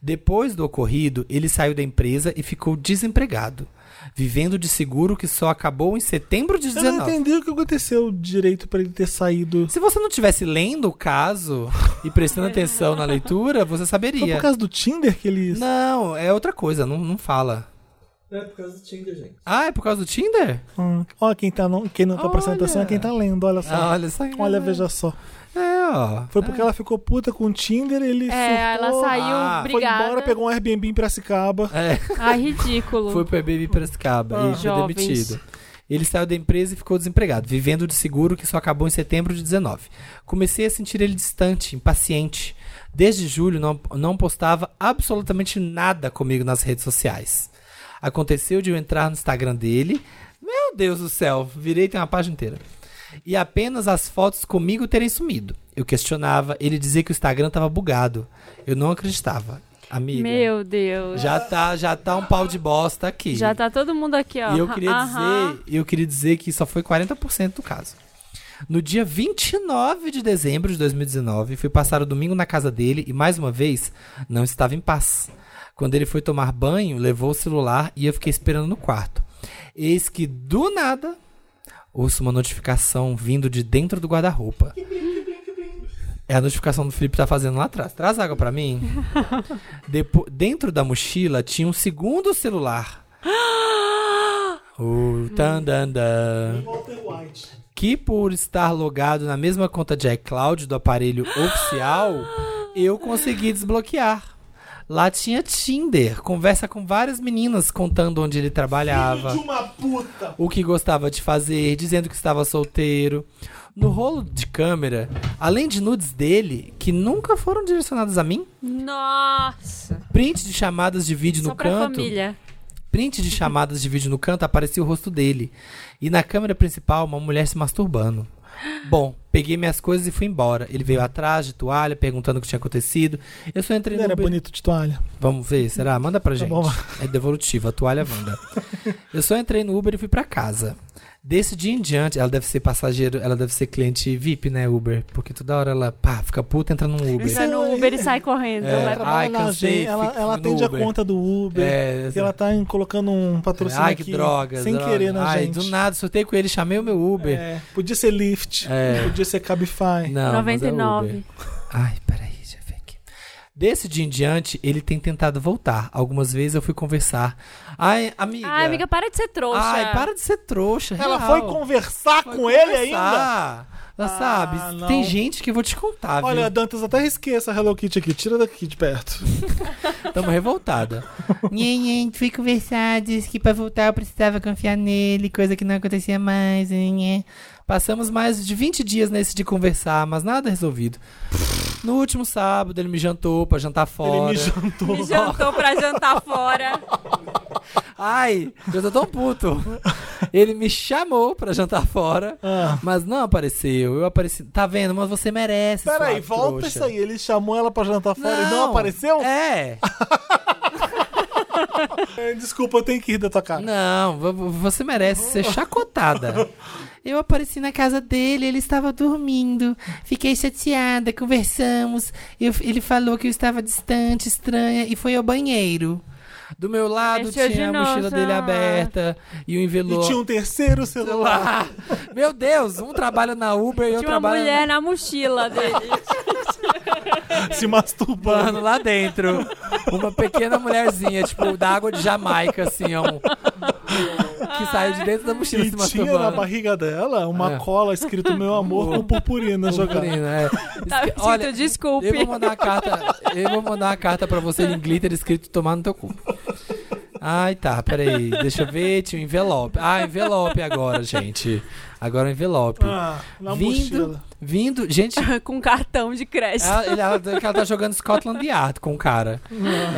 Speaker 1: Depois do ocorrido, ele saiu da empresa e ficou desempregado, vivendo de seguro que só acabou em setembro de
Speaker 2: Eu não
Speaker 1: 19.
Speaker 2: entendi o que aconteceu direito pra ele ter saído.
Speaker 1: Se você não tivesse lendo o caso e prestando atenção na leitura, você
Speaker 2: Foi
Speaker 1: saberia.
Speaker 2: por causa do Tinder que ele.
Speaker 1: Não, é outra coisa, não, não fala.
Speaker 5: É por causa do Tinder, gente.
Speaker 1: Ah, é por causa do Tinder?
Speaker 2: Hum, Olha quem, tá não, quem não tá prestando atenção é quem tá lendo, olha só.
Speaker 1: Ah, olha só.
Speaker 2: Olha, veja só.
Speaker 1: É, ó.
Speaker 2: Foi porque ela ficou puta com o Tinder, ele
Speaker 3: É, ela
Speaker 2: surtou,
Speaker 3: saiu
Speaker 1: Ah,
Speaker 2: foi
Speaker 3: brigada.
Speaker 2: embora, pegou um Airbnb em Piracicaba.
Speaker 1: É,
Speaker 3: Ai, ridículo.
Speaker 1: foi pro Baby Piracicaba
Speaker 2: Ah.
Speaker 1: e foi
Speaker 3: Jovens.
Speaker 1: demitido. Ele saiu da empresa e ficou desempregado, vivendo de seguro que só acabou em setembro de 19. Comecei a sentir ele distante, impaciente. Desde julho não, não postava absolutamente nada comigo nas redes sociais. Aconteceu de eu entrar no Instagram dele. Meu Deus do céu, virei tem uma página inteira. E apenas as fotos comigo terem sumido. Eu questionava, ele dizia que o Instagram tava bugado. Eu não acreditava. Amiga.
Speaker 3: Meu Deus.
Speaker 1: Já tá, já tá um pau de bosta aqui.
Speaker 3: Já tá todo mundo aqui, ó.
Speaker 1: E eu queria
Speaker 3: Aham.
Speaker 1: dizer, eu queria dizer que só foi 40% do caso. No dia 29 de dezembro de 2019, fui passar o domingo na casa dele e mais uma vez não estava em paz. Quando ele foi tomar banho, levou o celular e eu fiquei esperando no quarto. Eis que do nada ouço uma notificação vindo de dentro do guarda-roupa. É a notificação do Felipe tá fazendo lá atrás. Traz água pra mim. Depo- dentro da mochila tinha um segundo celular. o tan dan dan. Que por estar logado na mesma conta de iCloud do aparelho oficial, eu consegui desbloquear. Lá tinha Tinder, conversa com várias meninas contando onde ele trabalhava
Speaker 2: De uma puta.
Speaker 1: o que gostava de fazer, dizendo que estava solteiro. No rolo de câmera, além de nudes dele, que nunca foram direcionados a mim,
Speaker 3: Nossa.
Speaker 1: print de chamadas de vídeo
Speaker 3: Só
Speaker 1: no
Speaker 3: pra
Speaker 1: canto.
Speaker 3: família.
Speaker 1: Print de chamadas de vídeo no canto aparecia o rosto dele. E na câmera principal, uma mulher se masturbando. Bom, peguei minhas coisas e fui embora. Ele veio atrás de toalha, perguntando o que tinha acontecido. Eu só entrei
Speaker 2: Ele
Speaker 1: no
Speaker 2: era
Speaker 1: Uber-
Speaker 2: bonito de toalha.
Speaker 1: Vamos ver, será? Manda pra gente.
Speaker 2: Tá.
Speaker 1: É devolutivo, a toalha Wanda. Eu só entrei no Uber e fui pra casa. Desse dia em diante, ela deve ser passageiro, ela deve ser cliente VIP, né, Uber? Porque toda hora ela, pá, fica puta, entra num Uber.
Speaker 3: Entra no Uber e
Speaker 2: É.
Speaker 3: sai correndo.
Speaker 1: É.
Speaker 2: Ela
Speaker 1: ai, cansei,
Speaker 2: ela, ela
Speaker 1: no
Speaker 2: atende
Speaker 1: Uber.
Speaker 2: a conta do Uber.
Speaker 1: É,
Speaker 2: E ela tá colocando um patrocínio
Speaker 1: Ai,
Speaker 2: aqui.
Speaker 1: que droga.
Speaker 2: Sem
Speaker 1: droga.
Speaker 2: querer na
Speaker 1: Ai,
Speaker 2: gente.
Speaker 1: do nada, soltei com ele, chamei o meu Uber.
Speaker 2: É, podia ser Lyft.
Speaker 1: É.
Speaker 2: Podia ser Cabify.
Speaker 1: Não, mas é
Speaker 3: 99.
Speaker 1: Uber. Ai, peraí, deixa eu ver aqui. Desse dia em diante, ele tem tentado voltar. Algumas vezes eu fui conversar. Ai, amiga.
Speaker 3: Ai, amiga, para de ser trouxa.
Speaker 1: Ai, para de ser trouxa.
Speaker 2: Ela
Speaker 1: real.
Speaker 2: foi conversar
Speaker 1: Foi
Speaker 2: com ele ainda?
Speaker 1: conversar. Ela
Speaker 2: Ah,
Speaker 1: sabe,
Speaker 2: não.
Speaker 1: tem gente que eu vou te contar,
Speaker 2: Olha,
Speaker 1: viu?
Speaker 2: Dantas, até risquei essa Hello Kitty aqui. Tira daqui de perto.
Speaker 1: Tamo revoltada. Nhen, nhen, fui conversar, disse que pra voltar eu precisava confiar nele, coisa que não acontecia mais. nhen. Passamos mais de 20 dias nesse de conversar, mas nada resolvido. No último sábado, ele me jantou pra jantar fora.
Speaker 2: Ele me jantou.
Speaker 3: Me jantou pra jantar fora.
Speaker 1: Ai, eu tô tão puto. Ele me chamou pra jantar fora,
Speaker 2: Ah.
Speaker 1: mas não apareceu. Eu apareci. Tá vendo? Mas você merece.
Speaker 2: Peraí, volta
Speaker 1: trouxa.
Speaker 2: isso aí. Ele chamou ela pra jantar fora e não apareceu?
Speaker 1: É.
Speaker 2: Desculpa, eu tenho que rir da tua cara.
Speaker 1: Não, vo- vo- você merece ser chacotada. Eu apareci na casa dele, ele estava dormindo. Fiquei chateada, conversamos. Eu- ele falou que eu estava distante, estranha, e foi ao banheiro. Do meu lado
Speaker 3: Mexeu
Speaker 1: tinha a mochila dele aberta e o
Speaker 2: E
Speaker 1: envelope.
Speaker 2: tinha um terceiro celular.
Speaker 1: celular. Meu Deus, um trabalha na Uber e eu
Speaker 3: Tinha uma
Speaker 1: trabalho
Speaker 3: mulher na mochila dele.
Speaker 2: se masturbando.
Speaker 1: Lá dentro. Uma pequena mulherzinha, tipo, da água de Jamaica, assim, ó. um- que saiu de dentro da mochila
Speaker 2: E
Speaker 1: se
Speaker 2: tinha na barriga dela uma
Speaker 1: É.
Speaker 2: cola escrito Meu amor com purpurina jogada.
Speaker 1: Purpurina, é.
Speaker 3: Tá
Speaker 1: Olha,
Speaker 3: desculpe.
Speaker 1: eu vou mandar uma carta. Eu vou mandar uma carta pra você em glitter escrito tomar no teu cu. Ai, tá, peraí. Deixa eu ver, tinha um envelope. Ah, envelope agora, gente. Agora o envelope.
Speaker 2: Ah, na
Speaker 1: vindo,
Speaker 2: mochila.
Speaker 1: vindo, gente,
Speaker 3: Com cartão de crédito.
Speaker 1: ela, ele- ela, ela tá jogando Scotland Yard com o cara.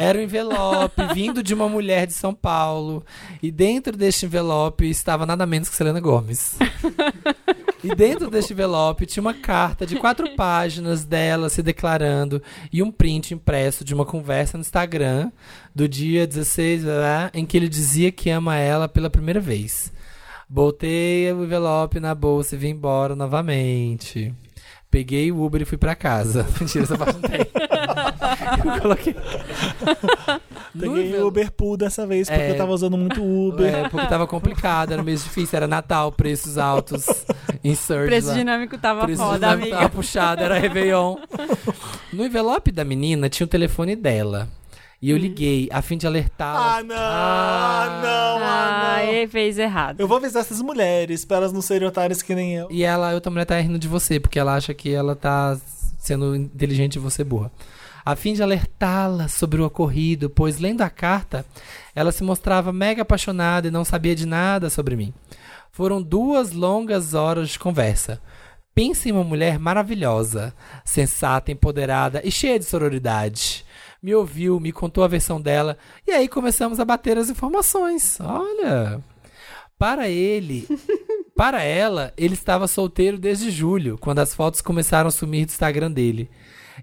Speaker 1: Era um envelope vindo de uma mulher de São Paulo. E dentro deste envelope estava nada menos que Selena Gomes. E dentro deste envelope tinha uma carta de quatro páginas dela se declarando e um print impresso de uma conversa no Instagram do dia 16, blá, blá, em que ele dizia que ama ela pela primeira vez. Botei o envelope na bolsa e vim embora novamente. Peguei o Uber e fui pra casa. Mentira, essa parte não tem. Eu coloquei.
Speaker 2: Peguei
Speaker 1: envelope-
Speaker 2: Uber Pool dessa vez, porque
Speaker 1: É.
Speaker 2: eu tava usando muito Uber.
Speaker 1: É, porque tava complicado, era mês difícil, era Natal, preços altos,
Speaker 3: o
Speaker 1: insert
Speaker 3: preço
Speaker 1: lá.
Speaker 3: dinâmico tava
Speaker 1: Preço
Speaker 3: foda,
Speaker 1: dinâmico
Speaker 3: amiga.
Speaker 1: tava puxado, era Réveillon. No envelope da menina tinha o telefone dela. E eu liguei a fim de alertá-la.
Speaker 2: Ah, não! Ah, não! Ah,
Speaker 3: Ah,
Speaker 2: não!
Speaker 3: ele fez errado.
Speaker 2: Eu vou avisar essas mulheres pra elas não serem otárias que nem eu.
Speaker 1: E ela, outra mulher tá rindo de você, porque ela acha que ela tá sendo inteligente e você burra. A fim de alertá-la sobre o ocorrido, pois lendo a carta, ela se mostrava mega apaixonada e não sabia de nada sobre mim. Foram duas longas horas de conversa. Pensa em uma mulher maravilhosa, sensata, empoderada e cheia de sororidade. Me ouviu, me contou a versão dela, e aí começamos a bater as informações. Olha. Para ele, para ela, ele estava solteiro desde julho, quando as fotos começaram a sumir do Instagram dele.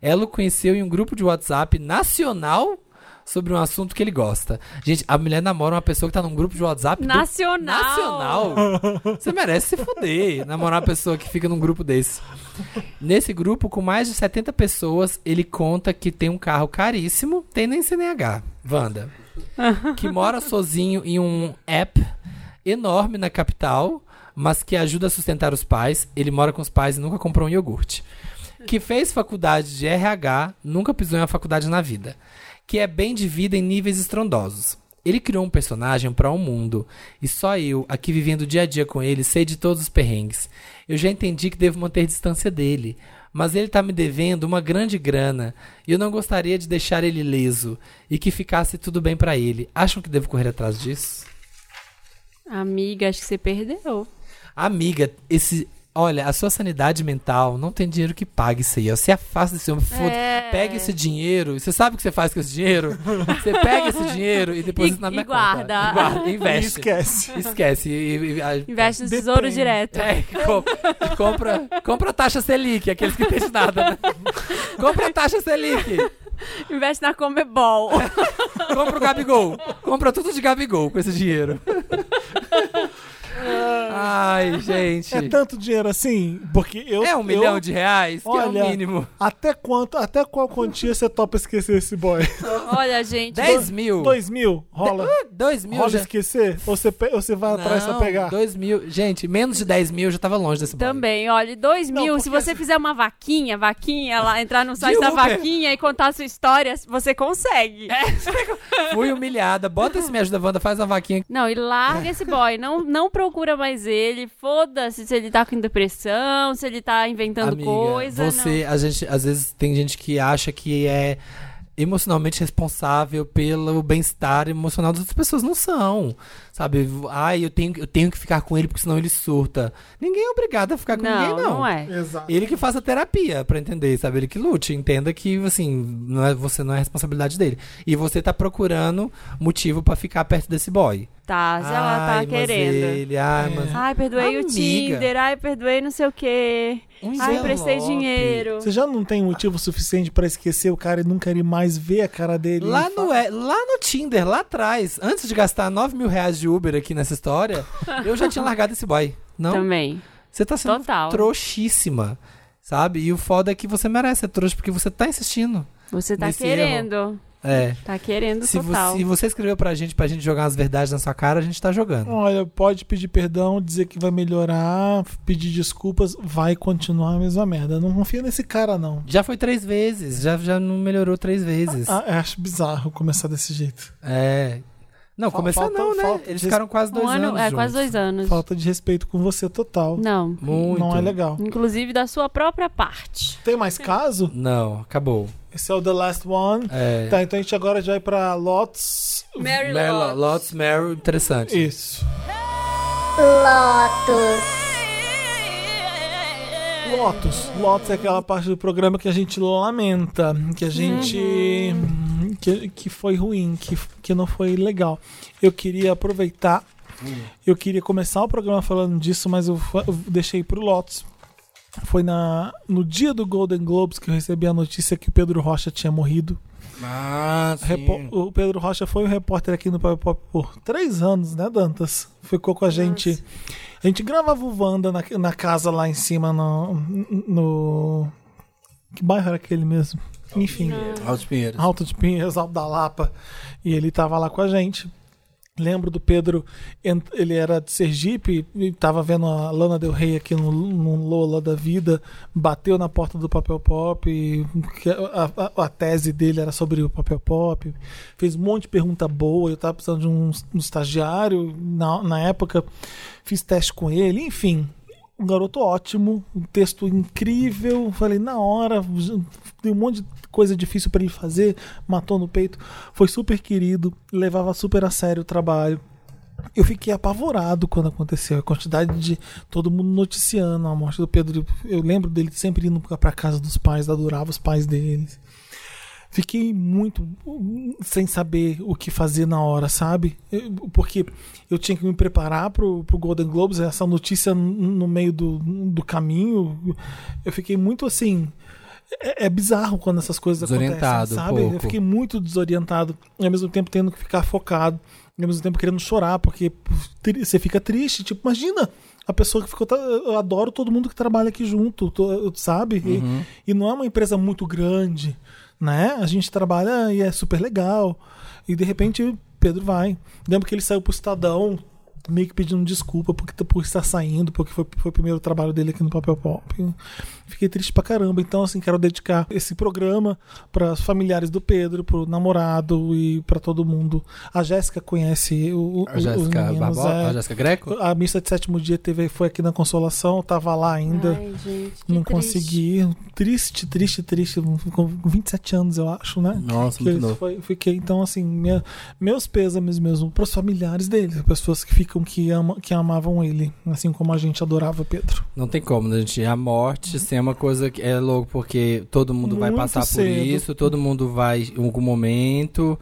Speaker 1: Ela o conheceu em um grupo de WhatsApp nacional sobre um assunto que ele gosta. Gente, a mulher namora uma pessoa que tá num grupo de WhatsApp do-
Speaker 3: Nacional.
Speaker 1: nacional. Você merece se fuder, namorar uma pessoa que fica num grupo desse. Nesse grupo, com mais de 70 pessoas, ele conta que tem um carro caríssimo, tem nem CNH, Wanda. Que mora sozinho em um app enorme na capital, mas que ajuda a sustentar os pais. Ele mora com os pais e nunca comprou um iogurte. que fez faculdade de RH, nunca pisou em uma faculdade na vida, que é bem de vida em níveis estrondosos. Ele criou um personagem para um mundo, e só eu, aqui vivendo o dia a dia com ele, sei de todos os perrengues. Eu já entendi que devo manter distância dele, mas ele tá me devendo uma grande grana, e eu não gostaria de deixar ele leso e que ficasse tudo bem para ele. Acham que devo correr atrás disso?
Speaker 3: Amiga, acho que você perdeu.
Speaker 1: Amiga, esse. Olha, a sua sanidade mental não tem dinheiro que pague isso aí. ó. Se afasta desse homem, foda
Speaker 3: É.
Speaker 1: Pega esse dinheiro. e Você sabe o que você faz com esse dinheiro? Você pega esse dinheiro e depois
Speaker 3: E-
Speaker 1: na minha
Speaker 3: e guarda.
Speaker 1: conta. E guarda,
Speaker 2: E
Speaker 1: investe.
Speaker 2: esquece.
Speaker 1: Esquece. E, e- e- a-
Speaker 3: Investe no
Speaker 2: Depende.
Speaker 3: tesouro direto.
Speaker 1: é, com- compra, compra a taxa Selic, aqueles que entendem nada, né? Compra a taxa Selic.
Speaker 3: Investe na Comebol.
Speaker 1: Compra o Gabigol. Compra tudo de Gabigol com esse dinheiro. Ai, gente.
Speaker 2: É tanto dinheiro assim? Porque eu.
Speaker 1: É um
Speaker 2: eu-
Speaker 1: milhão de reais, que é
Speaker 2: Olha,
Speaker 1: o mínimo.
Speaker 2: Até quanto, até qual quantia você topa esquecer esse boy?
Speaker 3: Olha, gente.
Speaker 1: 10 mil.
Speaker 2: Dois mil? Rola?
Speaker 1: Ah, dois mil
Speaker 2: Rola
Speaker 1: já.
Speaker 2: esquecer? Ou você, ou você vai atrás pra
Speaker 1: Não,
Speaker 2: pegar?
Speaker 1: Dois mil. Gente, menos de 10 mil eu já tava longe desse boy.
Speaker 3: Também, olha, dois
Speaker 2: Não,
Speaker 3: mil, se você fizer uma vaquinha, vaquinha lá, entrar no site da
Speaker 1: Uber.
Speaker 3: vaquinha e contar a sua história, você consegue.
Speaker 1: Fui humilhada. Bota esse Me Ajuda Wanda, faz a vaquinha.
Speaker 3: Não, e larga esse boy, não, não procura mais ele, foda-se se ele tá com depressão, se ele tá inventando
Speaker 1: Amiga,
Speaker 3: coisa.
Speaker 1: você, a gente, às vezes tem gente que acha que é emocionalmente responsável pelo bem-estar emocional das outras pessoas. Não são. Sabe? Ai, eu tenho, eu tenho que ficar com ele porque senão ele surta. Ninguém é obrigado a ficar com
Speaker 3: não. Não,
Speaker 1: ninguém, não.
Speaker 3: não é.
Speaker 2: Exato.
Speaker 1: Ele que faça terapia pra entender, sabe? Ele que lute, entenda que assim, não é, você não é responsabilidade dele. E você tá procurando motivo pra ficar perto desse boy.
Speaker 3: Tá, se ela tá
Speaker 1: Ai,
Speaker 3: querendo.
Speaker 1: Ele, ai,
Speaker 2: É.
Speaker 1: mas
Speaker 3: Ai, perdoei o
Speaker 1: Amiga.
Speaker 3: Tinder, ai, perdoei não sei o quê.
Speaker 1: um
Speaker 3: Ai,
Speaker 1: envelope.
Speaker 3: prestei dinheiro.
Speaker 2: Você já não tem motivo suficiente pra esquecer o cara e nunca ir mais ver a cara dele?
Speaker 1: Lá no, é, lá no Tinder, lá atrás, antes de gastar 9 mil reais de Uber aqui nessa história, eu já tinha largado esse boy. Não?
Speaker 3: Também.
Speaker 1: Você tá sendo
Speaker 3: Total.
Speaker 1: trouxíssima. Sabe? E o foda é que você merece ser trouxa porque você tá insistindo.
Speaker 3: Você tá querendo.
Speaker 1: É.
Speaker 3: Tá querendo
Speaker 1: Se, vo
Speaker 3: total.
Speaker 1: se você escreveu pra gente, pra gente jogar as verdades na sua cara, a gente tá jogando.
Speaker 2: Olha, pode pedir perdão, dizer que vai melhorar, pedir desculpas, vai continuar a mesma merda. Não confia nesse cara, não.
Speaker 1: Já foi três vezes, já, já não melhorou três vezes.
Speaker 2: Ah, eu acho bizarro começar desse jeito.
Speaker 1: É. Não, começar
Speaker 2: falta-
Speaker 1: não, né?
Speaker 2: falta
Speaker 1: Eles ficaram quase dois
Speaker 3: um ano,
Speaker 1: anos.
Speaker 3: é, quase
Speaker 1: juntos.
Speaker 3: dois anos.
Speaker 2: Falta de respeito com você total.
Speaker 3: Não.
Speaker 1: Muito.
Speaker 2: Não é legal.
Speaker 3: Inclusive da sua própria parte.
Speaker 2: Tem mais caso?
Speaker 1: Não, acabou.
Speaker 2: Esse é o The Last One.
Speaker 1: É.
Speaker 2: Tá, então a gente agora já vai pra Lots.
Speaker 3: Mary
Speaker 1: Meryl, Lots, Meryl, interessante.
Speaker 2: Isso.
Speaker 4: Lotus.
Speaker 2: Lotus. Lotus é aquela parte do programa que a gente lamenta, que a gente. Que, que foi ruim, que, que não foi legal. Eu queria aproveitar. Eu queria começar o programa falando disso, mas eu, eu deixei pro Lotus. Foi na, no dia do Golden Globes que eu recebi a notícia que o Pedro Rocha tinha morrido.
Speaker 1: Ah,
Speaker 2: Repo- o Pedro Rocha foi um repórter aqui no Papel Pop por três anos, né, Dantas? Ficou com a gente. A gente gravava o Wanda na, na casa lá em cima, no, no. Que bairro era aquele mesmo? Enfim,
Speaker 1: Altos Pinheiros.
Speaker 2: Alto de Pinheiros, Alto da Lapa. E ele tava lá com a gente. Lembro do Pedro, ele era de Sergipe, e tava vendo a Lana Del Rey aqui no, no Lola da Vida, bateu na porta do Papel Pop, a, a- a tese dele era sobre o Papel Pop, fez um monte de pergunta boa, eu tava precisando de um, um estagiário, na, na época fiz teste com ele, enfim, um garoto ótimo, um texto incrível. Falei, na hora, tem um monte de coisa difícil para ele fazer, matou no peito. Foi super querido, levava super a sério o trabalho. Eu fiquei apavorado quando aconteceu. A quantidade de todo mundo noticiando a morte do Pedro. Eu lembro dele sempre indo pra casa dos pais, adorava os pais deles. Fiquei muito sem saber o que fazer na hora, sabe? Eu- Porque eu tinha que me preparar pro, pro Golden Globes, essa notícia no meio do, do caminho. Eu fiquei muito assim. É, é bizarro quando essas coisas
Speaker 1: Desorientado
Speaker 2: acontecem,
Speaker 1: um
Speaker 2: sabe? eu
Speaker 1: pouco.
Speaker 2: fiquei muito desorientado e ao mesmo tempo tendo que ficar focado, e ao mesmo tempo querendo chorar, porque você fica triste. Tipo, imagina a pessoa que ficou. Eu adoro todo mundo que trabalha aqui junto, to- sabe? E-
Speaker 1: Uhum.
Speaker 2: e não é uma empresa muito grande, né? A gente trabalha e é super legal. E de repente Pedro vai. Lembro que ele saiu pro Estadão meio que pedindo desculpa porque por estar saindo, porque foi, foi o primeiro trabalho dele aqui no Papel Pop. Fiquei triste pra caramba. Então, assim, quero dedicar esse programa para os familiares do Pedro, pro namorado e pra todo mundo. A Jéssica conhece o, o,
Speaker 1: A
Speaker 2: os
Speaker 1: Jéssica
Speaker 2: meninos.
Speaker 1: Barbosa,
Speaker 2: é.
Speaker 1: a Jéssica Greco?
Speaker 2: A missa de sétimo dia teve, foi aqui na Consolação, eu tava lá ainda.
Speaker 3: Ai, gente, que
Speaker 2: não
Speaker 3: triste.
Speaker 2: consegui. Triste, triste, triste. Com 27 anos, eu acho, né?
Speaker 1: Nossa,
Speaker 2: Que
Speaker 1: muito
Speaker 2: foi- fiquei, então, assim, minha- meus pêsames mesmo pros familiares dele, pessoas que ficam, que, ama, que amavam ele, assim como a gente adorava Pedro.
Speaker 1: Não tem como, né, gente? A morte, assim, é uma coisa que é louco, porque todo mundo vai
Speaker 2: Muito
Speaker 1: passar por
Speaker 2: cedo.
Speaker 1: isso, todo mundo vai em algum momento,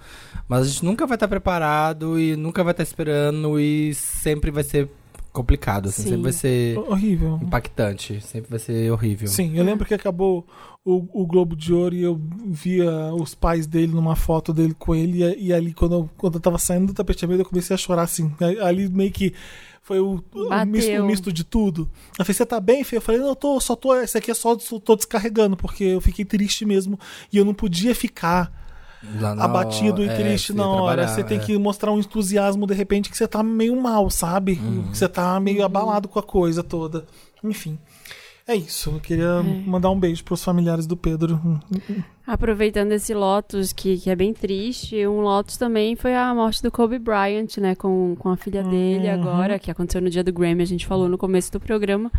Speaker 1: mas a gente nunca vai estar preparado e nunca vai estar esperando e sempre vai ser complicado, assim,
Speaker 3: Sim.
Speaker 1: sempre vai ser
Speaker 2: Horrível.
Speaker 1: impactante, sempre vai ser horrível.
Speaker 2: Sim, eu lembro que acabou o, o Globo de Ouro e eu via os pais dele numa foto dele com ele, e, e ali, quando eu, quando eu tava saindo do tapete vermelho, eu comecei a chorar assim. Ali meio que foi o, o misto, o misto de tudo. Eu falei, você tá bem, filho? Eu falei, não, eu tô, só tô, esse aqui é só, tô descarregando, porque eu fiquei triste mesmo. E eu não podia ficar abatido e
Speaker 1: hora- é,
Speaker 2: triste
Speaker 1: você
Speaker 2: na hora. Você tem
Speaker 1: é.
Speaker 2: que mostrar um entusiasmo de repente que você tá meio mal, sabe?
Speaker 1: Uhum.
Speaker 2: Que você tá meio abalado com a coisa toda. Enfim. É isso. Eu queria mandar um beijo pros familiares do Pedro.
Speaker 3: Aproveitando esse Lotus, que, que é bem triste, um Lotus também foi a morte do Kobe Bryant, né? Com, com a filha dele
Speaker 2: Uhum.
Speaker 3: agora, que aconteceu no dia do Grammy, a gente falou no começo do programa.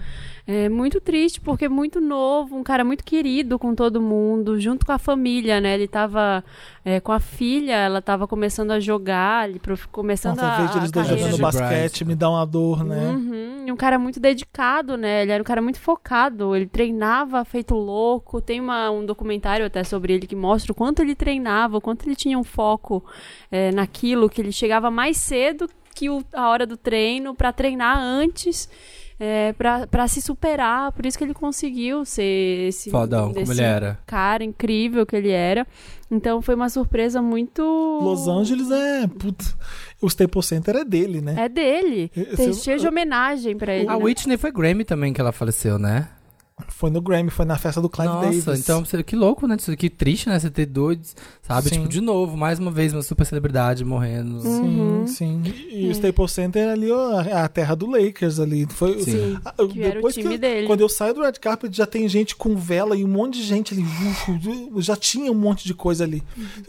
Speaker 3: É muito triste, porque é muito novo, um cara muito querido com todo mundo, junto com a família, né? Ele tava é, com a filha, ela tava começando a jogar, ele prof- começando
Speaker 2: Nossa,
Speaker 3: a,
Speaker 2: a vez de
Speaker 3: a
Speaker 2: eles dois jogando basquete me dá uma dor, né?
Speaker 3: Uhum, e um cara muito dedicado, né? Ele era um cara muito focado. Ele treinava feito louco. Tem uma, um documentário até sobre ele que mostra o quanto ele treinava, o quanto ele tinha um foco é, naquilo, que ele chegava mais cedo que o- a hora do treino para treinar antes. É, para se superar, por isso que ele conseguiu ser esse
Speaker 1: Fodão, como ele era.
Speaker 3: cara incrível que ele era. Então foi uma surpresa muito.
Speaker 2: Los Angeles é. Putz, o Staples Center é dele, né?
Speaker 3: É dele.
Speaker 2: Esse-
Speaker 3: Tem cheio de homenagem pra ele.
Speaker 1: A
Speaker 3: né?
Speaker 1: Whitney foi Grammy também que ela faleceu, né?
Speaker 2: Foi no Grammy, foi na festa do Clive
Speaker 1: Nossa,
Speaker 2: Davis.
Speaker 1: então você- que louco, né? Que triste, né? Você ter dois, sabe?
Speaker 2: Sim.
Speaker 1: Tipo, de novo, mais uma vez, uma super celebridade morrendo.
Speaker 2: Sim,
Speaker 3: Uhum.
Speaker 2: sim. E o Staples Center é ali, ó, é a terra do Lakers ali. Foi,
Speaker 1: Sim.
Speaker 2: Ah, eu-
Speaker 3: Que era o
Speaker 2: depois eu-
Speaker 3: dele.
Speaker 2: Quando eu saio do Red Carpet, já tem gente com vela e um monte de gente ali. uf, Já tinha um monte de coisa ali.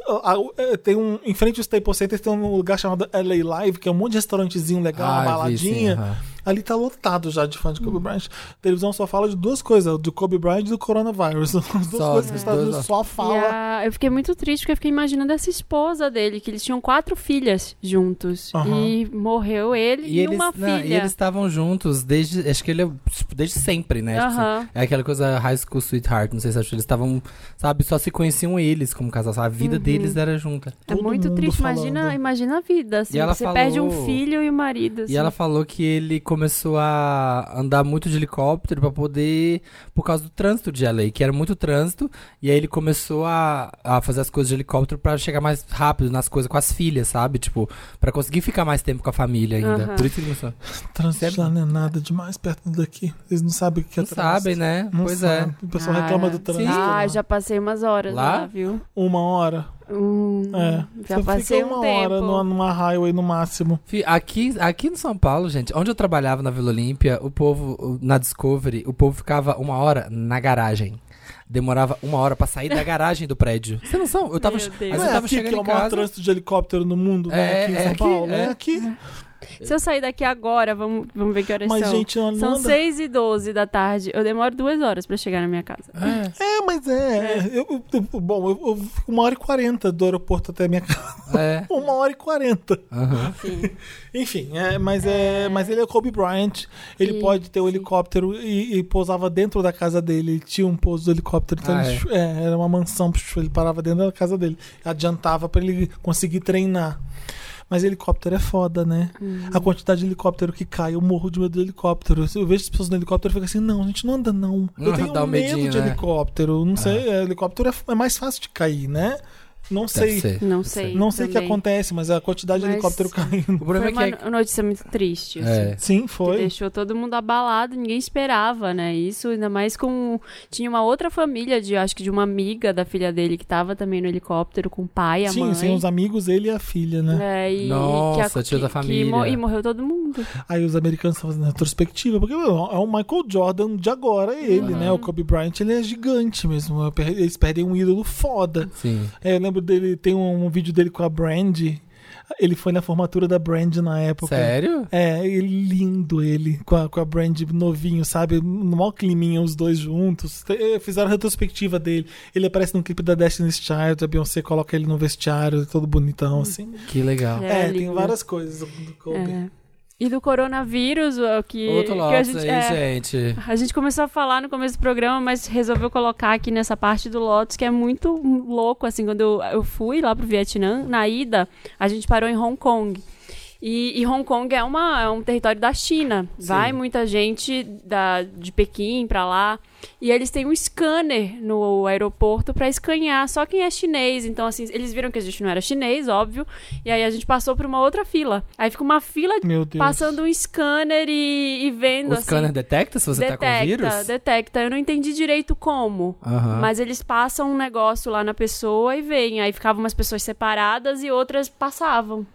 Speaker 2: Ah, ah, eh, Tem um, em frente ao Staples Center tem um lugar chamado LA Live, que é um monte de restaurantezinho legal, uma
Speaker 1: Ah, vi, sim,
Speaker 2: baladinha. Ali tá lotado já de fã de Kobe Bryant. A televisão só fala de duas coisas, do Kobe Bryant e do coronavírus. As duas
Speaker 1: Só,
Speaker 2: coisas que os Estados Unidos só fala.
Speaker 3: a- eu fiquei muito triste porque eu fiquei imaginando essa esposa dele, que eles tinham quatro filhas juntos. E morreu ele e,
Speaker 1: E eles,
Speaker 3: uma
Speaker 1: não,
Speaker 3: filha.
Speaker 1: e eles estavam juntos desde. Acho que ele é tipo, desde sempre, né?
Speaker 3: Aham.
Speaker 1: É aquela coisa High School Sweetheart, não sei se acho que eles estavam, sabe, só se conheciam eles como casal, sabe? a vida deles era junta.
Speaker 3: É
Speaker 2: Todo
Speaker 3: muito triste.
Speaker 2: falando.
Speaker 3: Imagina, imagina a vida. Assim,
Speaker 1: E ela
Speaker 3: você
Speaker 1: falou-
Speaker 3: perde um filho e o marido. Assim.
Speaker 1: E ela falou que ele começou a andar muito de helicóptero pra poder. por causa do trânsito de LA, que era muito trânsito, e aí ele começou a, a fazer as coisas de helicóptero pra chegar mais rápido nas coisas com as filhas, sabe? Tipo, pra conseguir ficar mais tempo com a família ainda.
Speaker 3: Aham.
Speaker 1: Por isso que ele começou.
Speaker 2: Trânsito lá não é nada demais perto daqui. Eles não sabem o que é
Speaker 1: Não
Speaker 2: trânsito.
Speaker 1: sabem, né?
Speaker 2: Não
Speaker 1: pois é.
Speaker 2: sabe. O pessoal
Speaker 3: Ah,
Speaker 2: reclama do trânsito.
Speaker 3: Ah,
Speaker 2: lá.
Speaker 3: já passei umas horas
Speaker 1: Lá?
Speaker 3: lá, viu?
Speaker 2: Uma hora.
Speaker 3: Hum,
Speaker 2: É.
Speaker 3: Já
Speaker 2: Você
Speaker 3: passei
Speaker 2: fica uma
Speaker 3: um tempo.
Speaker 2: hora numa, numa highway no máximo.
Speaker 1: Aqui, aqui no São Paulo, gente, onde eu trabalhava na Vila Olímpia, o povo, na Discovery, o povo ficava uma hora na garagem. Demorava uma hora pra sair da garagem do prédio. Você não são? Eu tava,
Speaker 3: Meu Deus.
Speaker 2: Não
Speaker 1: eu
Speaker 2: é
Speaker 1: tava
Speaker 2: aqui
Speaker 1: chegando
Speaker 2: que é
Speaker 1: em
Speaker 2: o maior
Speaker 1: casa.
Speaker 2: trânsito de helicóptero no mundo, né?
Speaker 1: É,
Speaker 2: aqui em
Speaker 1: é
Speaker 2: São
Speaker 1: aqui,
Speaker 2: Paulo.
Speaker 1: é.
Speaker 2: É aqui.
Speaker 3: Se eu sair daqui agora, vamos, vamos ver que horas
Speaker 2: Mas,
Speaker 3: são.
Speaker 2: gente, não
Speaker 3: São
Speaker 2: anda.
Speaker 3: 6 e 12 da tarde. Eu demoro duas horas pra chegar na minha casa.
Speaker 2: É, mas é. eu- eu- bom, eu, eu fico uma hora e quarenta do aeroporto até a minha casa.
Speaker 1: É.
Speaker 2: Uma hora e quarenta.
Speaker 3: Sim.
Speaker 2: Enfim, é, mas, é, mas ele é Kobe Bryant. Ele
Speaker 3: Sim,
Speaker 2: pode ter um
Speaker 3: sim.
Speaker 2: helicóptero e, e pousava dentro da casa dele. Ele tinha um pouso do helicóptero. Então
Speaker 1: Ah,
Speaker 2: ele- é, era uma mansão. Ele parava dentro da casa dele. Adiantava pra ele conseguir treinar. Mas helicóptero é foda, né?
Speaker 3: Uhum.
Speaker 2: A quantidade de helicóptero que cai, eu morro de medo do helicóptero. Eu vejo as pessoas no helicóptero e fico assim, não, a gente não anda não. Eu
Speaker 1: Ah,
Speaker 2: tenho
Speaker 1: um
Speaker 2: medo
Speaker 1: medinho,
Speaker 2: de
Speaker 1: né?
Speaker 2: helicóptero. Não sei, é, helicóptero é, é mais fácil de cair, né? Não sei.
Speaker 1: ser.
Speaker 3: Não sei.
Speaker 2: Não sei o que acontece, mas a quantidade de
Speaker 3: Mas-
Speaker 2: helicóptero caindo.
Speaker 1: O problema
Speaker 3: Foi
Speaker 1: é que
Speaker 3: uma notícia muito triste, assim.
Speaker 1: é,
Speaker 2: Sim,
Speaker 3: Que
Speaker 2: foi.
Speaker 3: deixou todo mundo abalado, ninguém esperava, né? Isso, ainda mais com. Tinha uma outra família, de acho que de uma amiga da filha dele que tava também no helicóptero com o pai e a
Speaker 2: Sim,
Speaker 3: mãe.
Speaker 2: sim, os amigos, ele e a filha, né?
Speaker 3: É, e,
Speaker 1: Nossa,
Speaker 3: que
Speaker 1: tio da
Speaker 3: que
Speaker 1: família.
Speaker 3: mo- e morreu todo mundo.
Speaker 2: Aí os americanos estão fazendo retrospectiva, porque meu, é o Michael Jordan de agora, ele, né? O Kobe Bryant, ele é gigante mesmo. Eles perdem um ídolo foda.
Speaker 1: sim.
Speaker 2: É, eu lembro dele, tem um, um vídeo dele com a Brandy. Ele foi na formatura da Brandy na época.
Speaker 1: Sério?
Speaker 2: É, ele lindo ele, com a, com a Brandy novinho, sabe? No maior climinha, os dois juntos. Eh, Fizeram a retrospectiva dele. Ele aparece no clipe da Destiny's Child, a Beyoncé coloca ele no vestiário, todo bonitão, assim.
Speaker 1: Que legal.
Speaker 3: É,
Speaker 2: É, tem várias coisas do, do Kobe.
Speaker 3: É. E do coronavírus, que,
Speaker 1: Outro
Speaker 3: que a gente,
Speaker 1: aí,
Speaker 3: é,
Speaker 1: gente.
Speaker 3: a gente começou a falar no começo do programa, mas resolveu colocar aqui nessa parte do Lotus, que é muito louco, assim, quando eu, eu fui lá pro Vietnã, na ida, a gente parou em Hong Kong. E, e Hong Kong é, uma, é um território da China. Vai muita gente da, de Pequim pra lá. E eles têm um scanner no aeroporto pra escanear só quem é chinês. Então, assim, eles viram que a gente não era chinês, óbvio. E aí a gente passou por uma outra fila. Aí fica uma fila passando um scanner e, e vendo.
Speaker 1: O
Speaker 3: assim,
Speaker 1: scanner detecta se você tá com
Speaker 3: detecta,
Speaker 1: vírus?
Speaker 3: detecta. Eu não entendi direito como. Mas eles passam um negócio lá na pessoa e veem. Aí ficavam umas pessoas separadas e outras passavam.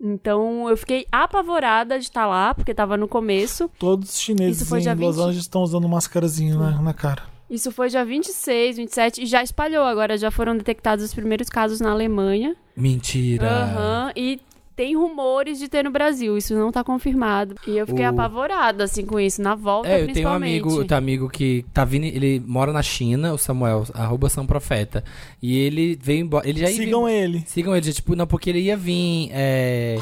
Speaker 3: Então eu fiquei apavorada de estar lá, porque tava no começo.
Speaker 2: Todos os chineses em Los
Speaker 3: 20?
Speaker 2: Angeles estão usando mascarazinho na, na cara.
Speaker 3: Isso foi dia 26, 27 e já espalhou. Agora já foram detectados os primeiros casos na Alemanha.
Speaker 1: Mentira.
Speaker 3: Aham. E tem rumores de ter no Brasil. Isso não tá confirmado. E eu fiquei
Speaker 1: O-
Speaker 3: apavorada, assim, com isso. Na volta,
Speaker 1: É, eu tenho um amigo, eu tenho um amigo que tá vindo, ele mora na China, o Samuel, arroba São Profeta. E ele veio embora. Ele já ia vir-
Speaker 2: Sigam ele.
Speaker 1: Sigam ele, tipo, não, porque ele ia vir é,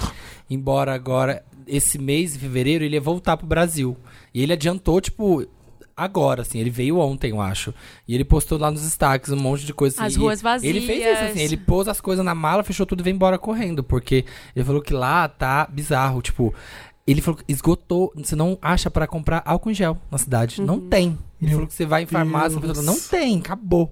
Speaker 1: embora agora, esse mês, em fevereiro, ele ia voltar pro Brasil. E ele adiantou, tipo, agora, assim, ele veio ontem, eu acho. E ele postou lá nos destaques um monte de coisa assim.
Speaker 3: As ruas
Speaker 1: Ele fez isso,
Speaker 3: vazias.
Speaker 1: assim, ele pôs as coisas na mala, fechou tudo e veio embora correndo. Porque ele falou que lá tá bizarro, tipo. Ele falou que esgotou, você não acha pra comprar álcool em gel na cidade. Não
Speaker 3: Uhum.
Speaker 1: tem. Ele
Speaker 2: Meu
Speaker 1: falou que você vai em farmácia, não tem, acabou.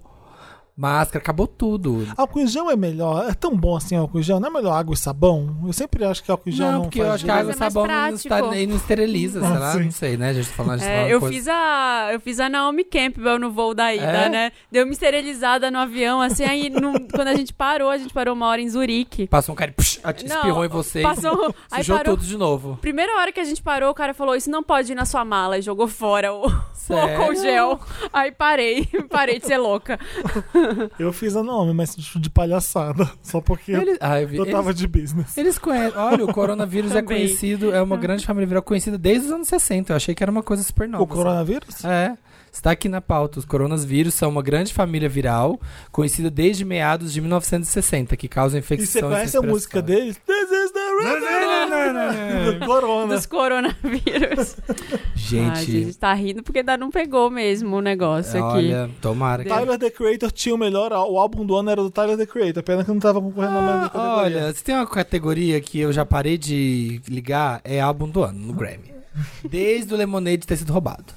Speaker 1: Máscara, acabou tudo.
Speaker 2: Álcool em gel é melhor. É tão bom assim álcool em gel. Não é melhor água e sabão? Eu sempre acho que álcool em gel
Speaker 1: Não,
Speaker 2: não,
Speaker 1: porque eu acho que água
Speaker 3: é
Speaker 1: e
Speaker 3: mais
Speaker 1: sabão não, está, não esteriliza, sei
Speaker 2: Ah,
Speaker 1: lá,
Speaker 2: sim.
Speaker 1: não sei, né? A gente tá falando, gente
Speaker 3: É, eu
Speaker 1: coisa...
Speaker 3: fiz a eu fiz a Naomi Campbell no voo da ida,
Speaker 1: É?
Speaker 3: né? Deu uma esterilizada no avião, assim, aí no- quando a gente parou, a gente parou uma hora em Zurique.
Speaker 1: Passou um cara e
Speaker 3: Não,
Speaker 1: espirrou em você
Speaker 3: Passou,
Speaker 1: e
Speaker 3: aí
Speaker 1: sujou
Speaker 3: parou.
Speaker 1: tudo de novo.
Speaker 3: Primeira hora que a gente parou, o cara falou: Isso não pode ir na sua mala e jogou fora o, o álcool gel. Aí parei, parei de ser louca.
Speaker 2: Eu fiz a nome, mas de palhaçada. Só porque eu-
Speaker 1: Eles, ah, eu vi-
Speaker 2: eu tava
Speaker 1: eles,
Speaker 2: de business.
Speaker 1: eles conhecem. Olha, o coronavírus é conhecido, é uma grande família viral conhecida desde os anos 60. Eu achei que era uma coisa super nova.
Speaker 2: O coronavírus?
Speaker 1: É. Está aqui na pauta. Os coronavírus são uma grande família viral, conhecida desde meados de 1960, que causa
Speaker 2: E
Speaker 1: infecções.
Speaker 2: você conhece a música deles? This is the reason. Corona.
Speaker 3: Dos coronavírus. Ai,
Speaker 1: Gente,
Speaker 3: a gente tá rindo porque ainda não pegou mesmo o negócio aqui.
Speaker 1: olha, tomara que.
Speaker 2: Tyler the Creator tinha o melhor. O álbum do ano era do Tyler the Creator. Pena que não tava concorrendo na mesma
Speaker 1: Ah,
Speaker 2: categoria.
Speaker 1: olha, se tem uma categoria que eu já parei de ligar, é álbum do ano, no Grammy. Desde o Lemonade ter sido roubado.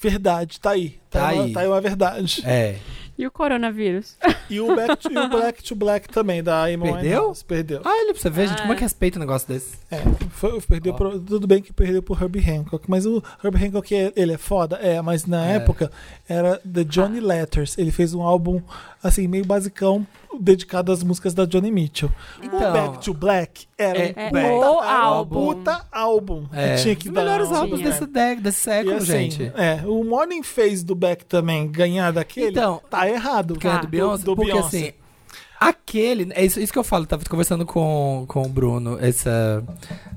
Speaker 2: Verdade, tá aí. Tá,
Speaker 1: Tá
Speaker 2: aí. Uma, tá aí uma verdade.
Speaker 1: É.
Speaker 3: E o coronavírus?
Speaker 2: E o, Back to, e o Black to Black também, da Amy
Speaker 1: Perdeu?
Speaker 2: Winehouse. Perdeu.
Speaker 1: Ah, olha pra você ver, gente,
Speaker 3: Ah,
Speaker 1: como é
Speaker 3: é.
Speaker 1: que respeita um negócio desse?
Speaker 2: É, foi, perdeu pro- tudo bem que perdeu pro Herbie Hancock, mas o Herbie Hancock ele é foda, é, mas na
Speaker 1: É.
Speaker 2: época era The Johnny Letters. Ele fez um álbum assim meio basicão dedicado às músicas da Johnny Mitchell. o
Speaker 1: Então,
Speaker 2: Back to Black era
Speaker 1: é-
Speaker 2: um
Speaker 3: é
Speaker 2: puta,
Speaker 3: o
Speaker 2: um
Speaker 3: álbum.
Speaker 2: puta álbum.
Speaker 1: É.
Speaker 2: que tinha que
Speaker 1: Os
Speaker 2: dar
Speaker 1: melhores
Speaker 2: um-
Speaker 1: álbuns desse, desse século,
Speaker 2: assim,
Speaker 1: gente.
Speaker 2: É, o Morning Phase do Beck também ganhar daquele
Speaker 1: Então,
Speaker 2: tá errado.
Speaker 1: Porque é do Beyoncé,
Speaker 2: do
Speaker 1: porque
Speaker 2: Beyoncé.
Speaker 1: assim, aquele, é isso, isso que eu falo, tava conversando com, com o Bruno essa,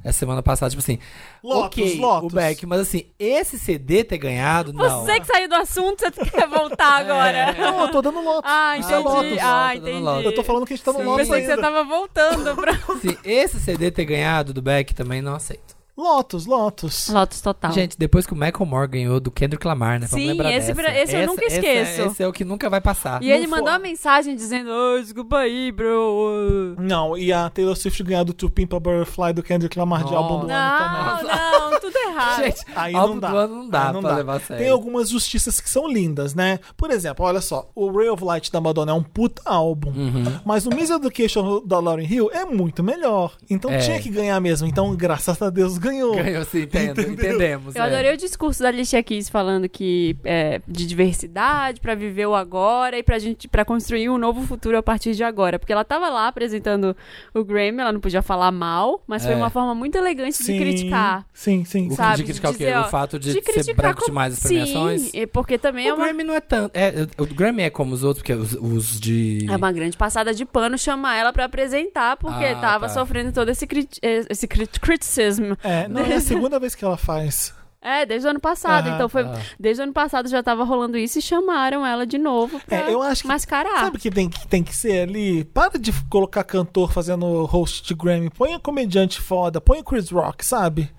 Speaker 1: essa semana passada, tipo assim,
Speaker 2: Lotus,
Speaker 1: ok,
Speaker 2: Lotus.
Speaker 1: o Beck, mas assim, esse CD ter ganhado, não.
Speaker 3: Você que saiu do assunto, você quer voltar agora.
Speaker 1: É.
Speaker 2: Não, eu tô dando Lotus.
Speaker 3: Ah,
Speaker 2: Isso é
Speaker 3: entendi.
Speaker 2: Lotus.
Speaker 3: Ah, entendi.
Speaker 1: Lotus.
Speaker 2: Eu tô falando que a gente tá no
Speaker 1: Sim.
Speaker 2: Lotus
Speaker 3: Pensei que você
Speaker 2: ainda.
Speaker 3: tava voltando pra.
Speaker 1: Assim, esse CD ter ganhado do Beck também não aceito.
Speaker 2: Lotus, Lotus.
Speaker 3: Lotus total.
Speaker 1: Gente, depois que o Michael Moore ganhou do Kendrick Lamar, né?
Speaker 3: Sim, esse
Speaker 1: dessa.
Speaker 3: pra- esse eu nunca
Speaker 1: essa-
Speaker 3: esqueço.
Speaker 1: Esse é o que nunca vai passar.
Speaker 3: E ele
Speaker 2: Não
Speaker 3: mandou
Speaker 2: for-
Speaker 3: uma mensagem dizendo: oh, desculpa aí, bro.
Speaker 2: Não, e a Taylor Swift ganhar do To Pimp a Butterfly do Kendrick Lamar de
Speaker 1: Não.
Speaker 2: álbum do ano também.
Speaker 3: Não, não, tudo errado.
Speaker 1: Gente,
Speaker 2: Aí
Speaker 1: álbum
Speaker 2: não dá.
Speaker 1: do ano não dá
Speaker 2: Aí não
Speaker 1: pra
Speaker 2: dá.
Speaker 1: levar a sério.
Speaker 2: Tem algumas justiças que são lindas, né? Por exemplo, olha só, o Ray of Light da Madonna é um puta álbum,
Speaker 1: Uhum.
Speaker 2: mas o Miseducation da Lauryn Hill é muito melhor. Então
Speaker 1: É.
Speaker 2: tinha que ganhar mesmo. Então, graças a Deus, ganhou.
Speaker 1: Ganhou sim, entendo, entendemos.
Speaker 3: Eu
Speaker 1: é.
Speaker 3: adorei o discurso da Alicia Keys falando que é, de diversidade pra viver o agora e pra gente para construir um novo futuro a partir de agora, porque ela tava lá apresentando o Grammy, ela não podia falar mal, mas foi
Speaker 1: É.
Speaker 3: uma forma muito elegante
Speaker 2: Sim,
Speaker 3: de criticar.
Speaker 2: Sim, sim.
Speaker 1: O
Speaker 3: sabe?
Speaker 1: de criticar o quê?
Speaker 3: Dizer, ó,
Speaker 1: O fato de,
Speaker 3: de
Speaker 1: ser
Speaker 3: criticar
Speaker 1: branco
Speaker 3: como-
Speaker 1: demais as premiações?
Speaker 3: Sim, e porque também é
Speaker 1: O
Speaker 3: uma
Speaker 1: Grammy não é tanto. É, o Grammy é como os outros, porque os, os de.
Speaker 3: É uma grande passada de pano chamar ela pra apresentar, porque
Speaker 1: Ah,
Speaker 3: tava
Speaker 1: tá.
Speaker 3: sofrendo todo esse, crit esse crit criticism.
Speaker 2: É, não, é a segunda vez que ela faz.
Speaker 3: É, desde o ano passado.
Speaker 2: Aham.
Speaker 3: então foi.
Speaker 1: Ah.
Speaker 3: Desde o ano passado já tava rolando isso e chamaram ela de novo pra
Speaker 2: É, eu acho que-
Speaker 3: mascarar.
Speaker 2: Sabe o que tem, que tem que ser ali? Para de colocar cantor fazendo host de Grammy. Põe comediante foda, põe o Chris Rock, sabe?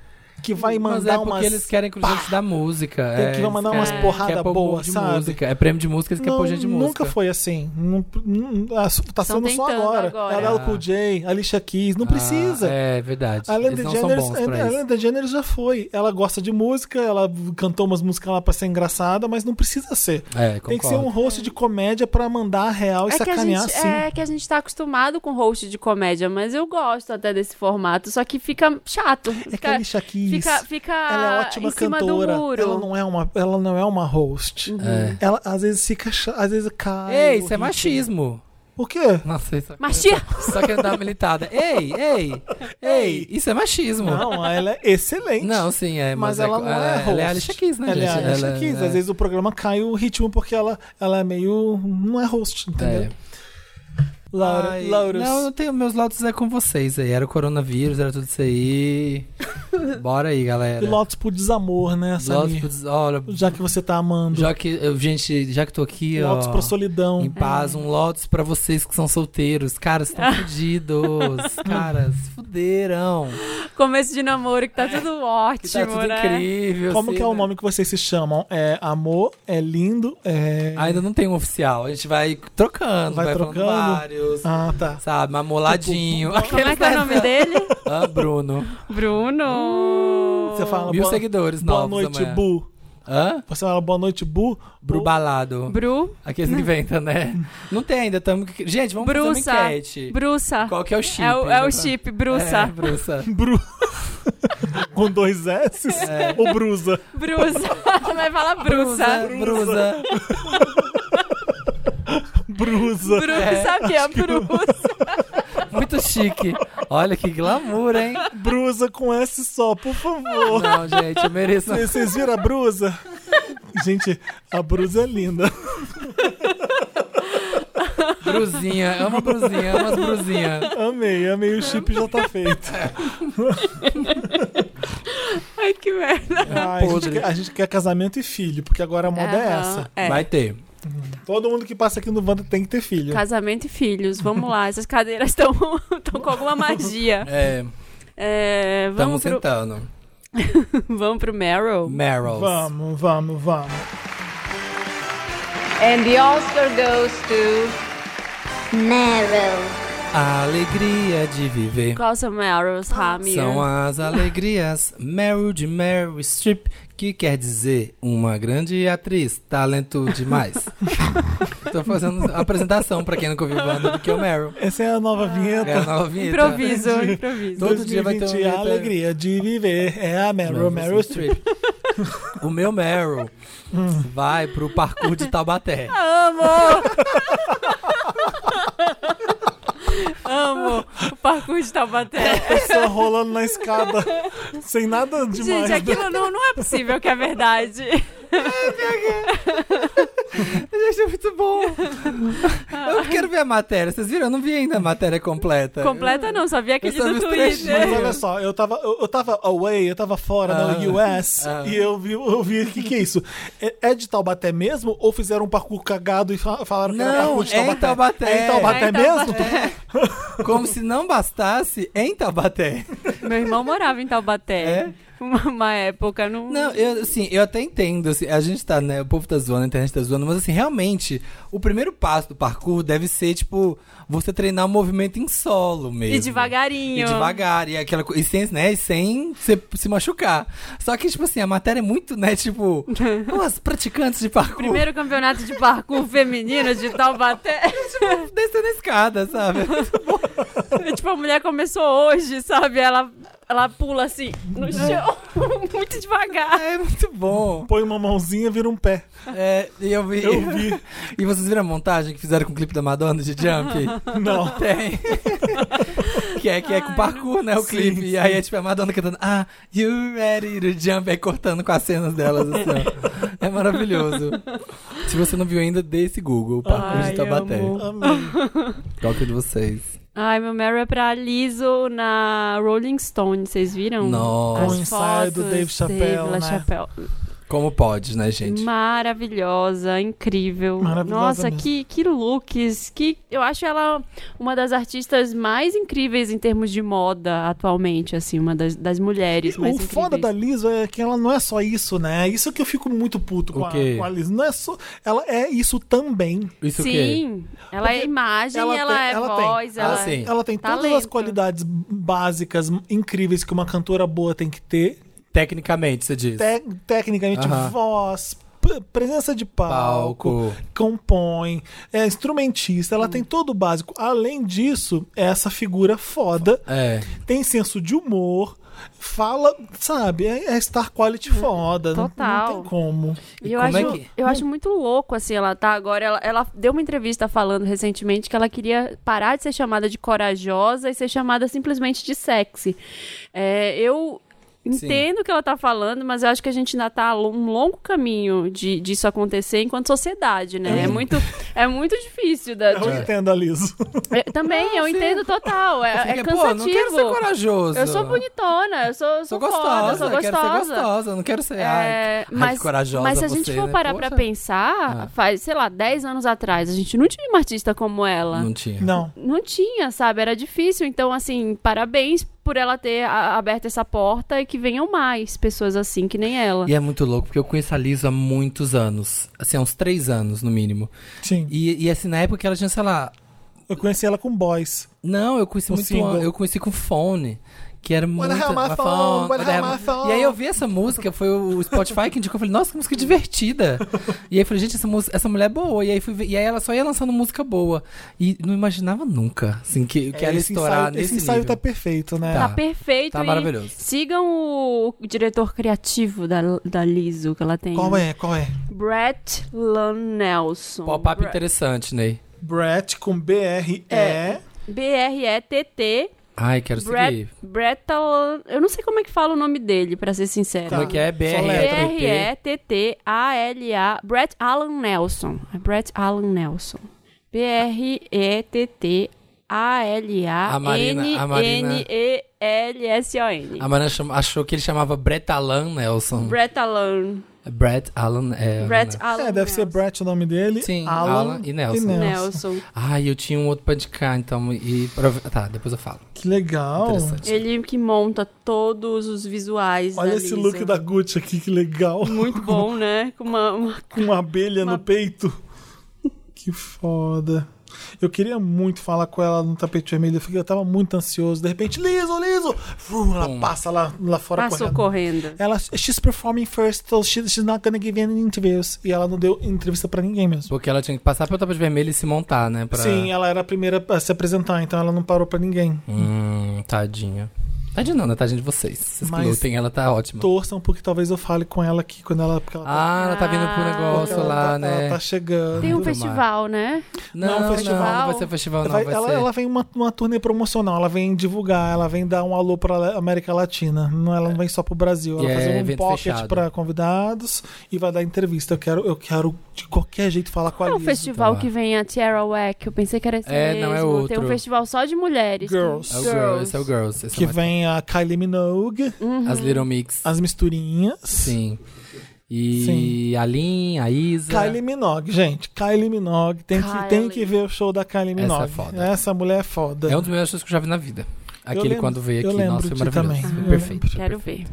Speaker 2: Que vai
Speaker 1: Mas
Speaker 2: mandar
Speaker 1: é porque
Speaker 2: umas.
Speaker 1: eles querem gente da música.
Speaker 2: Tem
Speaker 1: é,
Speaker 2: que mandar umas
Speaker 3: É.
Speaker 2: porrada boa,
Speaker 1: de
Speaker 2: sabe?
Speaker 1: música. É prêmio de música, eles querem pôr gente de música.
Speaker 2: Nunca foi assim. Não, não- ah, tá sendo só agora.
Speaker 3: agora.
Speaker 2: LL
Speaker 1: Ah.
Speaker 2: Cool J, Alicia Keys, não
Speaker 1: Ah,
Speaker 2: precisa.
Speaker 1: é verdade.
Speaker 2: A Ellen DeGeneres,
Speaker 1: isso.
Speaker 2: Ellen DeGeneres já foi. Ela gosta de música, ela cantou umas músicas lá pra ser engraçada, mas não precisa ser.
Speaker 1: É,
Speaker 2: Tem que ser um host de comédia pra mandar a real e
Speaker 3: É
Speaker 2: sacanear
Speaker 3: gente,
Speaker 2: assim.
Speaker 3: é que a gente tá acostumado com host de comédia, mas eu gosto até desse formato, só que fica chato.
Speaker 2: É que a Alicia Keys,
Speaker 3: fica, fica
Speaker 2: ela é ótima
Speaker 3: em cima
Speaker 2: cantora.
Speaker 3: do muro.
Speaker 2: Ela não é uma, ela não é uma host.
Speaker 1: É.
Speaker 2: Ela às vezes fica, às vezes cai.
Speaker 1: Ei, isso é machismo.
Speaker 2: O quê?
Speaker 1: Nossa, isso
Speaker 3: Machia!
Speaker 1: Só querendo dar uma militada. Ei, ei, ei, isso é machismo.
Speaker 2: Não, ela é excelente.
Speaker 1: Não, sim, é.
Speaker 2: Mas,
Speaker 1: Mas,
Speaker 2: ela não é, host.
Speaker 1: Ela é a Alicia Keys, né,
Speaker 2: Ela
Speaker 1: gente?
Speaker 2: é a Alicia
Speaker 1: Ela-
Speaker 2: Keys.
Speaker 1: é-
Speaker 2: Às vezes o programa cai o ritmo porque ela, ela é meio. não é host, entendeu?
Speaker 1: É.
Speaker 2: Laura,
Speaker 1: Ai,
Speaker 2: Lauros.
Speaker 1: Não, eu tenho meus laudos é com vocês aí. Era o coronavírus, era tudo isso aí. Bora aí, galera.
Speaker 2: E Lotus por desamor, né,
Speaker 1: Lotus
Speaker 2: Samir?
Speaker 1: pro- Olha,
Speaker 2: Já que você tá amando.
Speaker 1: já que eu, gente, já que tô aqui,
Speaker 2: Lotus
Speaker 1: ó.
Speaker 2: pra solidão.
Speaker 1: Em paz, um Lotus pra vocês que são solteiros. Cara, vocês estão fudidos. Cara, se fuderam.
Speaker 3: Começo de namoro que tá tudo
Speaker 1: Que
Speaker 3: ótimo,
Speaker 1: tá tudo
Speaker 3: né?
Speaker 1: incrível.
Speaker 2: Como
Speaker 1: assim,
Speaker 2: que é o
Speaker 1: né?
Speaker 2: nome que vocês se chamam? É amor, é lindo, é.
Speaker 1: Ainda não tem um oficial. A gente vai trocando,
Speaker 2: Vai
Speaker 1: vai, falando
Speaker 2: trocando?
Speaker 1: vários.
Speaker 2: Ah, tá.
Speaker 1: Sabe, mamoladinho.
Speaker 3: Como é que é o nome dele?
Speaker 1: Ah, Bruno.
Speaker 3: Bruno.
Speaker 2: Você fala
Speaker 1: Mil
Speaker 2: boa,
Speaker 1: seguidores
Speaker 2: boa
Speaker 1: novos
Speaker 2: noite,
Speaker 1: amanhã.
Speaker 2: Bu.
Speaker 1: Hã?
Speaker 2: Você fala boa noite, Bu.
Speaker 1: Bru balado.
Speaker 3: Bru.
Speaker 1: Aqueles que inventam, né? Não tem ainda, tamo... Gente, vamos
Speaker 3: Bruça.
Speaker 1: fazer uma enquete.
Speaker 3: Bruça.
Speaker 1: Qual que é o chip?
Speaker 3: É o, é o chip,
Speaker 1: É,
Speaker 3: Bruça.
Speaker 1: Bruça.
Speaker 2: Bru. Com dois S?
Speaker 1: É.
Speaker 2: Ou Brusa?
Speaker 3: Bruça. Vai falar Bruça.
Speaker 1: Bruça.
Speaker 2: Brusa.
Speaker 3: Bruça,
Speaker 1: É.
Speaker 3: sabe o que é Bruça?
Speaker 1: Muito chique. Olha que glamour, hein?
Speaker 2: Brusa com S só, por favor.
Speaker 1: Não, gente, eu mereço.
Speaker 2: Vocês vocês viram a brusa? Gente, a brusa é linda.
Speaker 1: Bruzinha, amo bruzinha, amo as bruzinhas.
Speaker 2: Amei, amei. O chip já tá feito.
Speaker 3: Ai, que merda.
Speaker 2: Ah, a, gente quer, a gente quer casamento e filho, porque agora a moda é
Speaker 3: Aham,
Speaker 2: essa.
Speaker 3: é.
Speaker 1: Vai ter.
Speaker 2: Todo mundo que passa aqui no Wanda tem que ter filho.
Speaker 3: Casamento e filhos, vamos lá. Essas cadeiras estão com alguma magia.
Speaker 1: É,
Speaker 3: É, vamos,
Speaker 1: estamos
Speaker 3: pro,
Speaker 1: sentando.
Speaker 3: vamos pro Meryl.
Speaker 1: Meryl.
Speaker 2: Vamos, vamos, vamos.
Speaker 6: And the Oscar goes to
Speaker 4: Meryl.
Speaker 1: A alegria de viver.
Speaker 3: Qual são Meryls, Ramir?
Speaker 1: São as alegrias Meryl de Meryl Streep, que quer dizer uma grande atriz, talento demais. Tô fazendo apresentação pra quem nunca ouviu banda do que é o Meryl.
Speaker 2: Essa é a nova vinheta.
Speaker 1: É a nova vinheta.
Speaker 3: Improviso, improviso.
Speaker 1: Todo dia vai ter uma
Speaker 2: 2020, a alegria de viver. É a Meryl, Meryl Streep.
Speaker 1: O meu Meryl vai pro parkour de Taubaté.
Speaker 3: Amo! Amo o parkour de Taubaté.
Speaker 2: Pessoa rolando na escada, sem nada demais.
Speaker 3: Gente,
Speaker 2: né?
Speaker 3: aquilo não, não é possível que é verdade.
Speaker 1: Gente, é muito bom. Eu não quero ver a matéria. Vocês viram? Eu não vi ainda a matéria completa.
Speaker 3: Completa não, só vi aquele no
Speaker 1: os
Speaker 2: Mas
Speaker 3: Twitter.
Speaker 2: olha só, eu tava, eu, eu tava away, eu tava fora
Speaker 1: Ah,
Speaker 2: no US
Speaker 1: ah.
Speaker 2: e eu vi, eu vi o que, que é isso. É, é de Taubaté mesmo ou fizeram um parkour cagado e fa- falaram que era
Speaker 1: Não,
Speaker 2: parkour de
Speaker 1: é em
Speaker 2: Taubaté?
Speaker 1: Taubaté.
Speaker 2: É em Taubaté
Speaker 3: É em
Speaker 2: mesmo?
Speaker 1: Como se não bastasse em Taubaté.
Speaker 3: Meu irmão morava em Taubaté.
Speaker 1: É?
Speaker 3: Uma, época. Não,
Speaker 1: Não, eu, assim, eu até entendo, assim, a gente tá, né, o povo tá zoando, a internet tá zoando, mas assim, realmente, o primeiro passo do parkour deve ser, tipo, você treinar o movimento em solo mesmo.
Speaker 3: E devagarinho.
Speaker 1: E devagar, e aquela e sem, né, e sem se, se machucar. Só que, tipo assim, a matéria é muito, né, tipo, os praticantes de parkour
Speaker 3: Primeiro campeonato de parkour feminino de Taubaté.
Speaker 1: descendo a escada, sabe?
Speaker 3: tipo, a mulher começou hoje, sabe? Ela, ela pula assim, no chão, muito devagar.
Speaker 1: É muito bom.
Speaker 2: Põe uma mãozinha, vira um pé.
Speaker 1: É, e eu vi.
Speaker 2: Eu vi.
Speaker 1: E vocês viram a montagem que fizeram com o clipe da Madonna de Jump?
Speaker 2: Não.
Speaker 1: Tem. que é, que é com parkour, né? O
Speaker 2: Sim,
Speaker 1: clipe.
Speaker 2: sim.
Speaker 1: E aí é tipo a Madonna cantando Ah, you ready to jump? Aí cortando com as cenas delas, assim, ó. É maravilhoso. Se você não viu ainda, dê esse Google, parkour
Speaker 3: Ai,
Speaker 1: de Tabaté.
Speaker 2: Amei.
Speaker 1: Qual que é de vocês?
Speaker 3: Ai, meu Mary é pra Lizzo na Rolling Stone, vocês viram?
Speaker 1: Nossa.
Speaker 3: As
Speaker 2: o ensaio do Dave Chappelle,
Speaker 3: Dave
Speaker 2: né?
Speaker 3: LaChapelle.
Speaker 1: Como pode, né, gente?
Speaker 3: Maravilhosa, incrível.
Speaker 2: Maravilhosa
Speaker 3: Nossa,
Speaker 2: mesmo.
Speaker 3: que, que looks. Que, eu acho ela uma das artistas mais incríveis em termos de moda atualmente, assim, uma das, das mulheres mais
Speaker 2: o
Speaker 3: incríveis.
Speaker 2: foda da Liso é que ela não é só isso, né? Isso que eu fico muito puto com,
Speaker 1: O
Speaker 2: a, com a Liso. Não é só. Ela é isso também.
Speaker 1: Isso o?
Speaker 3: Sim, ela é
Speaker 2: Porque
Speaker 3: imagem,
Speaker 2: ela
Speaker 3: ela,
Speaker 2: tem-
Speaker 3: é
Speaker 2: ela tem.
Speaker 3: voz,
Speaker 1: Ah,
Speaker 3: ela
Speaker 1: sim.
Speaker 2: Ela tem todas as
Speaker 3: Talento.
Speaker 2: qualidades básicas incríveis que uma cantora boa tem que ter.
Speaker 1: Tecnicamente, você diz.
Speaker 2: Te- tecnicamente, voz, presença de palco,
Speaker 1: Palco.
Speaker 2: compõe, é instrumentista, ela tem todo o básico. Além disso, é essa figura foda,
Speaker 1: É.
Speaker 2: tem senso de humor, fala, sabe, é, é star quality foda. não-
Speaker 3: Total.
Speaker 2: Não, tem como.
Speaker 3: E eu,
Speaker 1: como é
Speaker 3: acho,
Speaker 1: que-
Speaker 3: eu acho muito louco, assim, ela tá agora. Ela, ela deu uma entrevista falando recentemente que ela queria parar de ser chamada de corajosa e ser chamada simplesmente de sexy. É, eu. Entendo o que ela tá falando, mas eu acho que a gente ainda tá a lo- um longo caminho de, disso acontecer enquanto sociedade, né? É muito, é muito difícil. Da,
Speaker 2: Eu
Speaker 3: de-
Speaker 2: entendo a Liso.
Speaker 3: é, também, eu entendo total. É, é cansativo.
Speaker 1: Pô, não quero ser corajoso.
Speaker 3: eu sou bonitona, eu sou,
Speaker 1: Sou
Speaker 3: sou
Speaker 1: gostosa,
Speaker 3: foda, eu sou
Speaker 1: quero ser
Speaker 3: gostosa.
Speaker 1: gostosa, não quero ser.
Speaker 3: É,
Speaker 1: ai, ai,
Speaker 3: mas,
Speaker 1: que corajosa
Speaker 3: mas se a gente
Speaker 1: você,
Speaker 3: for
Speaker 1: né?
Speaker 3: parar
Speaker 1: Poxa.
Speaker 3: pra pensar,
Speaker 1: Ah.
Speaker 3: faz, sei lá, 10 anos atrás, a gente não tinha uma artista como ela.
Speaker 1: Não
Speaker 3: Não,
Speaker 1: tinha.
Speaker 2: Não.
Speaker 3: tinha, sabe? Era difícil. Então, assim, parabéns por ela ter a- aberto essa porta e que venham mais pessoas assim, que nem ela.
Speaker 1: E é muito louco, porque eu conheço a Liso há muitos anos. Assim, há uns três anos, no mínimo.
Speaker 2: Sim.
Speaker 1: E, e assim, na época ela tinha, sei lá.
Speaker 2: Eu conheci ela com Boys.
Speaker 1: Não, eu conheci muito.
Speaker 2: single.
Speaker 1: Eu conheci com fone. Que era muito.
Speaker 2: have my
Speaker 1: a
Speaker 2: phone, wanna
Speaker 1: wanna
Speaker 2: have
Speaker 1: have-
Speaker 2: my phone.
Speaker 1: E aí eu vi essa música, foi o Spotify que indicou. Eu falei, nossa, que música divertida. e aí eu falei, gente, essa, música, essa mulher é boa. E aí, fui ver- e aí ela só ia lançando música boa. E não imaginava nunca, assim, que, que
Speaker 2: É,
Speaker 1: ela estourar
Speaker 2: ensaio,
Speaker 1: nesse
Speaker 2: esse ensaio
Speaker 1: nível.
Speaker 2: tá perfeito, né?
Speaker 3: Tá
Speaker 1: Tá.
Speaker 3: perfeito.
Speaker 1: Tá
Speaker 3: e
Speaker 1: maravilhoso.
Speaker 3: Sigam o diretor criativo da, da Liso, que ela tem.
Speaker 2: Qual é? Qual é?
Speaker 3: Brett Lanelson.
Speaker 1: Pop-up
Speaker 3: Bre-
Speaker 1: interessante, Ney.
Speaker 2: Brett com B-R-E.
Speaker 3: É. B-R-E-T-T.
Speaker 1: Ai, quero
Speaker 3: Brett,
Speaker 1: seguir.
Speaker 3: Brett Alan- Eu não sei como é que fala o nome dele, pra ser sincero.
Speaker 1: Como é que é?
Speaker 3: B-R-E-T-T-A-L-A. Brett Alan Nelson. É Brett Alan Nelson.
Speaker 1: A Marina- a Marina-
Speaker 3: B-R-E-T-T-A-L-A-N-N-E-L-S-O-N.
Speaker 1: A Mariana chama- achou que ele chamava Brett Alan Nelson.
Speaker 3: Brett Alan.
Speaker 1: Brett Alan. É,
Speaker 3: Brett
Speaker 1: né?
Speaker 3: Alan
Speaker 2: É, deve ser
Speaker 3: Nelson.
Speaker 2: Brett o nome dele.
Speaker 1: Sim,
Speaker 2: Alan,
Speaker 1: Alan e Nelson.
Speaker 3: Nelson.
Speaker 1: Ai, eu tinha um outro pra indicar, então. E, tá, depois eu falo.
Speaker 2: Que legal.
Speaker 1: Interessante.
Speaker 3: Ele que monta todos os visuais
Speaker 2: Olha
Speaker 3: da
Speaker 2: esse
Speaker 3: Lisa.
Speaker 2: look da Gucci aqui, que legal.
Speaker 3: Muito bom, né? Com uma, uma
Speaker 2: Com uma abelha
Speaker 3: Uma-
Speaker 2: no peito. Que foda. Eu queria muito falar com ela no tapete vermelho. Eu fiquei- Eu tava muito ansioso. De repente, liso, liso! Fum, ela passa lá, lá fora
Speaker 3: passou
Speaker 2: correndo.
Speaker 3: correndo.
Speaker 2: Ela, she's performing first, so she- she's not gonna give any interviews. E ela não deu entrevista pra ninguém mesmo.
Speaker 1: Porque ela tinha que passar pelo tapete vermelho e se montar, né? Pra...
Speaker 2: Sim, ela era a primeira a se apresentar, então ela não parou pra ninguém.
Speaker 1: Hum, tadinha. Tadinha não, né? Tadinha de vocês. Vocês
Speaker 2: Mas-
Speaker 1: que lutem, ela tá ótima.
Speaker 2: Torçam porque talvez eu fale com ela aqui quando ela. Porque ela tá,
Speaker 1: Ah, ela tá vindo pro
Speaker 3: Ah,
Speaker 1: negócio
Speaker 2: ela
Speaker 1: lá,
Speaker 2: tá-
Speaker 1: né?
Speaker 2: Ela tá chegando.
Speaker 3: Tem um festival, né?
Speaker 1: Não,
Speaker 2: Não,
Speaker 1: não,
Speaker 2: festival.
Speaker 1: não vai ser festival, não.
Speaker 2: Vai-
Speaker 1: Vai,
Speaker 2: ela,
Speaker 1: ser...
Speaker 2: ela vem uma, uma turnê promocional, ela vem divulgar, ela vem dar um alô pra América Latina. Não, ela não vem só pro Brasil. Ela
Speaker 1: E
Speaker 2: vai
Speaker 1: é
Speaker 2: fazer um
Speaker 1: evento
Speaker 2: pocket
Speaker 1: fechado.
Speaker 2: pra convidados e vai dar entrevista. Eu quero, eu quero de qualquer jeito falar com a
Speaker 3: é o
Speaker 2: Liso.
Speaker 3: festival
Speaker 1: tá.
Speaker 3: que vem a Tierra Wack? Eu pensei que era esse
Speaker 1: É,
Speaker 3: mesmo.
Speaker 1: não, é
Speaker 3: Tem
Speaker 1: outro.
Speaker 3: um festival só de mulheres.
Speaker 2: Girls.
Speaker 1: É o Girls, esse é o Girls. esse é
Speaker 2: Que
Speaker 1: mais-
Speaker 2: vem a Kylie Minogue,
Speaker 3: Uhum.
Speaker 1: As Little Mix.
Speaker 2: as misturinhas.
Speaker 1: Sim. E a Lin, a Isa.
Speaker 2: Kylie Minogue, gente. Kylie Minogue. Tem que,
Speaker 3: Kylie.
Speaker 2: tem que ver o show da Kylie
Speaker 1: Essa
Speaker 2: Minogue.
Speaker 1: é foda.
Speaker 2: Essa mulher é foda.
Speaker 1: É um dos melhores shows que eu já vi na vida. Aquele
Speaker 2: lembro,
Speaker 1: quando veio
Speaker 2: eu
Speaker 1: aqui,
Speaker 2: lembro
Speaker 1: nossa, foi maravilhoso.
Speaker 2: também.
Speaker 1: Perfeito.
Speaker 3: Quero ver.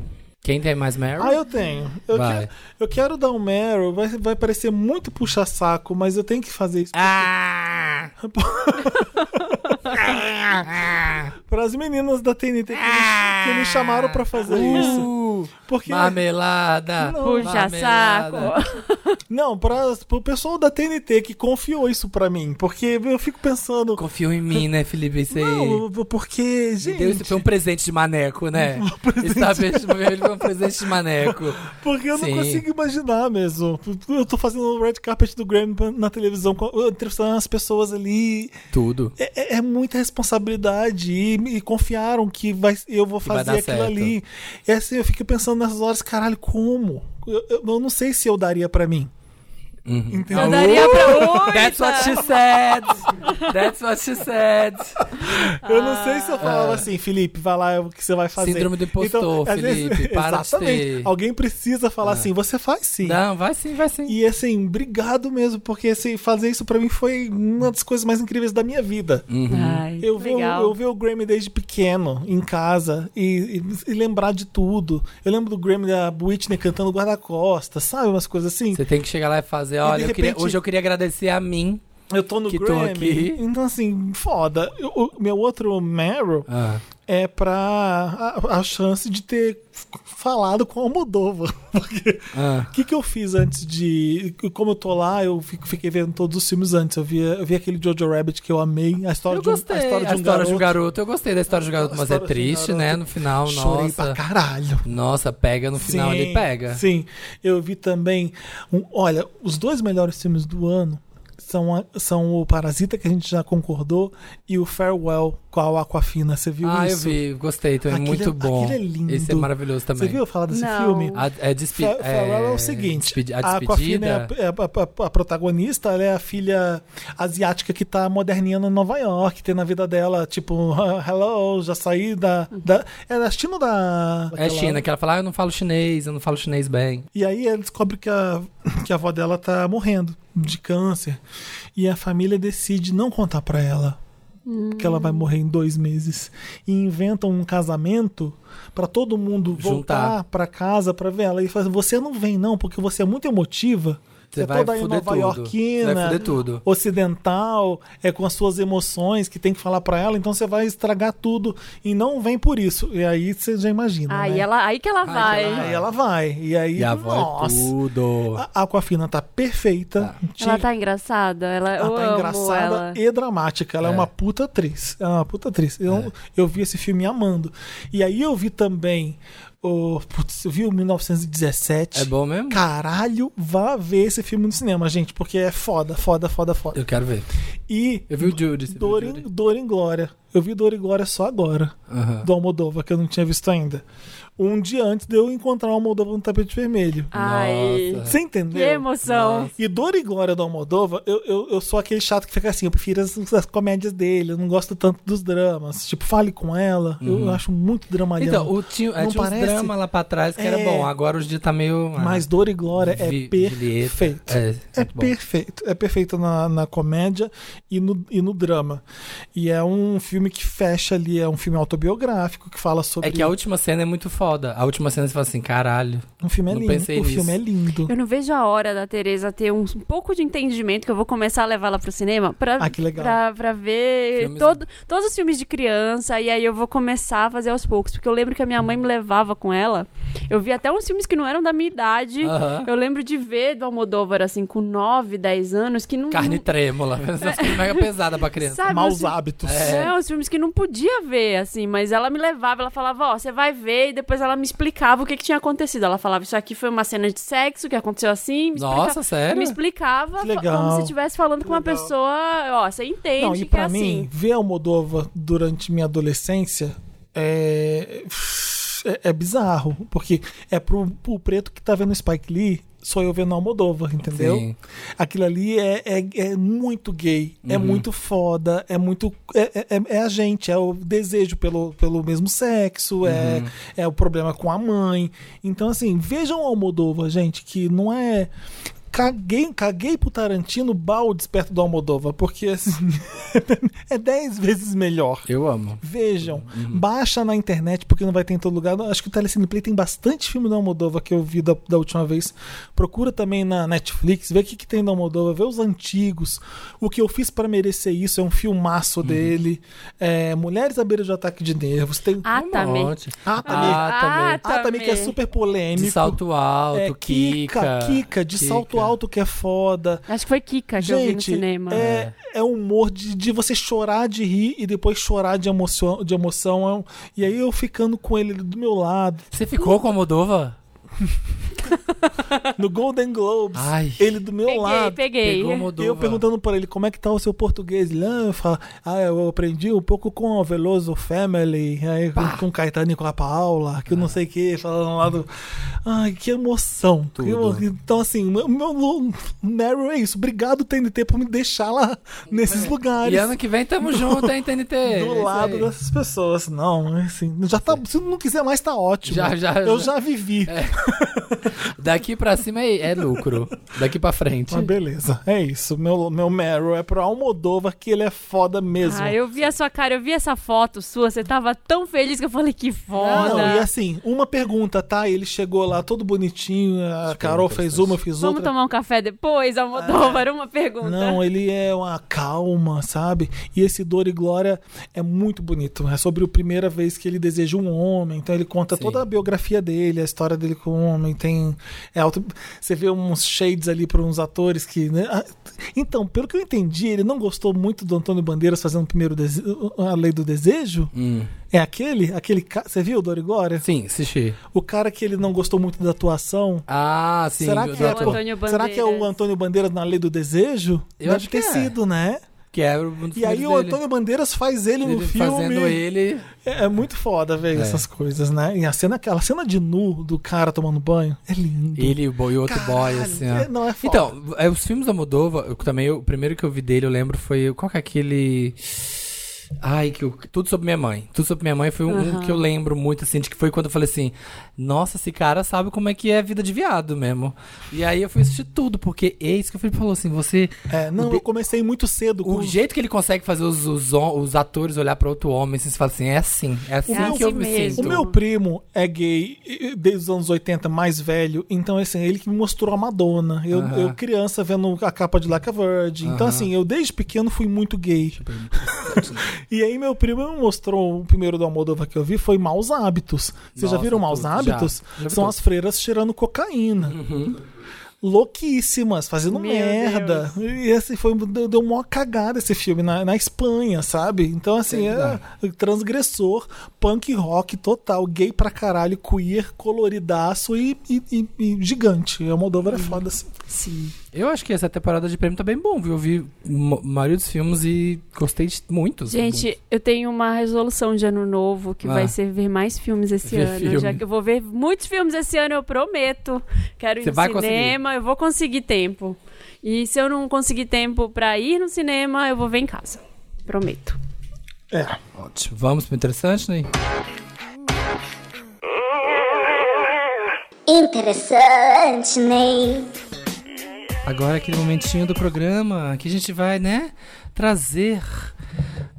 Speaker 1: Quem tem mais Meryl?
Speaker 2: Ah, eu tenho. Eu,
Speaker 1: Vai.
Speaker 2: quero, eu quero dar um Meryl, vai, vai parecer muito puxa-saco, mas eu tenho que fazer isso.
Speaker 1: Ah!
Speaker 2: Para as meninas da TNT que, me, que me chamaram pra fazer isso.
Speaker 1: Uh,
Speaker 2: Porque.
Speaker 1: marmelada!
Speaker 3: Puxa
Speaker 1: marmelada.
Speaker 3: saco.
Speaker 2: Não, para o pessoal da TNT que confiou isso pra mim. Porque eu fico pensando.
Speaker 1: Confiou em mim, né, Felipe? Isso aí.
Speaker 2: Não, porque, gente.
Speaker 1: Deus, isso foi um presente de maneco, né? Esse tapete ele foi um presente de maneco.
Speaker 2: Porque eu não
Speaker 1: Sim.
Speaker 2: consigo imaginar mesmo. Eu tô fazendo o red carpet do Grammy na televisão, entrevistando as pessoas ali.
Speaker 1: Tudo.
Speaker 2: É, é- é muita responsabilidade. E, e confiaram que vai, eu vou fazer aquilo
Speaker 1: certo.
Speaker 2: ali. E assim, eu fico pensando nessas horas, caralho, como? Eu, eu- eu não sei se eu daria pra mim.
Speaker 1: Uhum.
Speaker 2: Entendeu?
Speaker 3: Eu daria pra oito.
Speaker 1: That's what she said. That's what she said.
Speaker 2: Eu não sei se eu falava assim, Felipe, vai lá, é o que você vai fazer.
Speaker 1: Ah. Síndrome do impostor,
Speaker 2: às
Speaker 1: Felipe, para de
Speaker 2: exatamente.
Speaker 1: Ah.
Speaker 2: Alguém precisa falar assim, você faz sim.
Speaker 1: Não, vai sim, vai sim.
Speaker 2: E assim, obrigado mesmo, porque assim, fazer isso pra mim foi uma das coisas mais incríveis da minha vida.
Speaker 1: Uhum.
Speaker 3: Ai,
Speaker 2: Eu vi, o-
Speaker 3: legal.
Speaker 2: eu vi o Grammy desde pequeno, em casa, e, e- e lembrar de tudo. Eu lembro do Grammy da Whitney cantando guarda-costas, sabe? Umas coisas assim.
Speaker 1: Você tem que chegar lá e fazer,
Speaker 2: de
Speaker 1: olha, eu queria- hoje eu queria agradecer a mim.
Speaker 2: Eu tô no
Speaker 1: Que tô
Speaker 2: Grammy.
Speaker 1: aqui.
Speaker 2: Então, assim, foda. O meu outro Meryl
Speaker 1: Ah.
Speaker 2: É pra a, a chance de ter falado com a Moldova. Porque
Speaker 1: Ah.
Speaker 2: o que, que eu fiz antes de. Como eu tô lá, eu fico- fiquei vendo todos os filmes antes. Eu vi, eu vi aquele Jojo Rabbit que eu amei. A história,
Speaker 1: Eu
Speaker 2: de, um,
Speaker 1: gostei.
Speaker 2: a história de um garoto.
Speaker 1: Eu gostei da história de um garoto,
Speaker 2: A
Speaker 1: mas é
Speaker 2: história de um
Speaker 1: triste,
Speaker 2: garoto.
Speaker 1: né? No final,
Speaker 2: Chorei
Speaker 1: nossa.
Speaker 2: pra caralho.
Speaker 1: Nossa, pega no final, ele pega.
Speaker 2: Sim, eu vi também. um- olha, os dois melhores filmes do ano são, a- são o Parasita, que a gente já concordou, e o Farewell com a Aquafina. Você viu
Speaker 1: ah,
Speaker 2: isso?
Speaker 1: eu vi, gostei também,
Speaker 2: Aquele
Speaker 1: muito
Speaker 2: é-
Speaker 1: bom.
Speaker 2: aquele é lindo.
Speaker 1: Esse é maravilhoso também.
Speaker 2: Você viu falar desse
Speaker 3: Não.
Speaker 2: filme?
Speaker 1: A, é, despe
Speaker 2: Fa- Farewell é, o seguinte:
Speaker 1: despedi-
Speaker 2: a,
Speaker 1: a
Speaker 2: Aquafina é a,
Speaker 1: despedida.
Speaker 2: é a- a- a protagonista, ela é a filha asiática que tá moderninha em Nova York, tem na vida dela, tipo, hello, já saí da. da é da China ou da.
Speaker 1: É
Speaker 2: daquela-
Speaker 1: China, que ela fala, ah, eu não falo chinês, eu não falo chinês bem.
Speaker 2: E aí ela descobre que a, que a avó dela tá morrendo de câncer. E a família decide não contar pra ela que ela vai morrer em dois meses. E inventam um casamento pra todo mundo voltar pra casa pra ver ela. E fala, você não vem não, porque você é muito emotiva.
Speaker 1: Você
Speaker 2: é
Speaker 1: vai
Speaker 2: toda aí nova iorquina,
Speaker 1: tudo.
Speaker 2: ocidental, é com as suas emoções que tem que falar pra ela, então você vai estragar tudo e não vem por isso. E aí você já imagina,
Speaker 3: Aí,
Speaker 2: né?
Speaker 3: ela, aí que ela
Speaker 1: que
Speaker 3: vai.
Speaker 1: ela
Speaker 2: Aí ela vai. E aí,
Speaker 1: E a avó
Speaker 2: nossa.
Speaker 1: é tudo.
Speaker 2: A Aquafina tá perfeita.
Speaker 3: Ela tá engraçada. Ela,
Speaker 2: Ela
Speaker 3: eu
Speaker 2: tá
Speaker 3: amo
Speaker 2: engraçada
Speaker 3: ela.
Speaker 2: e dramática. Ela é.
Speaker 1: É.
Speaker 2: uma puta atriz. Ela é uma puta atriz. Eu, eu vi esse filme amando. E aí eu vi também o. Putz, eu vi o 1917.
Speaker 1: É bom mesmo?
Speaker 2: Caralho, vá ver esse filme no cinema, gente, porque é foda, foda, foda, foda.
Speaker 1: Eu quero ver.
Speaker 2: E
Speaker 1: Eu vi o Judy. viu
Speaker 2: Dor em? Dor em Glória. Eu vi Dor em Glória só agora,
Speaker 1: Aham.
Speaker 2: do Almodóvar, que eu não tinha visto ainda. Um dia antes de eu encontrar o Almodóvar no tapete vermelho.
Speaker 3: Ai,
Speaker 1: Nossa.
Speaker 2: Você
Speaker 3: que
Speaker 2: entendeu?
Speaker 3: emoção.
Speaker 2: E Dor e Glória do Almodóvar, eu, eu, eu sou aquele chato que fica assim, eu prefiro as, as comédias dele, eu não gosto tanto dos dramas. Tipo, fale com ela, eu acho muito dramalhão.
Speaker 1: Então, o tinha, é,
Speaker 2: Não
Speaker 1: tinha uns lá pra trás que era
Speaker 2: É.
Speaker 1: bom. Agora hoje em dia tá meio. ah,
Speaker 2: Mas Dor e Glória é perfeito.
Speaker 1: É,
Speaker 2: É
Speaker 1: bom.
Speaker 2: perfeito. É perfeito na, na comédia e no, e no drama. E é um filme que fecha ali, é um filme autobiográfico que fala sobre.
Speaker 1: É que a última cena é muito foda. A última cena você fala assim, caralho.
Speaker 2: Um filme é lindo.
Speaker 1: pensei
Speaker 2: O
Speaker 1: nisso.
Speaker 2: filme é lindo.
Speaker 3: Eu não vejo a hora da Tereza ter um, um pouco de entendimento que eu vou começar a levar ela pro cinema pra,
Speaker 2: Ah, que legal.
Speaker 3: pra, pra ver
Speaker 1: Filmes-
Speaker 3: todo, todos os filmes de criança e aí eu vou começar a fazer aos poucos. Porque eu lembro que a minha mãe me levava com ela. Eu vi até uns filmes que não eram da minha idade.
Speaker 1: Aham.
Speaker 3: Eu lembro de ver do Almodóvar, assim, com 9, 10 anos, que não...
Speaker 1: Carne
Speaker 3: não,
Speaker 1: trêmula. Coisas mega pesada pra criança.
Speaker 3: sabe,
Speaker 2: Maus
Speaker 3: assim,
Speaker 2: hábitos.
Speaker 1: É.
Speaker 3: É, os filmes que não podia ver, assim, mas ela me levava, ela falava, ó, você vai ver, e depois ela me explicava o que, que tinha acontecido. Ela falava, isso aqui foi uma cena de sexo que aconteceu assim, me
Speaker 1: Nossa,
Speaker 3: explicava,
Speaker 1: sério?
Speaker 3: me explicava
Speaker 2: Que
Speaker 3: como se estivesse falando com uma
Speaker 2: legal.
Speaker 3: pessoa, ó, você entende
Speaker 2: Não, e
Speaker 3: que
Speaker 2: pra
Speaker 3: é
Speaker 2: mim,
Speaker 3: assim.
Speaker 2: ver Almodóvar durante minha adolescência é, é, é bizarro. Porque é pro, pro preto que tá vendo Spike Lee, sou eu vendo Almodóvar, entendeu?
Speaker 1: Sim.
Speaker 2: Aquilo ali é, é, é muito gay, é
Speaker 1: Uhum.
Speaker 2: muito foda, é muito. É, é, é a gente, é o desejo pelo, pelo mesmo sexo,
Speaker 1: Uhum.
Speaker 2: é, é o problema com a mãe. Então, assim, vejam Almodóvar, gente, que não é. Caguei, caguei pro Tarantino baldes perto do Almodóvar, porque assim, é 10 vezes melhor.
Speaker 1: Eu amo.
Speaker 2: Vejam, baixa na internet, porque não vai ter em todo lugar. Acho que o Telecine Play tem bastante filme da Almodóvar que eu vi da, da última vez. Procura também na Netflix, vê o que, que tem da Almodóvar, vê os antigos. O que eu fiz pra merecer isso é um filmaço dele. É, Mulheres à beira de ataque de nervos. Tem
Speaker 3: Ah,
Speaker 1: Um
Speaker 3: também.
Speaker 1: monte.
Speaker 2: Ah, também.
Speaker 1: Ah, também.
Speaker 2: Ah, também que é super polêmico.
Speaker 1: De salto alto,
Speaker 2: é,
Speaker 1: Kika.
Speaker 2: Kika, de salto alto que é foda.
Speaker 3: Acho que foi Kika que eu vi no
Speaker 2: Gente,
Speaker 3: cinema.
Speaker 2: é, é humor de, de você chorar de rir e depois chorar de emoção. De emoção é e aí eu ficando com ele do meu lado,
Speaker 1: Você ficou com a Moldova?
Speaker 2: no Golden Globes,
Speaker 1: Ai.
Speaker 2: ele do meu
Speaker 3: Peguei,
Speaker 2: lado.
Speaker 3: peguei.
Speaker 1: Pegou
Speaker 2: E eu perguntando pra ele como é que tá o seu português. Ele, ah, eu falo, ah, eu aprendi um pouco com o Veloso Family, aí com, com Caetano e com a Paula, que eu não sei o que, falando lá do. Ai, que emoção.
Speaker 1: Tudo.
Speaker 2: Que emo- Então, assim, meu, meu Meryl é isso. Obrigado, TNT, por me deixar lá nesses lugares.
Speaker 1: E ano que vem tamo junto, hein, TNT? É
Speaker 2: do lado dessas pessoas. Não, assim, já tá. Se não quiser mais, tá ótimo.
Speaker 1: Já, já,
Speaker 2: eu
Speaker 1: já.
Speaker 2: já vivi.
Speaker 1: Daqui pra cima é, é lucro. Daqui pra frente.
Speaker 2: Mas beleza, é isso. Meu, meu Meryl é pro Almodóvar, que ele é foda mesmo.
Speaker 3: Ah, eu vi a sua cara, eu vi essa foto sua, você tava tão feliz que eu falei que foda.
Speaker 2: Não, e assim, uma pergunta, tá? Ele chegou lá todo bonitinho, a Carol fez uma, eu fiz
Speaker 3: Vamos
Speaker 2: outra.
Speaker 3: tomar um café depois, Almodóvar? Uma pergunta.
Speaker 2: Não, ele é uma calma, sabe? E esse Dor e Glória é muito bonito. É sobre a primeira vez que ele deseja um homem. Então ele conta
Speaker 1: Sim.
Speaker 2: toda a biografia dele, a história dele com o homem. Tem. É auto- Você vê uns shades ali para uns atores que. né? Ah, Então, pelo que eu entendi, ele não gostou muito do Antônio Bandeiras fazendo o primeiro dese... a lei do desejo.
Speaker 1: Hum.
Speaker 2: É aquele? aquele ca- Você viu o Dor Glória?
Speaker 1: Sim, assisti.
Speaker 2: O cara que ele não gostou muito da atuação.
Speaker 1: Ah, sim.
Speaker 2: será, que é,
Speaker 1: ator.
Speaker 3: Antônio
Speaker 2: será que é o
Speaker 3: Bandeiras.
Speaker 2: Antônio Bandeiras na Lei do Desejo?
Speaker 1: Eu
Speaker 2: Deve
Speaker 1: acho
Speaker 2: ter
Speaker 1: que é.
Speaker 2: sido, né?
Speaker 1: Que era um dos
Speaker 2: E aí o. Antônio Bandeiras faz ele, no
Speaker 1: Ele
Speaker 2: filme.
Speaker 1: fazendo ele.
Speaker 2: É, é muito foda ver
Speaker 1: É.
Speaker 2: essas coisas, né? E a cena, aquela cena de nu do cara tomando banho é lindo.
Speaker 1: Ele e o boy- e outro boy,
Speaker 2: Caralho,
Speaker 1: assim, ó.
Speaker 2: é- não, é foda.
Speaker 1: Então, é, os filmes da Moldova, eu também, o primeiro que eu vi dele, eu lembro, foi. Qual que é aquele. Ai, que eu- tudo sobre minha mãe. Tudo sobre minha mãe foi um, um
Speaker 3: Aham.
Speaker 1: que eu lembro muito, assim, de que foi quando eu falei assim: Nossa, esse cara sabe como é que é a vida de viado mesmo. E aí eu fui assistir tudo, porque é isso que o Felipe falou, assim, você.
Speaker 2: É, não,
Speaker 1: o
Speaker 2: eu comecei muito cedo com
Speaker 1: O jeito que ele consegue fazer os, os, os atores olhar pra outro homem, assim, você fala assim: É assim, é assim
Speaker 3: É
Speaker 1: que eu
Speaker 3: assim
Speaker 1: me
Speaker 3: mesmo.
Speaker 1: sinto.
Speaker 2: O meu primo é gay desde os anos 80, mais velho. Então, assim, ele que me mostrou a Madonna. Eu,
Speaker 1: Aham.
Speaker 2: eu criança, vendo a capa de Like a Virgin. Então,
Speaker 1: Aham.
Speaker 2: assim, eu desde pequeno fui muito gay. e aí, meu primo me mostrou o primeiro do Almodóvar que eu vi foi Maus Hábitos. Vocês já viram Maus
Speaker 1: tudo,
Speaker 2: Hábitos?
Speaker 1: já.
Speaker 2: São as freiras cheirando cocaína. Louquíssimas, fazendo
Speaker 3: Meu
Speaker 2: merda. E assim, foi, deu, deu uma cagada esse filme na, na Espanha, sabe? Então, assim, é transgressor, punk rock total, gay pra caralho, queer, coloridaço e, e, e- e gigante. O Moldova é foda, assim.
Speaker 3: Sim.
Speaker 1: Eu acho que essa temporada de prêmio tá bem bom, viu? Eu vi a maioria dos filmes e gostei de muitos.
Speaker 3: Gente, eu tenho uma resolução de ano novo que
Speaker 1: Ah.
Speaker 3: vai ser ver mais filmes esse
Speaker 1: Ver
Speaker 3: ano.
Speaker 1: filme.
Speaker 3: Já que eu vou ver muitos filmes esse ano, eu prometo. Quero ir
Speaker 1: Você
Speaker 3: no
Speaker 1: vai
Speaker 3: cinema, eu vou conseguir tempo. E se eu não conseguir tempo pra ir no cinema, eu vou ver em casa. Prometo.
Speaker 2: É.
Speaker 1: Ótimo. Vamos pro interessante, né?
Speaker 4: Interessante, Ney.
Speaker 1: Agora aquele momentinho do programa que a gente vai, né, trazer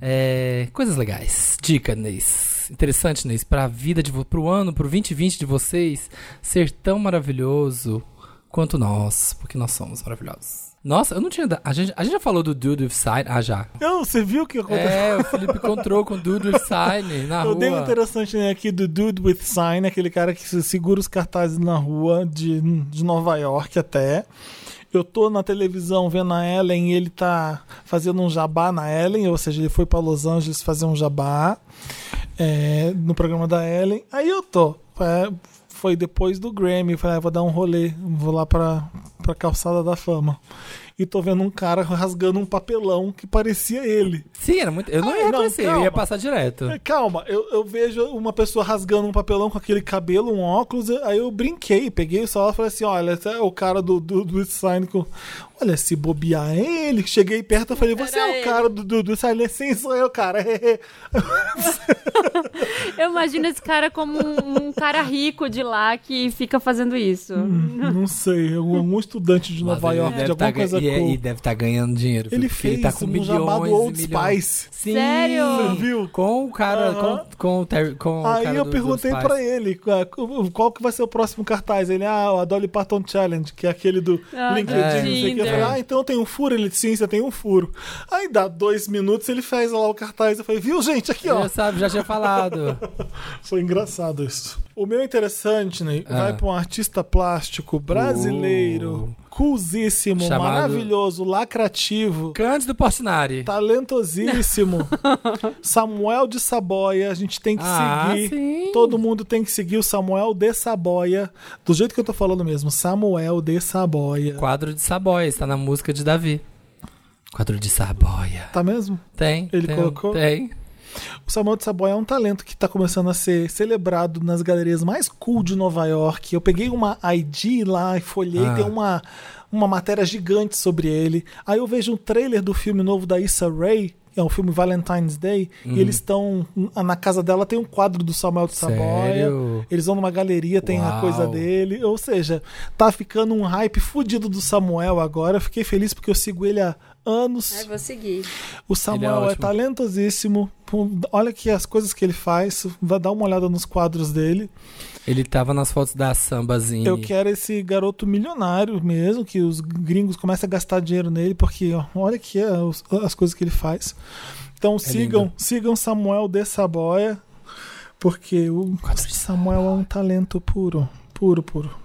Speaker 1: é, coisas legais. Dica, Neis. Interessante, Neis, pra vida de pro ano, pro 2020 de vocês ser tão maravilhoso quanto nós, porque nós somos maravilhosos. Nossa, eu não tinha. da- A gente, a gente já falou do Dude with Sign. Ah, já.
Speaker 2: Não, você viu o que aconteceu?
Speaker 1: É, o Felipe encontrou com o Dude with Sign na
Speaker 2: Eu
Speaker 1: rua.
Speaker 2: dei um interessante né, aqui do Dude with Sign, aquele cara que se segura os cartazes na rua de, de Nova York até. Eu tô na televisão vendo a Ellen e ele tá fazendo um jabá na Ellen, ou seja, ele foi pra Los Angeles fazer um jabá é, no programa da Ellen. Aí eu tô. é, foi depois do Grammy. Falei, ah, vou dar um rolê, vou lá pra, pra calçada da fama. E tô vendo um cara rasgando um papelão que parecia ele.
Speaker 1: Sim, era muito. Eu não
Speaker 2: Ai,
Speaker 1: ia reconhecer, eu ia passar direto.
Speaker 2: É, Calma, eu, eu vejo uma pessoa rasgando um papelão com aquele cabelo, um óculos, aí eu brinquei, peguei o celular e falei assim: olha, esse é o cara do, do, do Sign com. Olha, se bobear é ele. Cheguei perto e falei: você
Speaker 3: Era
Speaker 2: é o
Speaker 3: ele.
Speaker 2: cara do, do, do Sign? Sim, sou eu, cara.
Speaker 3: Eu imagino esse cara como um, um cara rico de lá que fica fazendo isso.
Speaker 2: Não sei, algum estudante de Nova York, de alguma
Speaker 1: tá
Speaker 2: coisa
Speaker 1: ga- e, e deve estar ganhando dinheiro.
Speaker 2: Ele fez
Speaker 1: ele tá com
Speaker 2: um
Speaker 1: milhões
Speaker 2: chamado
Speaker 1: e
Speaker 2: Old. Spice.
Speaker 1: Sim.
Speaker 3: Sério?
Speaker 2: Você viu?
Speaker 1: Com o cara,
Speaker 2: Aham.
Speaker 1: com, com o Terry, com o
Speaker 2: Aí
Speaker 1: cara
Speaker 2: eu
Speaker 1: do-
Speaker 2: perguntei
Speaker 1: pais.
Speaker 2: ele ah, qual que vai ser o próximo cartaz. Ele, ah, a Dolly Parton Challenge, que é aquele do
Speaker 3: Ah,
Speaker 2: LinkedIn.
Speaker 1: é.
Speaker 2: não sei o que. Eu falei, ah, então tem um furo? Ele, sim, você tem um furo. Aí dá dois minutos, ele fez lá o cartaz. Eu falei, viu, gente, aqui, ó.
Speaker 1: Já sabe, já tinha falado.
Speaker 2: Foi engraçado isso. O meu interessante, né?
Speaker 1: Ah.
Speaker 2: Vai pra um artista plástico brasileiro, coolzíssimo,
Speaker 1: Chamado-
Speaker 2: maravilhoso, lacrativo.
Speaker 1: Cândido Portinari.
Speaker 2: Talentosíssimo. Samuel de Saboia, a gente tem que
Speaker 1: Ah,
Speaker 2: seguir.
Speaker 1: sim.
Speaker 2: Todo mundo tem que seguir o Samuel de Saboia. Do jeito que eu tô falando mesmo, Samuel de Saboia.
Speaker 1: Quadro de Saboia, está na música de Davi. Quadro de Saboia.
Speaker 2: Tá mesmo?
Speaker 1: Tem.
Speaker 2: Ele
Speaker 1: tem,
Speaker 2: colocou?
Speaker 1: Tem.
Speaker 2: O Samuel de Saboia é um talento que tá começando a ser celebrado nas galerias mais cool de Nova York. Eu peguei uma ID lá e folhei,
Speaker 1: Ah.
Speaker 2: tem uma, uma matéria gigante sobre ele. Aí eu vejo um trailer do filme novo da Issa Rae, é um filme Valentine's Day,
Speaker 1: Uhum.
Speaker 2: e eles estão. Na casa dela tem um quadro do Samuel de Saboia. Eles vão numa galeria, tem a
Speaker 1: Uau.
Speaker 2: coisa dele. Ou seja, tá ficando um hype fudido do Samuel agora. Eu fiquei feliz porque eu sigo ele há anos.
Speaker 3: vou seguir.
Speaker 2: O Samuel é,
Speaker 1: ótimo.
Speaker 2: talentosíssimo. Olha aqui as coisas que ele faz. Vai dar uma olhada nos quadros dele.
Speaker 1: Ele tava nas fotos da sambazinha.
Speaker 2: Eu quero esse garoto milionário mesmo, que os gringos comecem a gastar dinheiro nele, porque ó, olha aqui é, os- as coisas que ele faz. Então sigam,
Speaker 1: lindo.
Speaker 2: sigam Samuel de Saboia, porque o Samuel é um talento puro, puro, puro.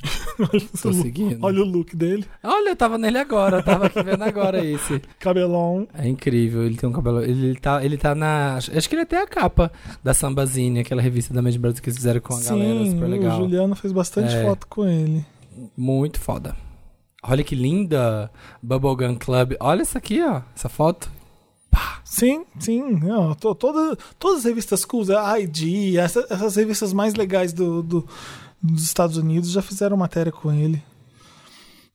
Speaker 1: Tô seguindo.
Speaker 2: Olha o look dele,
Speaker 1: Olha, eu tava nele agora, tava aqui vendo agora esse.
Speaker 2: cabelão.
Speaker 1: É incrível, ele tem um cabelo. Ele tá, ele tá na. Acho que ele até a capa da Sambazine, aquela revista da Made Brasil que eles fizeram com a galera,
Speaker 2: Sim,
Speaker 1: super
Speaker 2: o
Speaker 1: legal.
Speaker 2: Juliano fez bastante
Speaker 1: É.
Speaker 2: foto com ele.
Speaker 1: Muito foda. Olha que linda Bubblegum Club. Olha essa aqui, ó. Essa foto.
Speaker 2: Sim, sim. Não, to- toda, todas as revistas cool, a ID, essa- essas revistas mais legais do, do- dos Estados Unidos já fizeram matéria com ele.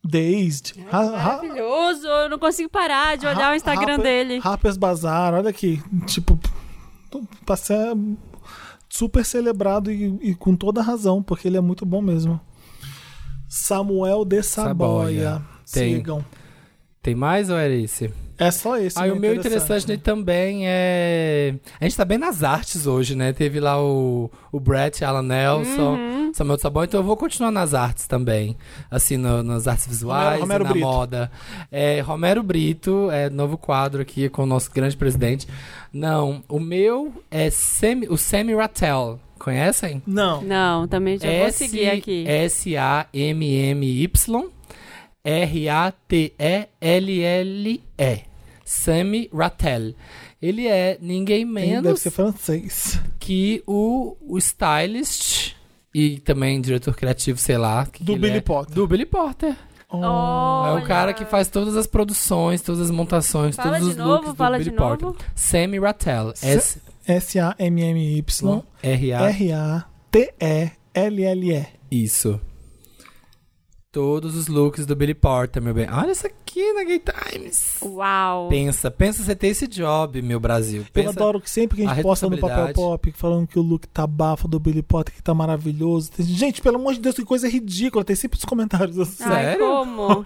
Speaker 2: Dazed. Ha-
Speaker 3: Maravilhoso, eu não consigo parar de olhar
Speaker 2: Ha-
Speaker 3: o Instagram
Speaker 2: Harper-
Speaker 3: dele.
Speaker 2: Harper's Bazaar, olha aqui. Tipo, pra ser super celebrado e, e com toda razão, porque ele é muito bom mesmo. Samuel de Saboia.
Speaker 1: Saboia. Tem.
Speaker 2: Sigam.
Speaker 1: Tem mais ou era esse?
Speaker 2: É só esse.
Speaker 1: Aí
Speaker 2: né,
Speaker 1: o meu interessante nele também é. A gente tá bem nas artes hoje, né? Teve lá o, o Brett Alan Nelson,
Speaker 2: Uhum.
Speaker 1: Samuel Sabon, então eu vou continuar nas artes também. Assim, no- nas artes visuais,
Speaker 2: Romero- Romero
Speaker 1: e na
Speaker 2: Brito.
Speaker 1: moda. É, Romero Brito, é novo quadro aqui com o nosso grande presidente. Não, o meu é Semi, o Semi Rattel. Conhecem?
Speaker 2: Não.
Speaker 3: Não, também já vou seguir aqui.
Speaker 1: S-A-M-M-Y R-A-T-E-L-L-E. Sammy Rattel. Ele é ninguém
Speaker 2: Tem- Deve
Speaker 1: menos
Speaker 2: ser francês.
Speaker 1: que o, o stylist e também diretor criativo, sei lá. que
Speaker 2: Do
Speaker 1: que ele
Speaker 2: Billy
Speaker 1: é.
Speaker 2: Potter.
Speaker 1: Do Billy Potter.
Speaker 2: Oh.
Speaker 1: É o cara que faz todas as produções, todas as montações,
Speaker 3: Fala
Speaker 1: todos os
Speaker 3: novo,
Speaker 1: looks do
Speaker 3: fala
Speaker 1: Billy
Speaker 3: de
Speaker 1: Porter.
Speaker 3: novo.
Speaker 1: Sammy Rattel.
Speaker 2: S-A-M-M-Y
Speaker 1: R-A.
Speaker 2: R-A-T-E-L-L-E.
Speaker 1: Isso. Todos os looks do Billy Porter, meu bem. Olha isso aqui na Gay Times.
Speaker 3: Uau.
Speaker 1: Pensa, pensa você ter esse job, meu Brasil.
Speaker 2: Eu
Speaker 1: Pensa,
Speaker 2: adoro que sempre que a
Speaker 1: a
Speaker 2: gente posta no papel pop falando que o look tá bafo do Billy Potter, que tá maravilhoso. Gente, pelo amor de Deus, que coisa ridícula. Tem sempre os comentários assim.
Speaker 3: Ai,
Speaker 1: Sério?
Speaker 3: como?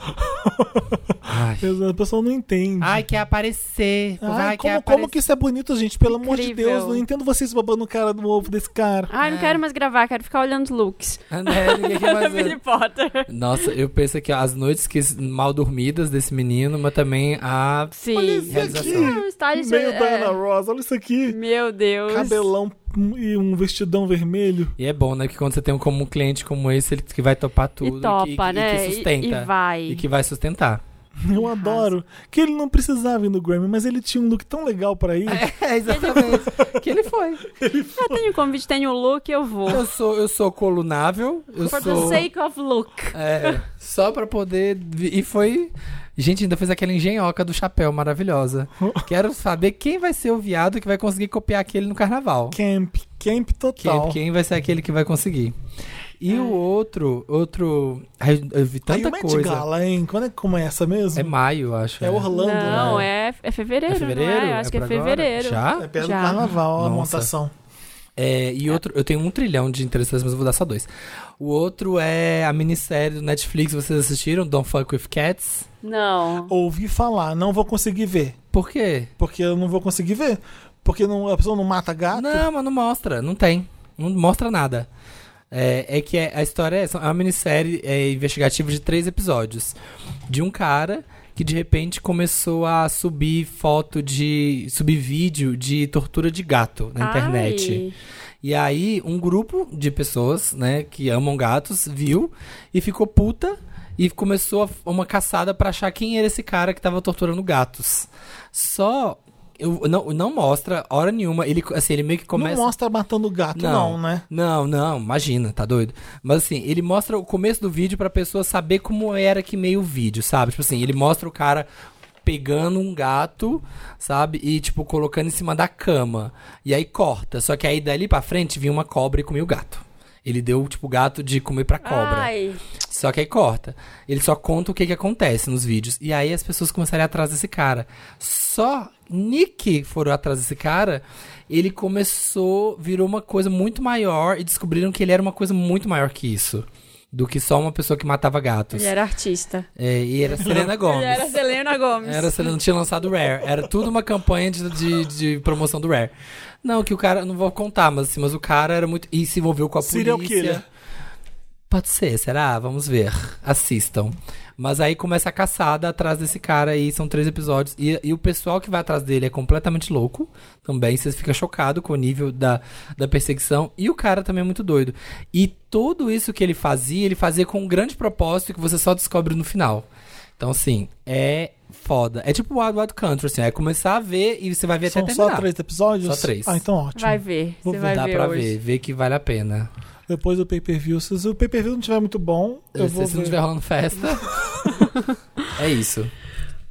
Speaker 1: Ai,
Speaker 2: A pessoa não entende.
Speaker 1: Ai, quer aparecer.
Speaker 2: Ai,
Speaker 1: Ai,
Speaker 2: como,
Speaker 1: quer
Speaker 2: como
Speaker 1: aparecer.
Speaker 2: que isso é bonito, gente? Pelo amor de
Speaker 3: Incrível.
Speaker 2: Deus, não entendo vocês babando o cara do ovo desse cara.
Speaker 3: Ai, não
Speaker 1: É.
Speaker 3: quero mais gravar, quero ficar olhando os looks.
Speaker 1: Né, ninguém quer mais.
Speaker 3: Billy Potter.
Speaker 1: Nossa, eu penso aqui, ó, as noites que mal dormidas desse menino, mas também a
Speaker 3: Sim.
Speaker 2: Olha esse
Speaker 1: realização.
Speaker 2: aqui. Meio
Speaker 3: é-
Speaker 2: Diana Ross, olha isso aqui.
Speaker 3: Meu Deus.
Speaker 2: Cabelão e um vestidão vermelho.
Speaker 1: E é bom, né? Que quando você tem um, como um cliente como esse, ele que vai topar tudo.
Speaker 3: E topa,
Speaker 1: que-
Speaker 3: né?
Speaker 1: E que sustenta.
Speaker 3: E, e vai.
Speaker 1: E que vai sustentar.
Speaker 2: Eu adoro. Que ele não precisava ir no Grammy, mas ele tinha um look tão legal pra ir.
Speaker 1: É, exatamente. que ele foi.
Speaker 3: Eu tenho convite, tenho look, eu vou.
Speaker 1: Eu sou, eu sou colunável. Eu
Speaker 3: For
Speaker 1: sou.
Speaker 3: the sake of look.
Speaker 1: É, só pra poder. E foi. Gente, ainda fez aquela engenhoca do chapéu maravilhosa. Quero saber quem vai ser o viado que vai conseguir copiar aquele no carnaval.
Speaker 2: Camp, camp total.
Speaker 1: Quem, quem vai ser aquele que vai conseguir? E o outro, outro. Eu vi
Speaker 2: Aí o
Speaker 1: tanta
Speaker 2: Met
Speaker 1: coisa.
Speaker 2: Gala, hein? Quando é que começa mesmo?
Speaker 1: É maio, acho.
Speaker 2: É Orlando,
Speaker 3: Não,
Speaker 2: né?
Speaker 3: é, é fevereiro.
Speaker 1: É fevereiro?
Speaker 3: Não é? Acho
Speaker 1: É
Speaker 3: que é
Speaker 1: pra agora?
Speaker 3: fevereiro.
Speaker 1: Já?
Speaker 2: É perto
Speaker 3: Já.
Speaker 2: do carnaval, a montação.
Speaker 1: É, e outro, eu tenho um trilhão de interessantes, mas eu vou dar só dois. O outro é a minissérie do Netflix, vocês assistiram? Don't Fuck With Cats?
Speaker 3: Não.
Speaker 2: Ouvi falar, não vou conseguir ver.
Speaker 1: Por quê?
Speaker 2: Porque eu não vou conseguir ver. Porque não, a pessoa não mata gato.
Speaker 1: Não, mas não mostra, não tem. Não mostra nada. É, é que é- a história é, é uma minissérie é, investigativa de três episódios. De um cara que de repente começou a subir foto de. subir vídeo de tortura de gato na internet.
Speaker 3: Ai.
Speaker 1: E aí, um grupo de pessoas, né, que amam gatos, viu e ficou puta e começou uma caçada pra achar quem era esse cara que tava torturando gatos. Só. Eu, não, não mostra hora nenhuma. Ele, assim, ele meio que começa.
Speaker 2: Não mostra matando gato, não, né?
Speaker 1: Não, não, imagina, tá doido. Mas assim, ele mostra o começo do vídeo pra pessoa saber como era que meio o vídeo, sabe? Tipo assim, ele mostra o cara pegando um gato, sabe? E tipo colocando em cima da cama. E aí corta. Só que aí dali pra frente vinha uma cobra e comia o gato. Ele deu tipo gato de comer pra cobra.
Speaker 3: Ai.
Speaker 1: Só que aí corta. Ele só conta o que que acontece nos vídeos. E aí as pessoas começaram a ir atrás desse cara. Só Nick foram atrás desse cara. Ele começou, virou uma coisa muito maior e descobriram que ele era uma coisa muito maior que isso. Do que só uma pessoa que matava gatos.
Speaker 3: Ele era artista.
Speaker 1: É, e era Selena Gomez.
Speaker 3: Ele era Selena Gomes.
Speaker 1: Era, Selena, não tinha lançado o Rare. Era tudo uma campanha de, de, de promoção do Rare. Não, que o cara, não vou contar, mas, assim, mas o cara era muito. E se envolveu com a
Speaker 2: Serial
Speaker 1: polícia.
Speaker 2: killer.
Speaker 1: Pode ser, será? Vamos ver. Assistam. Mas aí começa a caçada atrás desse cara aí, são três episódios. E, e o pessoal que vai atrás dele é completamente louco também. Vocês ficam chocados com o nível da, da perseguição. E o cara também é muito doido. E tudo isso que ele fazia, ele fazia com um grande propósito que você só descobre no final. Então, assim, é foda. É tipo Wild Wild Country, assim. É começar a ver e você vai ver
Speaker 2: São
Speaker 1: até
Speaker 2: só
Speaker 1: terminar.
Speaker 2: três episódios?
Speaker 1: Só três.
Speaker 2: Ah, então ótimo.
Speaker 3: Vai ver.
Speaker 2: Vou
Speaker 3: Você
Speaker 2: ver.
Speaker 3: vai
Speaker 1: Dá
Speaker 3: ver
Speaker 1: pra
Speaker 3: hoje.
Speaker 1: ver, ver que vale a pena.
Speaker 2: Depois do pay-per-view. Se o pay-per-view não tiver muito bom, eu
Speaker 1: se
Speaker 2: vou
Speaker 1: se não
Speaker 2: ver.
Speaker 1: estiver rolando festa. é isso.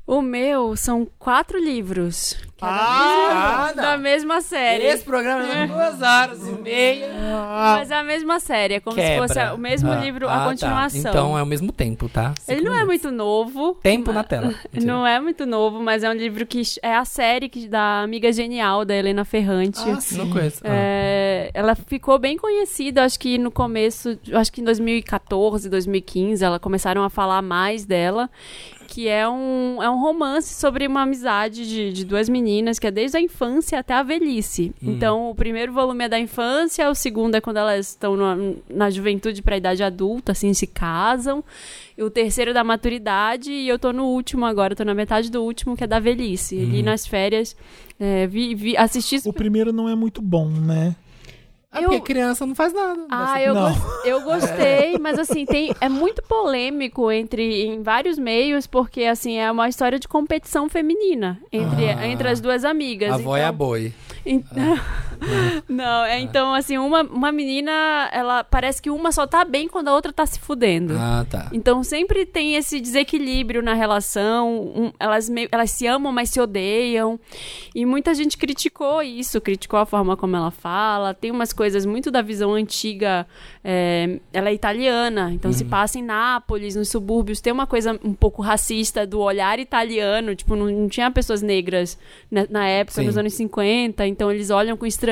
Speaker 3: O meu são quatro livros. que é da
Speaker 2: Ah,
Speaker 3: mesma- da mesma série.
Speaker 1: Esse programa é duas horas e meia.
Speaker 3: Mas é a mesma série, é como
Speaker 1: Quebra.
Speaker 3: se fosse o mesmo
Speaker 1: Ah,
Speaker 3: livro,
Speaker 1: ah,
Speaker 3: a
Speaker 1: tá.
Speaker 3: continuação.
Speaker 1: Então é o mesmo tempo, tá?
Speaker 3: Ele
Speaker 1: Cinco
Speaker 3: não é
Speaker 1: minutos.
Speaker 3: muito novo.
Speaker 1: Tempo na tela. Mentira.
Speaker 3: Não é muito novo, mas é um livro que é a série que, da Amiga Genial, da Helena Ferrante.
Speaker 2: Ah, sim.
Speaker 1: Não conheço. Ah.
Speaker 3: É, ela ficou bem conhecida, acho que no começo, acho que em 2014, 2015, ela começaram a falar mais dela, que é um, é um romance sobre uma amizade de, de duas meninas, que é desde a infância até a velhice. Então, o primeiro volume é da infância, o segundo é quando elas estão na, na juventude para a idade adulta, assim, se casam. E o terceiro é da maturidade, e eu tô no último agora, tô na metade do último, que é da velhice. Ali nas férias, é, vi, vi, assisti
Speaker 2: O primeiro não é muito bom, né?
Speaker 1: Ah,
Speaker 3: eu-
Speaker 1: porque criança não faz nada.
Speaker 3: Ah, eu,
Speaker 2: Não.
Speaker 3: gos- eu gostei, mas assim, tem, é muito polêmico entre em vários meios, porque assim, é uma história de competição feminina entre,
Speaker 1: Ah.
Speaker 3: entre as duas amigas.
Speaker 1: A avó é a
Speaker 3: então,
Speaker 1: boi.
Speaker 3: Não, é, então, assim, uma, uma menina, ela parece que uma só tá bem quando a outra tá se fudendo.
Speaker 1: Ah, tá.
Speaker 3: Então sempre tem esse desequilíbrio na relação. um- elas, meio- elas se amam, mas se odeiam. E muita gente criticou isso, criticou a forma como ela fala. Tem umas coisas muito da visão antiga. é, ela é italiana, então se passa em Nápoles, nos subúrbios. Tem uma coisa um pouco racista do olhar italiano. Tipo, não, não tinha pessoas negras na, na época,
Speaker 1: Sim.
Speaker 3: nos anos 50. Então eles olham com estranheza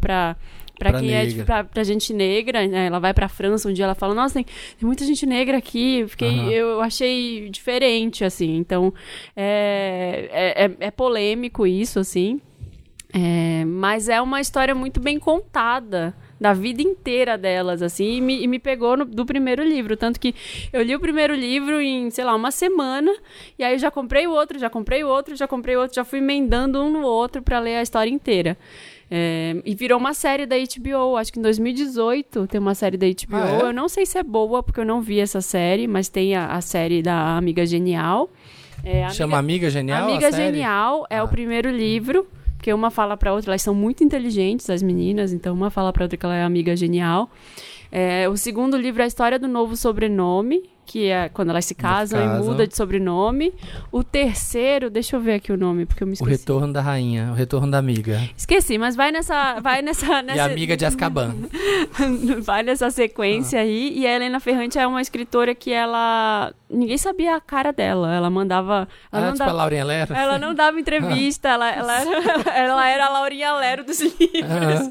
Speaker 3: pra. Pra,
Speaker 1: Pra
Speaker 3: quem é
Speaker 1: negra.
Speaker 3: de, pra, pra gente negra, né? Ela vai pra França um dia, ela fala, nossa, tem, tem muita gente negra aqui. Eu fiquei,
Speaker 1: Aham.
Speaker 3: eu achei diferente, assim. Então, é, é, é- é polêmico isso, assim. É, mas é uma história muito bem contada da vida inteira delas, assim, e me, e me pegou no- do primeiro livro. Tanto que eu li o primeiro livro em, sei lá, uma semana, e aí eu já comprei o outro, já comprei o outro, já comprei o outro, já fui emendando um no outro pra ler a história inteira. É, e virou uma série da HBO, acho que em 2018 tem uma série da HBO.
Speaker 1: Ah, é?
Speaker 3: Eu não sei se é boa, porque eu não vi essa série, mas tem a, a série da Amiga Genial. É,
Speaker 1: Chama Amiga Genial?
Speaker 3: Amiga? Genial é
Speaker 1: Ah.
Speaker 3: o primeiro livro, porque uma fala pra outra, elas são muito inteligentes, as meninas, então uma fala pra outra que ela é amiga genial. É, o segundo livro é a história do novo sobrenome, que é quando elas se casam, e
Speaker 1: casam.
Speaker 3: muda de sobrenome. O terceiro, deixa eu ver aqui o nome, porque eu me
Speaker 1: O
Speaker 3: esqueci.
Speaker 1: retorno da rainha, o retorno da amiga.
Speaker 3: Esqueci, mas vai nessa, vai nessa,
Speaker 1: E a
Speaker 3: nessa
Speaker 1: amiga de Azkaban.
Speaker 3: vai nessa sequência
Speaker 1: Ah.
Speaker 3: aí. E a Helena Ferrante é uma escritora que ela ninguém sabia a cara dela. Ela mandava, ela
Speaker 1: Ah, tipo a
Speaker 3: dava,
Speaker 1: Laurinha Lera?
Speaker 3: ela não dava entrevista, ela, ela, era, ela era a Laurinha Lero dos livros.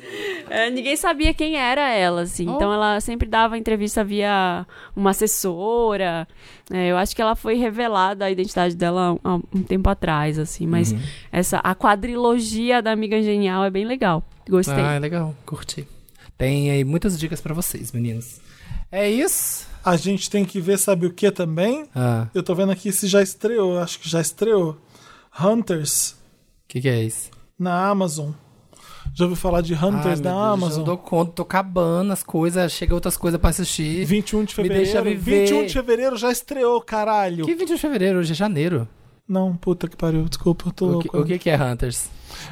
Speaker 3: É, ninguém sabia quem era ela, assim.
Speaker 1: Oh.
Speaker 3: Então ela sempre dava entrevista via uma assessora. É, eu acho que ela foi revelada a identidade dela há um tempo atrás, assim. Mas
Speaker 1: Uhum.
Speaker 3: essa a quadrilogia da Amiga Genial é bem legal. Gostei.
Speaker 1: Ah, legal, curti. Tem aí muitas dicas pra vocês, meninos. É isso?
Speaker 2: A gente tem que ver, sabe o que também?
Speaker 1: Ah,
Speaker 2: Eu tô vendo aqui se já estreou, acho que já estreou. Hunters
Speaker 1: o que, que é isso?
Speaker 2: na Amazon. Já ouviu falar de Hunters
Speaker 1: Ai,
Speaker 2: da
Speaker 1: Deus,
Speaker 2: Amazon?
Speaker 1: Eu não dou conta, tô acabando as coisas, chega outras coisas pra assistir.
Speaker 2: 21 de
Speaker 1: Me deixa
Speaker 2: fevereiro.
Speaker 1: viver.
Speaker 2: 21 de fevereiro já estreou, caralho.
Speaker 1: Que 21 de fevereiro? Hoje é janeiro.
Speaker 2: Não, puta que pariu, desculpa, eu tô
Speaker 1: O
Speaker 2: louco.
Speaker 1: que, o que que é Hunters?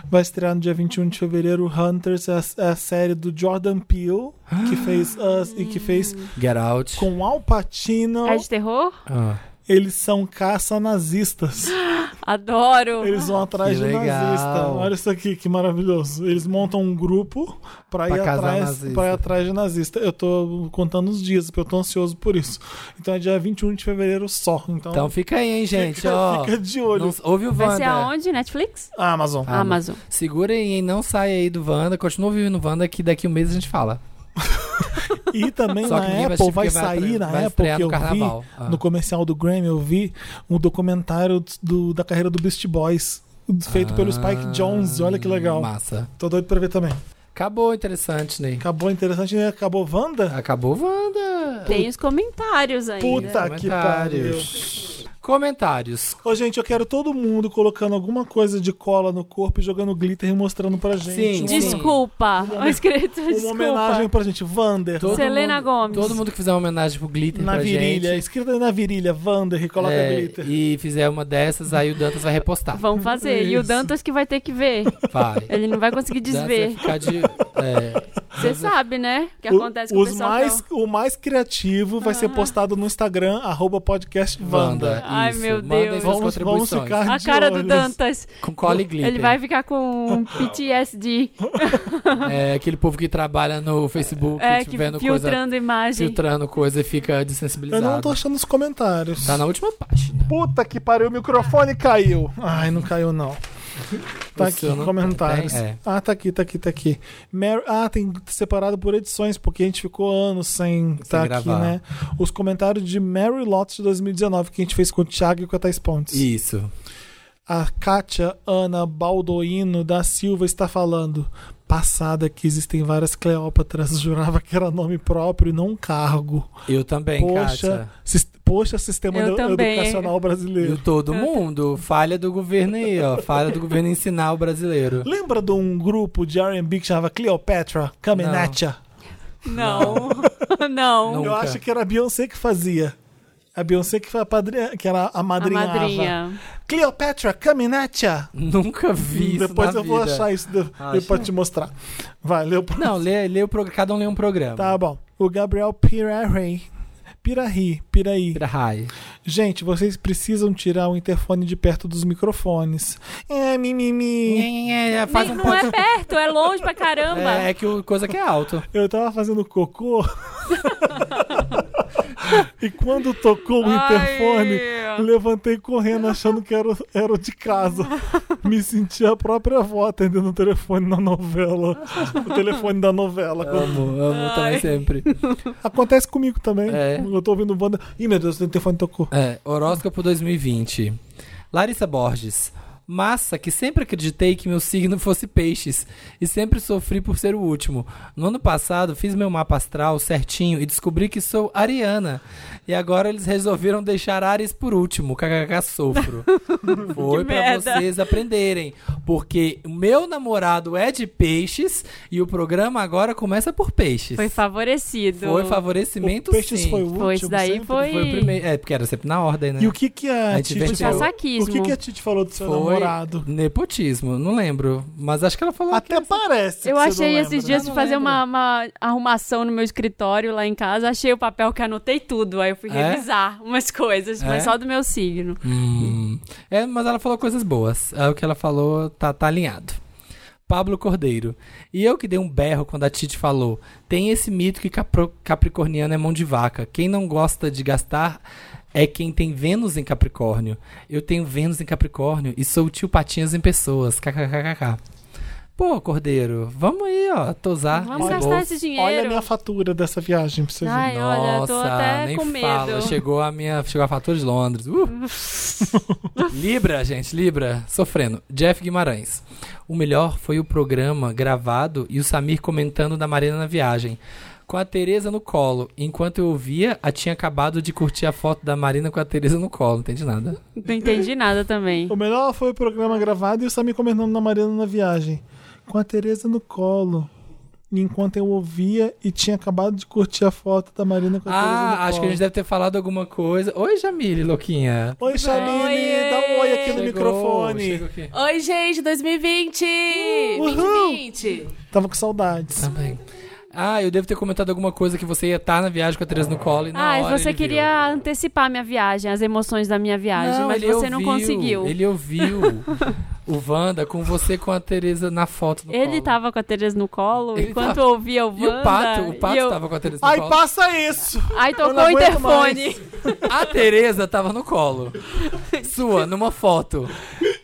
Speaker 2: Vai estrear no dia 21 de fevereiro. Hunters é a, é a série do Jordan Peele, que fez Us e que fez
Speaker 1: Get Out.
Speaker 2: com Al Pacino.
Speaker 3: É de terror?
Speaker 1: Ah,
Speaker 2: Eles são caça-nazistas.
Speaker 3: Adoro.
Speaker 2: Eles vão atrás
Speaker 1: Que
Speaker 2: de
Speaker 1: legal.
Speaker 2: nazista. Olha isso aqui, que maravilhoso. Eles montam um grupo pra,
Speaker 1: Pra
Speaker 2: ir atrás,
Speaker 1: nazista.
Speaker 2: pra ir atrás de nazista. Eu tô contando os dias, porque eu tô ansioso por isso. Então é dia 21 de fevereiro só. Então,
Speaker 1: Então fica aí, hein, gente.
Speaker 2: fica,
Speaker 1: ó.
Speaker 2: fica de olho.
Speaker 1: Não, ouve o
Speaker 3: Vai ser
Speaker 1: Wanda.
Speaker 3: aonde? Netflix?
Speaker 2: Amazon.
Speaker 1: Ah,
Speaker 3: Amazon.
Speaker 1: Segura aí, hein? Não sai aí do Wanda. Continua ouvindo o Wanda que daqui um mês a gente fala.
Speaker 2: E também na Apple vai,
Speaker 1: vai
Speaker 2: sair, na
Speaker 1: vai
Speaker 2: Apple, que eu
Speaker 1: carnaval.
Speaker 2: vi,
Speaker 1: Ah.
Speaker 2: no comercial do Grammy, eu vi um documentário do- da carreira do Beast Boys, feito pelo Spike
Speaker 1: Ah,
Speaker 2: Jones. Olha que legal.
Speaker 1: Massa.
Speaker 2: Tô doido pra ver também.
Speaker 1: Acabou, interessante, Ney.
Speaker 2: Acabou interessante, né? Acabou Wanda?
Speaker 1: Acabou Wanda.
Speaker 3: Tem os comentários ainda.
Speaker 2: Puta que pariu.
Speaker 1: Comentários.
Speaker 2: Ô, gente, eu quero todo mundo colocando alguma coisa de cola no corpo e jogando glitter e mostrando pra gente.
Speaker 1: Sim,
Speaker 2: uma.
Speaker 3: Desculpa. O escrito,
Speaker 2: uma
Speaker 3: desculpa.
Speaker 2: homenagem pra gente. Vander.
Speaker 1: Todo
Speaker 3: Selena
Speaker 1: mundo-
Speaker 3: Gomes.
Speaker 1: Todo mundo que fizer uma homenagem pro Glitter
Speaker 2: Na
Speaker 1: pra
Speaker 2: virilha.
Speaker 1: gente.
Speaker 2: Escrita aí na virilha. Vander e coloca
Speaker 1: é,
Speaker 2: glitter.
Speaker 1: e fizer uma dessas, aí o Dantas vai repostar.
Speaker 3: Vamos fazer. E o
Speaker 2: Isso.
Speaker 3: Dantas que vai ter que ver.
Speaker 1: Vai.
Speaker 3: Ele não vai conseguir
Speaker 1: Dantas vai
Speaker 3: desver.
Speaker 1: ficar de. É,
Speaker 3: Você sabe, né? O que
Speaker 2: O-
Speaker 3: acontece com o
Speaker 2: os
Speaker 3: pessoal.
Speaker 2: mais,
Speaker 3: que
Speaker 2: o mais criativo vai ser postado no Instagram, arroba podcast
Speaker 1: Wanda.
Speaker 2: Vanda.
Speaker 3: Ai, meu
Speaker 1: Mandem
Speaker 3: Deus.
Speaker 2: Vamos, vamos ficar
Speaker 3: A cara do
Speaker 2: olhos.
Speaker 3: Dantas.
Speaker 1: Com cola e glitter.
Speaker 3: Ele vai ficar com PTSD.
Speaker 1: É aquele povo que trabalha no Facebook,
Speaker 3: É, que
Speaker 1: vendo coisa,
Speaker 3: filtrando imagem.
Speaker 1: filtrando coisa e fica
Speaker 2: Eu
Speaker 1: desensibilizado.
Speaker 2: não tô achando os comentários.
Speaker 1: Tá na última página.
Speaker 2: Puta que pariu, o microfone caiu. Ai, não caiu não. Tá aqui, comentários.
Speaker 1: tem? É.
Speaker 2: Ah, tá aqui, tá aqui, tá aqui. Mary- Ah, tem separado por edições, porque a gente ficou anos sem estar aqui,
Speaker 1: gravar.
Speaker 2: né? Os comentários de Mary Lotus de 2019, que a gente fez com o Thiago e com a Thais Pontes.
Speaker 1: Isso.
Speaker 2: A Kátia Ana Baldoino da Silva está falando. Passada que existem várias Cleópatras, jurava que era nome próprio e não um cargo.
Speaker 1: Eu também,
Speaker 2: Poxa,
Speaker 1: Kátia.
Speaker 2: poxa, sistema
Speaker 3: Eu
Speaker 2: edu-
Speaker 3: também.
Speaker 2: educacional
Speaker 1: E
Speaker 2: brasileiro.
Speaker 1: todo mundo. Falha do governo aí, ó. Falha do governo ensinar o brasileiro.
Speaker 2: Lembra de um grupo de R&B que chamava Cleopatra? Coming
Speaker 1: Não.
Speaker 2: at ya?
Speaker 3: Não. não.
Speaker 1: Não.
Speaker 2: Eu
Speaker 1: Nunca.
Speaker 2: acho que era a Beyoncé que fazia. A Beyoncé que foi a padrinha, que era a
Speaker 3: A
Speaker 2: madrinha. Cleopatra, coming at ya?
Speaker 1: Nunca vi isso
Speaker 2: Depois
Speaker 1: na
Speaker 2: eu vou
Speaker 1: vida.
Speaker 2: achar isso de,
Speaker 1: Acha.
Speaker 2: pra te mostrar. Vai, lê o.
Speaker 1: Não, lê, lê o programa. Cada um lê um programa.
Speaker 2: Tá bom. O Gabriel Pirarri. Pirahi, Piraí.
Speaker 1: Pirahai.
Speaker 2: Gente, vocês precisam tirar o interfone de perto dos microfones. É, mimimi.
Speaker 1: É, Faz
Speaker 3: Nem-
Speaker 1: um
Speaker 3: não é perto, é longe pra caramba.
Speaker 1: É, é que o coisa que é alto.
Speaker 2: Eu tava fazendo cocô. e quando tocou o
Speaker 3: Ai.
Speaker 2: interfone, levantei correndo achando que era, o- era de casa. Me senti a própria avó atendendo o telefone na novela. O telefone da novela.
Speaker 1: Amo, amo também
Speaker 3: Ai.
Speaker 1: sempre.
Speaker 2: Acontece comigo também.
Speaker 1: É.
Speaker 2: Eu tô ouvindo banda. Ih, meu Deus, o telefone tocou.
Speaker 1: É, horóscopo 2020. Larissa Borges. Massa que sempre acreditei que meu signo fosse peixes e sempre sofri por ser o último. No ano passado fiz meu mapa astral certinho e descobri que sou ariana. E agora eles resolveram deixar Ares por último. KKK sofro. Foi
Speaker 3: Que
Speaker 1: pra
Speaker 3: merda.
Speaker 1: vocês aprenderem. Porque o meu namorado é de peixes e o programa agora começa por peixes.
Speaker 3: Foi favorecido.
Speaker 1: Foi
Speaker 2: O
Speaker 1: favorecimento
Speaker 2: Peixes
Speaker 1: sim.
Speaker 2: foi o último.
Speaker 3: Foi, isso daí
Speaker 2: sempre.
Speaker 3: foi-
Speaker 1: Foi o primeiro. É, porque era sempre na ordem, né?
Speaker 2: E o que que a,
Speaker 1: A gente
Speaker 2: Titi?
Speaker 3: Caçaquismo.
Speaker 2: O que que a Titi falou do seu
Speaker 1: Foi,
Speaker 2: namorado.
Speaker 1: Nepotismo, não lembro. Mas acho que ela falou que
Speaker 2: Até parece. que
Speaker 3: Eu
Speaker 2: você não
Speaker 3: achei esses
Speaker 2: né?
Speaker 3: dias de fazer uma, uma arrumação no meu escritório lá em casa. Achei o papel que anotei tudo. Aí eu fui
Speaker 1: É?
Speaker 3: revisar umas coisas,
Speaker 1: É?
Speaker 3: mas só do meu signo.
Speaker 1: Hum. É, mas ela falou coisas boas. É, o que ela falou tá, tá alinhado. Pablo Cordeiro. E eu que dei um berro quando a Titi falou: tem esse mito que capro- capricorniano é mão de vaca. Quem não gosta de gastar é quem tem Vênus em Capricórnio. Eu tenho Vênus em Capricórnio e sou o tio Patinhas em pessoas. KKKKK. Pô, Cordeiro, vamos aí, ó, tosar.
Speaker 3: Vamos
Speaker 1: esse
Speaker 3: gastar
Speaker 1: bolso.
Speaker 3: esse dinheiro.
Speaker 2: Olha a minha fatura dessa viagem pra você ver.
Speaker 3: Ai, olha, eu tô
Speaker 1: Nossa,
Speaker 3: até
Speaker 1: nem
Speaker 3: com medo.
Speaker 1: fala. Chegou a minha, chegou a fatura de Londres. Uh. Libra, gente, Libra, sofrendo. Jeff Guimarães. O melhor foi o programa gravado e o Samir comentando da Marina na viagem. Com a Tereza no colo. Enquanto eu ouvia, a tinha acabado de curtir a foto da Marina com a Tereza no colo. Não entendi nada.
Speaker 3: Não entendi nada também.
Speaker 2: O melhor foi o programa gravado e o Samir comentando na Mariana na viagem. Com a Tereza no colo. Enquanto eu ouvia e tinha acabado de curtir a foto da Marina com a Tereza no
Speaker 1: Ah,
Speaker 2: colo.
Speaker 1: acho que a gente deve ter falado alguma coisa. Oi, Jamile, louquinha.
Speaker 2: Oi,
Speaker 3: Oi!
Speaker 2: dá um oi aqui no
Speaker 1: Chegou,
Speaker 2: microfone.
Speaker 1: aqui.
Speaker 7: Oi, gente, 2020!
Speaker 2: Uhul.
Speaker 7: 2020!
Speaker 2: Tava com saudades.
Speaker 1: Também. Ah, eu devo ter comentado alguma coisa que você ia estar na viagem com a Tereza no colo e na
Speaker 3: Ah,
Speaker 1: hora
Speaker 3: você
Speaker 1: ele viu.
Speaker 3: queria antecipar minha viagem, as emoções da minha viagem, mas
Speaker 1: ele
Speaker 3: você não
Speaker 1: ouviu,
Speaker 3: conseguiu.
Speaker 1: Ele ouviu o Wanda com você com a Tereza na foto no
Speaker 3: Ele
Speaker 1: colo.
Speaker 3: tava com a Tereza no colo,
Speaker 1: Ele
Speaker 3: enquanto
Speaker 1: tava-
Speaker 3: ouvia o Wanda.
Speaker 1: E o Pato, o Pato
Speaker 3: eu...
Speaker 1: tava com a Tereza no
Speaker 2: Ai,
Speaker 1: colo.
Speaker 2: passa isso!
Speaker 3: Aí tocou o interfone.
Speaker 1: A Tereza tava no colo. Sua, numa foto.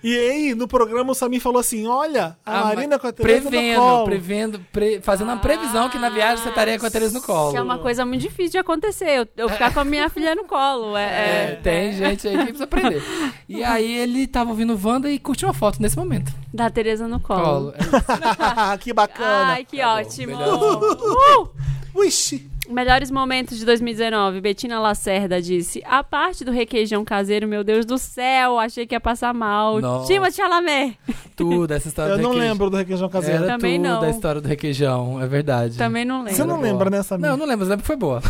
Speaker 2: E aí, no programa, o Samir falou assim: Olha, a,
Speaker 1: Ah,
Speaker 2: Marina com a Tereza no
Speaker 1: prevendo,
Speaker 2: colo.
Speaker 1: prevendo, pre- fazendo uma previsão que na viagem você estaria com a Tereza no colo.
Speaker 3: Que é uma coisa muito difícil de acontecer. Eu, eu ficar com a minha filha no colo. É,
Speaker 1: É,
Speaker 3: é-
Speaker 1: tem gente aí que precisa aprender. E aí ele tava ouvindo Wanda e curtiu uma foto nesse momento.
Speaker 3: Da Tereza no colo.
Speaker 1: Colo.
Speaker 2: que bacana.
Speaker 3: Ai, que
Speaker 1: Tá bom,
Speaker 3: ótimo. Uh!
Speaker 2: Wixi.
Speaker 3: Melhores momentos de 2019. Betina Lacerda disse: A parte do requeijão caseiro, meu Deus do céu, achei que ia passar mal.
Speaker 1: Nossa.
Speaker 3: Timothée Chalamet.
Speaker 1: Tudo, essa história
Speaker 2: Eu
Speaker 1: do
Speaker 2: não
Speaker 1: requeijão.
Speaker 2: lembro do requeijão caseiro.
Speaker 1: Era
Speaker 3: Também
Speaker 1: tudo
Speaker 3: não.
Speaker 1: da história do requeijão, é verdade.
Speaker 3: Também não lembro.
Speaker 2: Você não lembra, né, Samir?
Speaker 1: Não, não lembro, mas lembro que foi boa.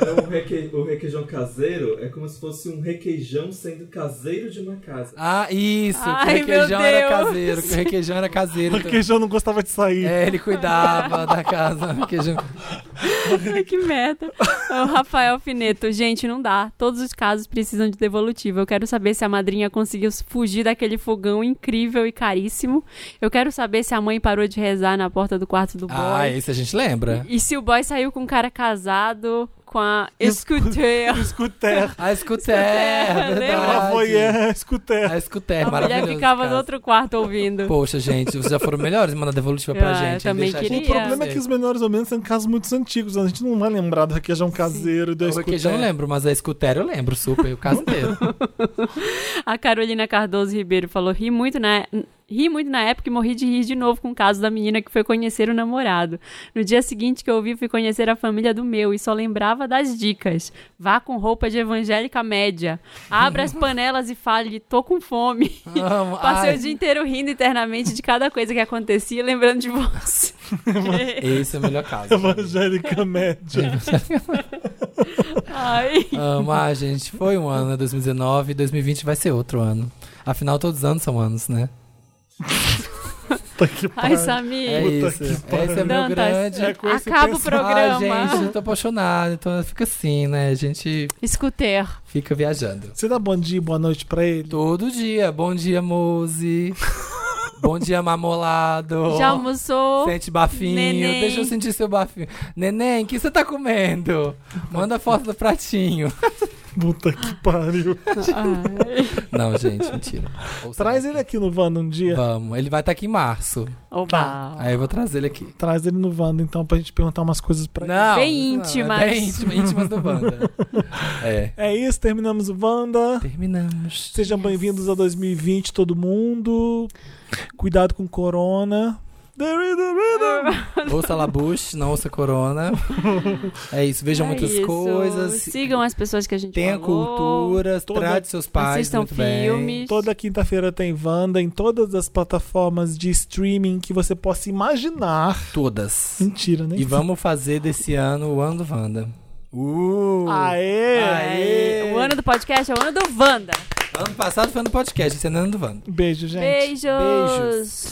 Speaker 5: É reque... O requeijão caseiro é como se fosse um requeijão sendo caseiro de uma casa.
Speaker 1: Ah, isso, que o
Speaker 3: Ai,
Speaker 1: requeijão era caseiro, que o requeijão era caseiro.
Speaker 2: O
Speaker 1: então-
Speaker 2: requeijão não gostava de sair.
Speaker 1: É, ele cuidava da casa. o Requeijão.
Speaker 3: Que merda. O Rafael Fineto. Gente, não dá. Todos os casos precisam de devolutiva. Eu quero saber se a madrinha conseguiu fugir daquele fogão incrível e caríssimo. Eu quero saber se a mãe parou de rezar na porta do quarto do boy.
Speaker 1: Ah, esse a gente lembra.
Speaker 3: E se o boy saiu com um cara casado com a Scooter.
Speaker 2: Scooter.
Speaker 1: A Scooter, é
Speaker 3: Lembra?
Speaker 2: Ela foi Scooter.
Speaker 1: A Scooter,
Speaker 3: A mulher
Speaker 1: maravilhoso.
Speaker 3: ficava no outro quarto ouvindo.
Speaker 1: Poxa, gente, vocês já foram melhores em mandar devolutiva pra
Speaker 3: Ah, eu
Speaker 1: gente. hein?
Speaker 3: também
Speaker 1: a gente
Speaker 2: O
Speaker 3: queria.
Speaker 2: problema é que os menores ou menos são casos muito antigos. A gente não vai lembrar do requeijão caseiro e do
Speaker 1: O
Speaker 2: Scooter.
Speaker 1: requeijão eu não lembro, mas a Scooter eu lembro super, o caso inteiro.
Speaker 3: A Carolina Cardoso Ribeiro falou: ri muito na. Ri muito na época e morri de rir de novo com o caso da menina que foi conhecer o namorado. No dia seguinte que eu vi, fui conhecer a família do meu e só lembrava das dicas. Vá com roupa de evangélica média. Abra as panelas e fale, tô com fome.
Speaker 1: Amo.
Speaker 3: Passei
Speaker 1: Ai,
Speaker 3: o dia inteiro rindo internamente de cada coisa que acontecia, lembrando de você.
Speaker 1: Esse é o melhor caso.
Speaker 2: Evangélica média.
Speaker 3: Ai.
Speaker 1: Amo, ah, gente, foi um ano, né? 2019 e 2020 vai ser outro ano. Afinal, todos os anos são anos, né?
Speaker 2: Puta que
Speaker 3: Ai,
Speaker 2: pariu.
Speaker 3: Samir.
Speaker 1: É
Speaker 2: Puta
Speaker 1: isso.
Speaker 2: que
Speaker 1: Esse
Speaker 2: pariu.
Speaker 1: é meu
Speaker 3: Dantas,
Speaker 1: grande.
Speaker 2: É com esse
Speaker 3: Acaba o programa.
Speaker 1: Ai, gente, eu tô apaixonado, então fica assim, né? A gente
Speaker 3: Scooter.
Speaker 1: fica viajando.
Speaker 2: Você dá bom dia e boa noite pra ele?
Speaker 1: Todo dia. Bom dia, Mose. Bom dia, mamolado.
Speaker 3: Já almoçou?
Speaker 1: Sente bafinho.
Speaker 3: Neném.
Speaker 1: Deixa eu sentir seu bafinho. Neném, o que você tá comendo? Manda foto do pratinho.
Speaker 2: Puta que pariu.
Speaker 1: Não, gente, mentira. Ou
Speaker 2: Traz ele aqui no Wanda um dia.
Speaker 1: Vamos. Ele vai estar aqui em março.
Speaker 3: Oba.
Speaker 1: Aí eu vou trazer ele aqui.
Speaker 2: Traz ele no Wanda, então, pra gente perguntar umas coisas pra ele.
Speaker 1: Não.
Speaker 3: Bem
Speaker 1: não,
Speaker 3: íntimas.
Speaker 1: é Bem íntimas, íntimas do Wanda. É.
Speaker 2: É isso, terminamos o Wanda.
Speaker 1: Terminamos.
Speaker 2: Sejam bem-vindos a 2020, todo mundo. Cuidado com corona. There is a rhythm.
Speaker 1: Ouça Labuche, não ouça Corona. É isso, vejam
Speaker 3: É
Speaker 1: muitas
Speaker 3: isso.
Speaker 1: coisas.
Speaker 3: Sigam as pessoas que a gente
Speaker 1: Tenha
Speaker 3: falou.
Speaker 1: cultura,
Speaker 2: Toda-
Speaker 1: trate seus pais
Speaker 3: Assistam
Speaker 1: muito bem.
Speaker 3: filmes.
Speaker 2: Toda quinta-feira tem Wanda em todas as plataformas de streaming que você possa imaginar.
Speaker 1: Todas.
Speaker 2: Mentira, né?
Speaker 1: E vamos fazer desse ano o ano do Wanda. Uh!
Speaker 2: Aê!
Speaker 1: Aê!
Speaker 3: O ano do podcast é o ano do Wanda.
Speaker 1: Ano passado foi no podcast, esse ano é ano do Wanda.
Speaker 2: Beijo, gente.
Speaker 3: Beijos.
Speaker 1: Beijos.